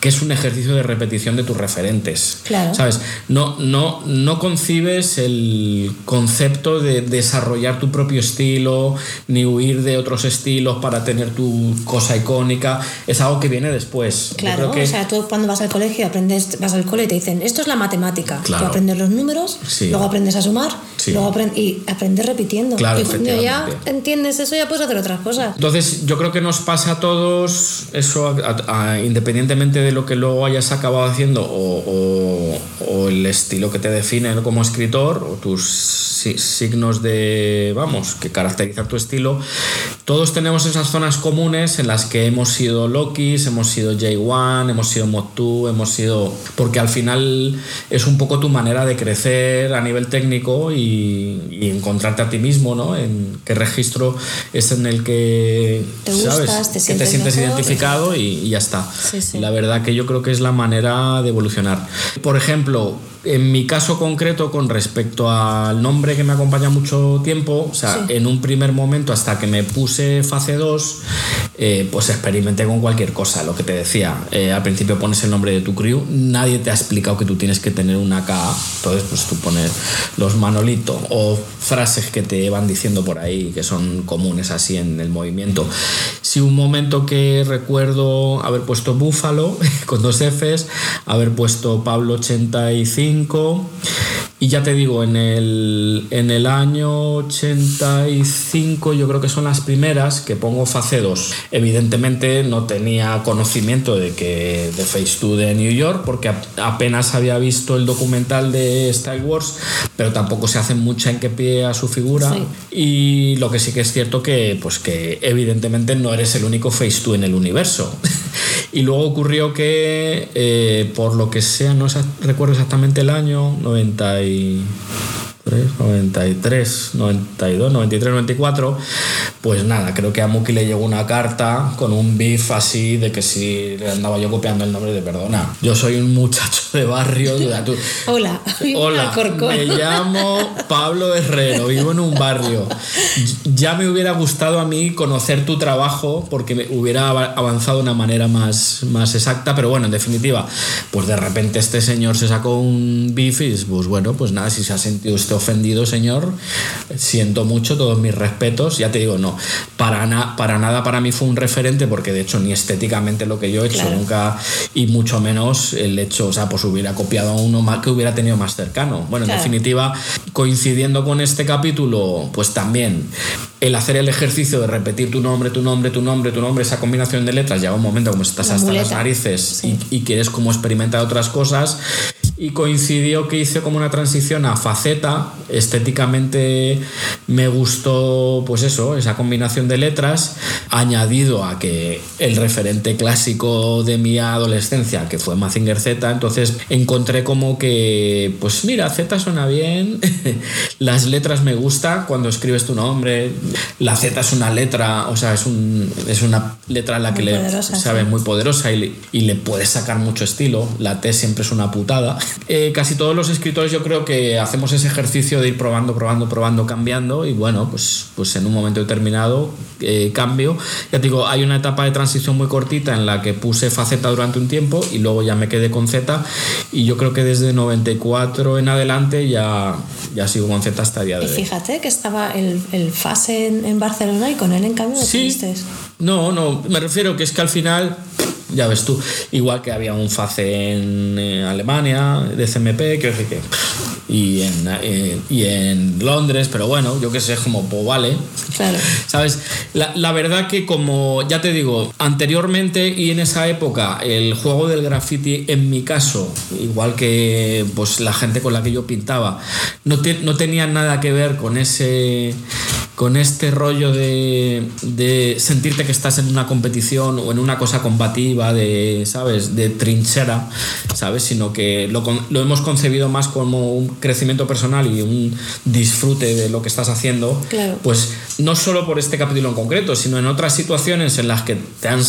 que es un ejercicio de repetición de tus referentes. Claro. ¿Sabes? No, no, no concibes el concepto de desarrollar tu propio estilo, ni huir de otros estilos para tener tu cosa icónica. Es algo que viene después. Claro, que- o sea, tú cuando vas al colegio aprendes, vas al cole y te dicen, esto es la matemática. Claro. Tú aprendes los números, Sí. luego aprendes a sumar, Sí. luego apren- y aprendes repitiendo. Claro, y cuando ya entiendes eso, ya puedes hacer otras cosas. Entonces, yo creo que nos pasa a todos eso, a- a- independientemente de lo que luego hayas acabado haciendo o, o- o el estilo que te define como escritor o tus si- signos de, vamos, que caracterizan tu estilo, todos tenemos esas zonas comunes en las que hemos sido Lokis, hemos sido J1, hemos sido Motu, hemos sido... Porque al final es un poco tu manera de crecer a nivel técnico y, y encontrarte a ti mismo, ¿no? En qué registro es en el que Te gustas, ¿sabes? te que te sientes mejor, identificado y, y ya está. Sí, sí. Y la verdad que yo creo que es la manera de evolucionar. Por ejemplo, en mi caso concreto con respecto al nombre que me acompaña mucho tiempo, o sea, Sí. en un primer momento hasta que me puse fase 2, eh, pues experimenté con cualquier cosa, lo que te decía. Eh, al principio pones el nombre de tu crew, nadie te ha explicado que tú tienes que tener una K, entonces pues tú pones los Manolito o frases que te van diciendo por ahí que son comunes así en el movimiento. Si un momento que recuerdo haber puesto Búfalo con dos Fs, haber puesto Pablo 85 y ya te digo, en el, en el año 85 yo creo que son las primeras que pongo 2. Evidentemente no tenía conocimiento de que de Face 2 de New York porque ap- apenas había visto el documental de Style Wars, pero tampoco se hace mucha hincapié a su figura. Sí. Y lo que sí que es cierto que pues que evidentemente no eres el único Face 2 en el universo. Y luego ocurrió que eh, por lo que sea, no recuerdo exactamente el año, 90 y 93, 92, 93, 94, pues nada, creo que a Muki le llegó una carta con un beef así de que si le andaba yo copiando el nombre de perdona. Yo soy un muchacho de barrio. Hola, hola, me llamo Pablo Herrero, vivo en un barrio. Ya me hubiera gustado a mí conocer tu trabajo porque me hubiera avanzado de una manera más, más exacta, pero bueno, en definitiva, pues de repente este señor se sacó un beef y pues bueno, pues nada, si se ha sentido usted ofendido, señor, siento mucho, todos mis respetos, ya te digo, no, para, para nada para mí fue un referente porque de hecho ni estéticamente lo que yo he hecho nunca y mucho menos el hecho, o sea, pues hubiera copiado a uno más que hubiera tenido más cercano. Bueno, en definitiva, coincidiendo con este capítulo, pues también el hacer el ejercicio de repetir tu nombre, tu nombre, tu nombre, tu nombre, esa combinación de letras, llega un momento como estás hasta las narices y, y, quieres como experimentar otras cosas y coincidió que hice como una transición a faceta. Estéticamente me gustó, pues eso, esa combinación de letras, añadido a que el referente clásico de mi adolescencia, que fue Mazinger Z, entonces encontré como que, pues mira, Z suena bien, las letras me gustan cuando escribes tu nombre, la Z es una letra, o sea, es, un, es una letra en la que le sabe muy poderosa y y le puedes sacar mucho estilo, la T siempre es una putada. Eh, casi todos los escritores yo creo que hacemos ese ejercicio de ir probando, probando, probando, cambiando y bueno, pues, pues en un momento determinado eh, cambio. Ya te digo, hay una etapa de transición muy cortita en la que puse faceta durante un tiempo y luego ya me quedé con Z y yo creo que desde 94 en adelante ya, ya sigo con Z hasta el día de hoy. Y fíjate que estaba el, el FASE en, Barcelona y con él en cambio sí. No, no, me refiero que es que al final ya ves tú, igual que había un FACE en eh, Alemania, de CMP, que, que y en, eh, y en Londres, pero bueno, yo qué sé, como, pues vale. Claro. ¿Sabes? La, la, verdad que como, ya te digo, anteriormente y en esa época, el juego del graffiti, en mi caso, igual que pues la gente con la que yo pintaba, no, no tenía nada que ver con ese con este rollo de, de, sentirte que estás en una competición o en una cosa combativa, de, ¿sabes? De trinchera, ¿sabes? Sino que lo, lo, hemos concebido más como un crecimiento personal y un disfrute de lo que estás haciendo. Pues no solo por este capítulo en concreto, sino en otras situaciones en las que te han,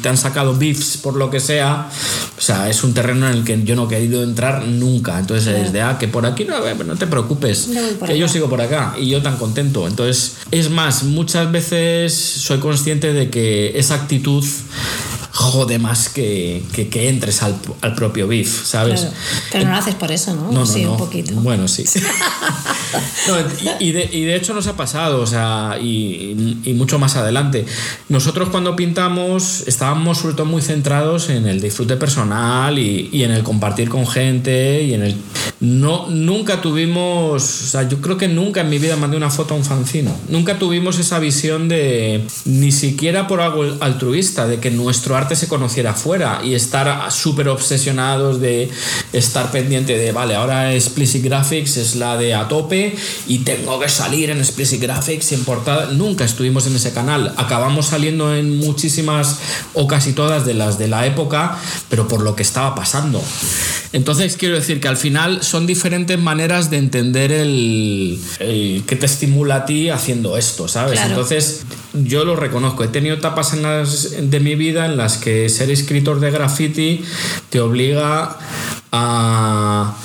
te han sacado beefs por lo que sea. O sea, es un terreno en el que yo no he querido entrar nunca. Entonces, desde, ah, que por aquí no, no te preocupes, que yo sigo por acá y yo tan contento. Entonces, es más, muchas veces soy consciente de que esa actitud jode más que, que, entres al, al, propio beef, ¿sabes? Pero no lo haces por eso, ¿no? No, no, sí, un poquito. Bueno, sí. y, de, y, de, hecho nos ha pasado, o sea, y, y, mucho más adelante. Nosotros cuando pintamos estábamos sobre todo muy centrados en el disfrute personal y, y en el compartir con gente y en el... No, nunca tuvimos, o sea, yo creo que nunca en mi vida mandé una foto a un fanzino. Nunca tuvimos esa visión de, ni siquiera por algo altruista, de que nuestro arte se conociera fuera y estar súper obsesionados de estar pendiente de, vale, ahora Explicit Graphics es la de a tope y tengo que salir en Explicit Graphics y en portada. Nunca estuvimos en ese canal. Acabamos saliendo en muchísimas o casi todas de las de la época, pero por lo que estaba pasando. Entonces quiero decir que al final son diferentes maneras de entender el, que te estimula a ti haciendo esto, ¿sabes? Entonces yo lo reconozco. He tenido etapas en las, de mi vida en las que ser escritor de graffiti te obliga a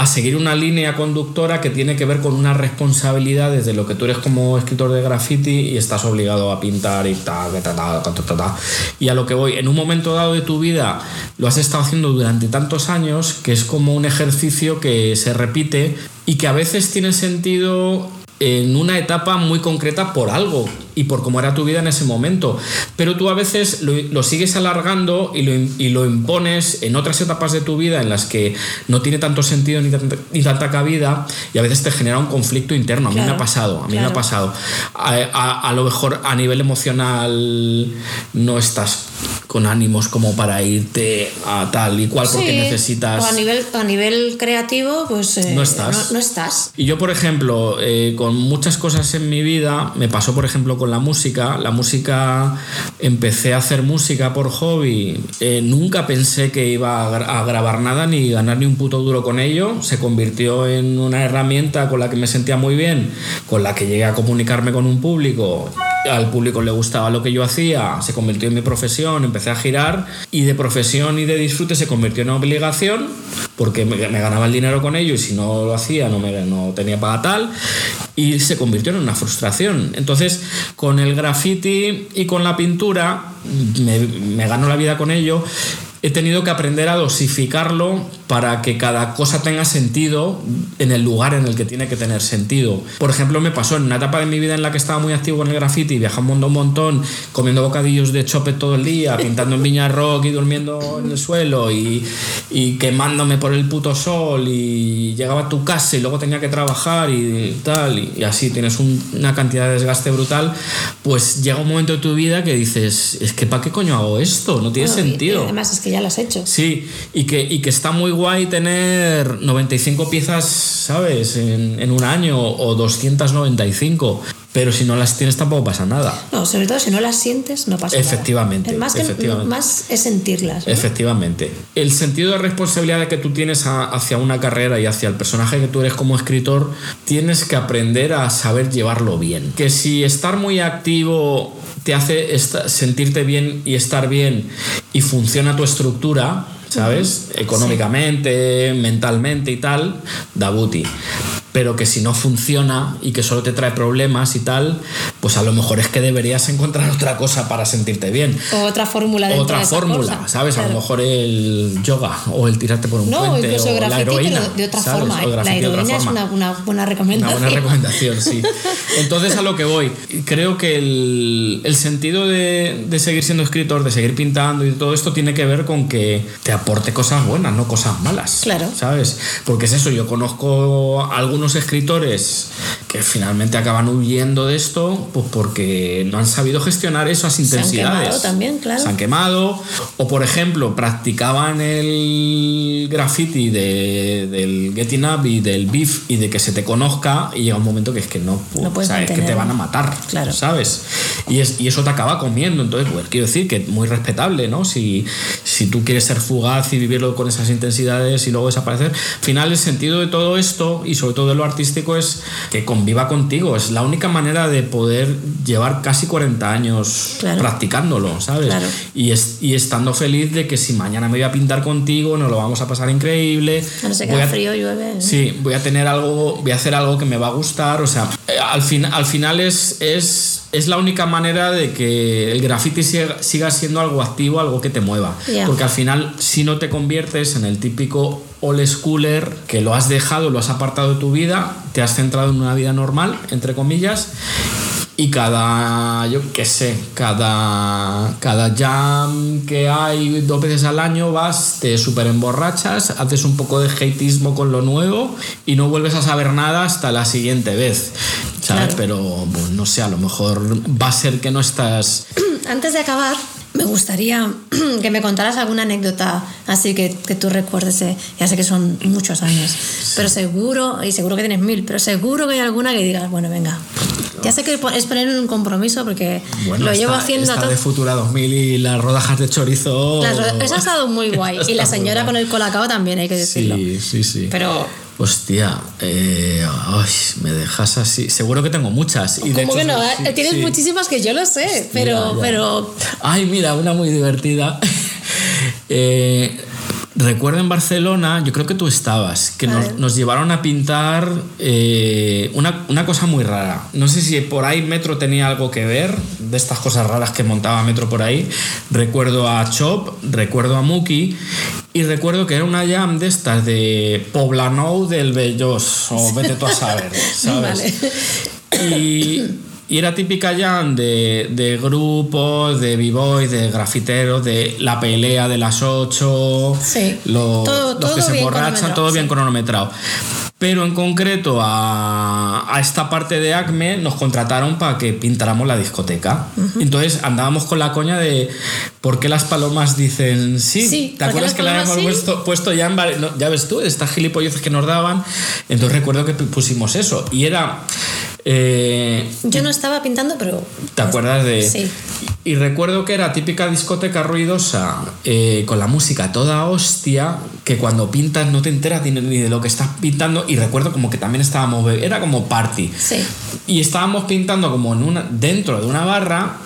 a seguir una línea conductora que tiene que ver con una responsabilidad desde lo que tú eres como escritor de graffiti y estás obligado a pintar y tal, tal, tal, tal, Y a lo que voy, en un momento dado de tu vida lo has estado haciendo durante tantos años que es como un ejercicio que se repite y que a veces tiene sentido en una etapa muy concreta por algo y por cómo era tu vida en ese momento. Pero tú a veces lo, sigues alargando y lo, y lo, impones en otras etapas de tu vida en las que no tiene tanto sentido ni, ni tanta cabida y a veces te genera un conflicto interno. A mí me ha pasado, a mí me ha pasado. A, a, lo mejor a nivel emocional no estás con ánimos como para irte a tal y cual porque necesitas... O a nivel, a nivel creativo, pues eh, no, estás. No, estás. Y yo, por ejemplo, eh, con muchas cosas en mi vida, me pasó, por ejemplo, con la música. La música, empecé a hacer música por hobby. Eh, nunca pensé que iba a, grabar nada ni ganar ni un puto duro con ello. Se convirtió en una herramienta con la que me sentía muy bien, con la que llegué a comunicarme con un público al público le gustaba lo que yo hacía, se convirtió en mi profesión, empecé a girar y de profesión y de disfrute se convirtió en obligación porque me, ganaba el dinero con ello y si no lo hacía no, me, no tenía para tal y se convirtió en una frustración. Entonces con el graffiti y con la pintura me, me ganó la vida con ello he tenido que aprender a dosificarlo para que cada cosa tenga sentido en el lugar en el que tiene que tener sentido. Por ejemplo, me pasó en una etapa de mi vida en la que estaba muy activo en el graffiti, viajando un montón, comiendo bocadillos de chope todo el día, pintando en Viña Rock y durmiendo en el suelo y, y quemándome por el puto sol y llegaba a tu casa y luego tenía que trabajar y tal, y, así tienes una cantidad de desgaste brutal, pues llega un momento de tu vida que dices, es que ¿para qué coño hago esto? No tiene sentido. además es que ya lo has hecho. Sí, y que, y que está muy guay tener 95 piezas, ¿sabes? En, en un año o 295. Pero si no las tienes tampoco pasa nada. No, sobre todo si no las sientes no pasa efectivamente, nada. Más que efectivamente. más es sentirlas. Efectivamente. El sentido de responsabilidad que tú tienes hacia una carrera y hacia el personaje que tú eres como escritor, tienes que aprender a saber llevarlo bien. Que si estar muy activo te hace sentirte bien y estar bien y funciona tu estructura, ¿sabes? Económicamente, mentalmente y tal, da booty pero que si no funciona y que solo te trae problemas y tal, pues a lo mejor es que deberías encontrar otra cosa para sentirte bien. O otra fórmula de Otra fórmula, ¿sabes? A lo mejor el yoga o el tirarte por un no, puente o la heroína. De otra forma. La heroína es una, una, buena recomendación. Una buena recomendación, sí. Entonces a lo que voy, creo que el, el sentido de, de, seguir siendo escritor, de seguir pintando y todo esto tiene que ver con que te aporte cosas buenas, no cosas malas. Claro. ¿Sabes? Porque es eso, yo conozco algún unos escritores que finalmente acaban huyendo de esto, pues porque no han sabido gestionar esas intensidades. Se han quemado también, claro. Se han quemado. O, por ejemplo, practicaban el graffiti de, del getting up y del beef y de que se te conozca y llega un momento que es que no, no puedes que te van a matar, claro. ¿sabes? Y, es, y eso te acaba comiendo. Entonces, pues quiero decir que muy respetable, ¿no? Si, si tú quieres ser fugaz y vivirlo con esas intensidades y luego desaparecer. Al final, el sentido de todo esto y sobre todo de lo artístico es que conviva contigo. Es la única manera de poder llevar casi 40 años practicándolo, ¿sabes? Y, y estando feliz de que si mañana me voy a pintar contigo, nos lo vamos a pasar increíble. No sé qué frío, llueve. ¿eh? Sí, voy a tener algo, voy a hacer algo que me va a gustar. O sea, eh, al, fin, al final es, es, es la única manera de que el graffiti siga, siga siendo algo activo, algo que te mueva. Porque al final, si no te conviertes en el típico old schooler que lo has dejado, lo has apartado de tu vida, te has centrado en una vida normal, entre comillas, y cada, yo qué sé, cada, cada jam que hay dos veces al año vas, te super emborrachas, haces un poco de hateismo con lo nuevo y no vuelves a saber nada hasta la siguiente vez. ¿Sabes? Pero pues, no sé, a lo mejor va a ser que no estás. Antes de acabar, me gustaría que me contaras alguna anécdota así que, que tú recuerdes. Eh, ya sé que son muchos años, pero seguro, y seguro que tienes mil, pero seguro que hay alguna que digas, bueno, venga. Ya sé que es poner un compromiso porque lo llevo haciendo esta de Futura 2000 y las rodajas de chorizo. Eso ha estado muy guay. y la señora con el colacao también, hay que decirlo. Sí, sí, sí. Pero Hostia, eh, me dejas así. Seguro que tengo muchas. Y ¿Cómo que no? Tienes muchísimas que yo lo sé, pero, pero. Ay, mira, una muy divertida. eh, Recuerdo en Barcelona, yo creo que tú estabas, que nos, llevaron a pintar eh, una, una, cosa muy rara. No sé si por ahí Metro tenía algo que ver, de estas cosas raras que montaba Metro por ahí. Recuerdo a Chop, recuerdo a Muki, y recuerdo que era una jam de estas de Poblanou del Bellos, o vete tú a saber, ¿sabes? Y y era típica ya de, de grupos, de b-boys, de grafiteros, de la pelea de las ocho, sí. los, que se emborrachan, todo bien cronometrado. Pero en concreto a, a, esta parte de ACME nos contrataron para que pintáramos la discoteca. Entonces andábamos con la coña de por qué las palomas dicen sí. ¿Te acuerdas que la habíamos puesto, ya en... ya ves tú, estas gilipolleces que nos daban. Entonces recuerdo que pusimos eso. Y era Eh, Yo no estaba pintando, pero. ¿Te acuerdas de.? Sí. Y recuerdo que era típica discoteca ruidosa, eh, con la música toda hostia, que cuando pintas no te enteras ni de lo que estás pintando. Y recuerdo como que también estábamos. Era como party. Sí. Y estábamos pintando como en una, dentro de una barra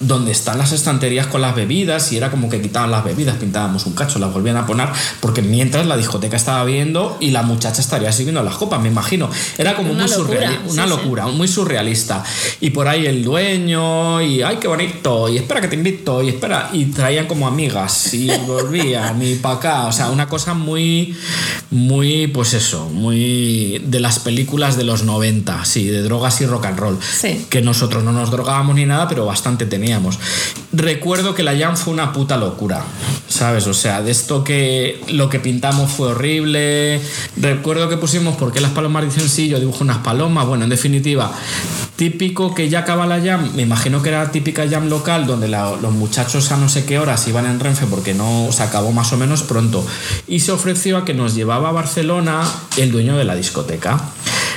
donde están las estanterías con las bebidas y era como que quitaban las bebidas, pintábamos un cacho, las volvían a poner porque mientras la discoteca estaba viendo y la muchacha estaría sirviendo las copas, me imagino. Era como Una muy surrealista, una sí, sí. locura, muy surrealista. Y por ahí el dueño y ay, qué bonito, y espera que te invito, y espera, y traían como amigas y volvían y para acá, o sea, una cosa muy, muy, pues eso, muy de las películas de los 90, sí, de drogas y rock and roll. Sí. Que nosotros no nos drogábamos ni nada, pero bastante teníamos. Recuerdo que la jam fue una puta locura, ¿sabes? O sea, de esto que lo que pintamos fue horrible. Recuerdo que pusimos por qué las palomas dicen sí, yo dibujo unas palomas. Bueno, en definitiva, típico que ya acaba la jam, me imagino que era típica jam local donde la- los muchachos a no sé qué horas iban en Renfe porque no se acabó más o menos pronto. Y se ofreció a que nos llevaba a Barcelona el dueño de la discoteca.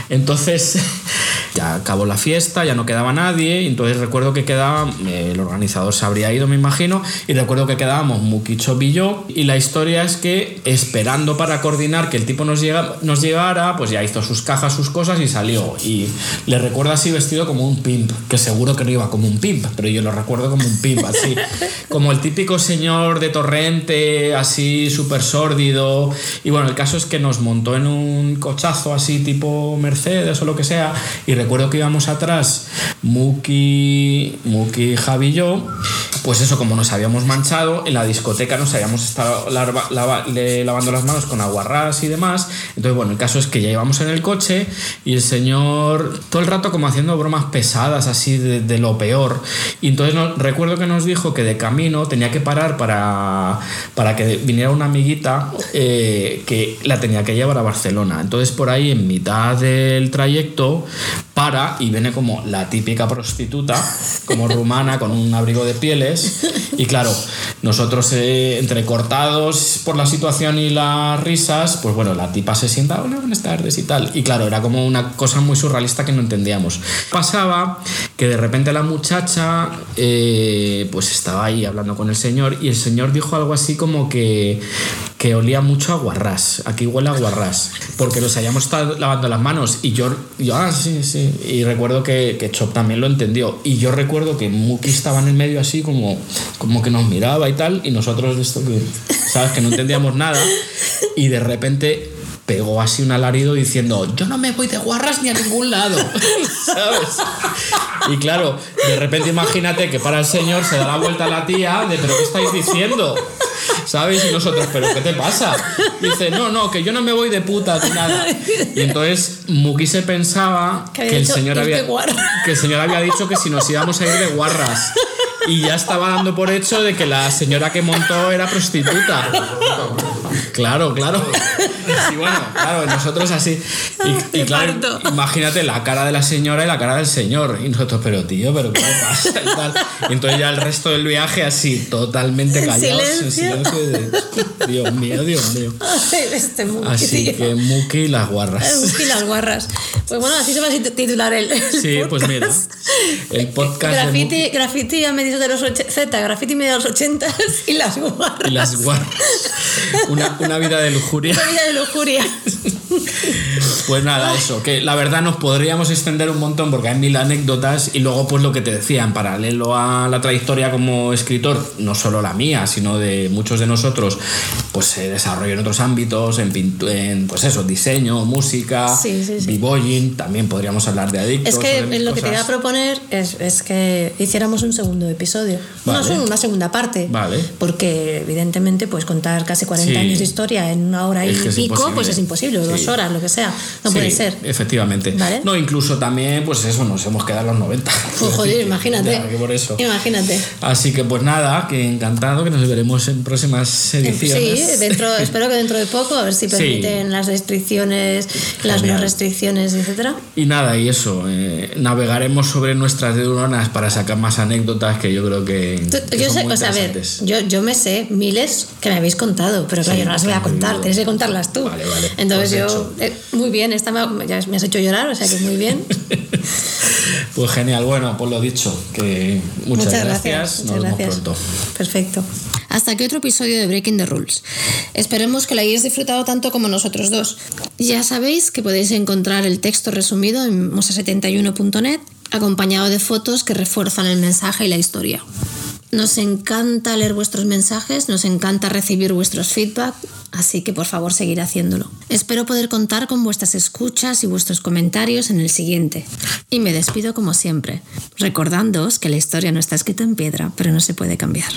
Entonces, ya acabó la fiesta, ya no quedaba nadie, y entonces recuerdo que quedaba, eh, el organizador se habría ido, me imagino, y recuerdo que quedábamos Mukicho y yo, y la historia es que esperando para coordinar que el tipo nos, llega, nos llegara, pues ya hizo sus cajas, sus cosas y salió. Y le recuerdo así vestido como un pimp, que seguro que no iba como un pimp, pero yo lo recuerdo como un pimp, así, como el típico señor de torrente, así súper sórdido. Y bueno, el caso es que nos montó en un cochazo así tipo Mercedes o lo que sea, y recuerdo que íbamos atrás, Muki, Muki, Javi y yo, pues eso, como nos habíamos manchado, en la discoteca nos habíamos estado lavando las manos con aguarrás y demás. Entonces, bueno, el caso es que ya íbamos en el coche y el señor todo el rato como haciendo bromas pesadas, así de, de lo peor. Y entonces no- recuerdo que nos dijo que de camino tenía que parar para, para que viniera una amiguita eh, que la tenía que llevar a Barcelona. Entonces, por ahí, en mitad del trayecto, para y viene como la típica prostituta, como rumana, con un abrigo de pieles. Y claro, nosotros eh, por la situación y las risas, pues bueno, la tipa se sienta, hola, buenas tardes y tal. Y claro, era como una cosa muy surrealista que no entendíamos. Pasaba que de repente la muchacha eh, pues estaba ahí hablando con el señor y el señor dijo algo así como que, que olía mucho a guarrás. Aquí huele a guarrás. Porque nos habíamos estado lavando las manos y yo, yo ah, sí, sí. Y recuerdo que, que Chop también lo entendió. Y yo recuerdo que Muki estaba en el medio así como, como que nos miraba y tal. Y nosotros esto que, ¿sabes? Que no entendíamos nada. Y de repente pegó así un alarido diciendo, yo no me voy de guarras ni a ningún lado, ¿sabes? Y claro, de repente imagínate que para el señor se da la vuelta a la tía de, pero ¿qué estáis diciendo? ¿Sabes? Y nosotros, ¿pero qué te pasa? Dice, no, no, que yo no me voy de puta ni nada. Y entonces Muki se pensaba Que que, el señor "Ir de había, guarras". que el señor había dicho que si nos íbamos a ir de guarras. Y ya estaba dando por hecho de que la señora que montó era prostituta. Claro, claro. Y bueno, claro, nosotros así. Y, y claro, imagínate la cara de la señora y la cara del señor. Y nosotros, pero tío, pero ¿qué pasa? Y, tal. Y entonces ya el resto del viaje así, totalmente En callados, en silencio. de, Dios mío, Dios mío. este Muki, Así tío. que Muki y las guarras. Muki y las guarras. Pues bueno, así se va a titular el. el Sí, pues mira. podcast. El podcast de Graffiti, Muki graffiti a mediados de los 80, Z, graffiti medio de los 80 y las guarras. y las guarras. Una, una vida de lujuria. De lujuria. Pues nada, eso, que la verdad nos podríamos extender un montón porque hay mil anécdotas y luego pues lo que te decía, en paralelo a la trayectoria como escritor, no solo la mía, sino de muchos de nosotros, pues se desarrolló en otros ámbitos, en, pintu- en pues eso, diseño, música, Sí, sí, sí. b-boying, también podríamos hablar de adictos. Es que lo que te iba a proponer es, es que hiciéramos un segundo episodio. Vale. No, solo una segunda parte. Vale. Porque, evidentemente, pues contar casi 40 Sí. años de historia en una hora y Es que es pico, imposible. pues es imposible. Dos horas, lo que sea. No Sí, puede ser. Efectivamente. Vale. No, incluso también, pues eso, nos hemos quedado en los 90. Pues, joder, imagínate. Ya, que por eso. Imagínate. Así que pues nada, que encantado, que nos veremos en próximas ediciones. Sí, dentro, espero que dentro de poco, a ver si Sí. permiten las restricciones, las no restricciones, etcétera. Y nada, y eso, eh, navegaremos sobre nuestras neuronas para sacar más anécdotas que yo creo que, Tú- que yo son sé, muy o sea, a ver, interesantes. yo, yo me sé miles que me habéis contado, pero claro, Sí, yo no las voy a contar, tienes que contarlas tú. Vale, vale, Entonces pues yo, eh, muy bien, esta me, ya me has hecho llorar, o sea que muy bien. Pues genial, bueno, pues lo dicho, que muchas, gracias, nos vemos pronto. Perfecto. Hasta aquí otro episodio de Breaking the Rules. Esperemos que lo hayáis disfrutado tanto como nosotros dos. Ya sabéis que podéis encontrar el texto resumido en musa71.net, acompañado de fotos que refuerzan el mensaje y la historia. Nos encanta leer vuestros mensajes, nos encanta recibir vuestros feedback, así que por favor seguir haciéndolo. Espero poder contar con vuestras escuchas y vuestros comentarios en el siguiente. Y me despido como siempre, recordándoos que la historia no está escrita en piedra, pero no se puede cambiar.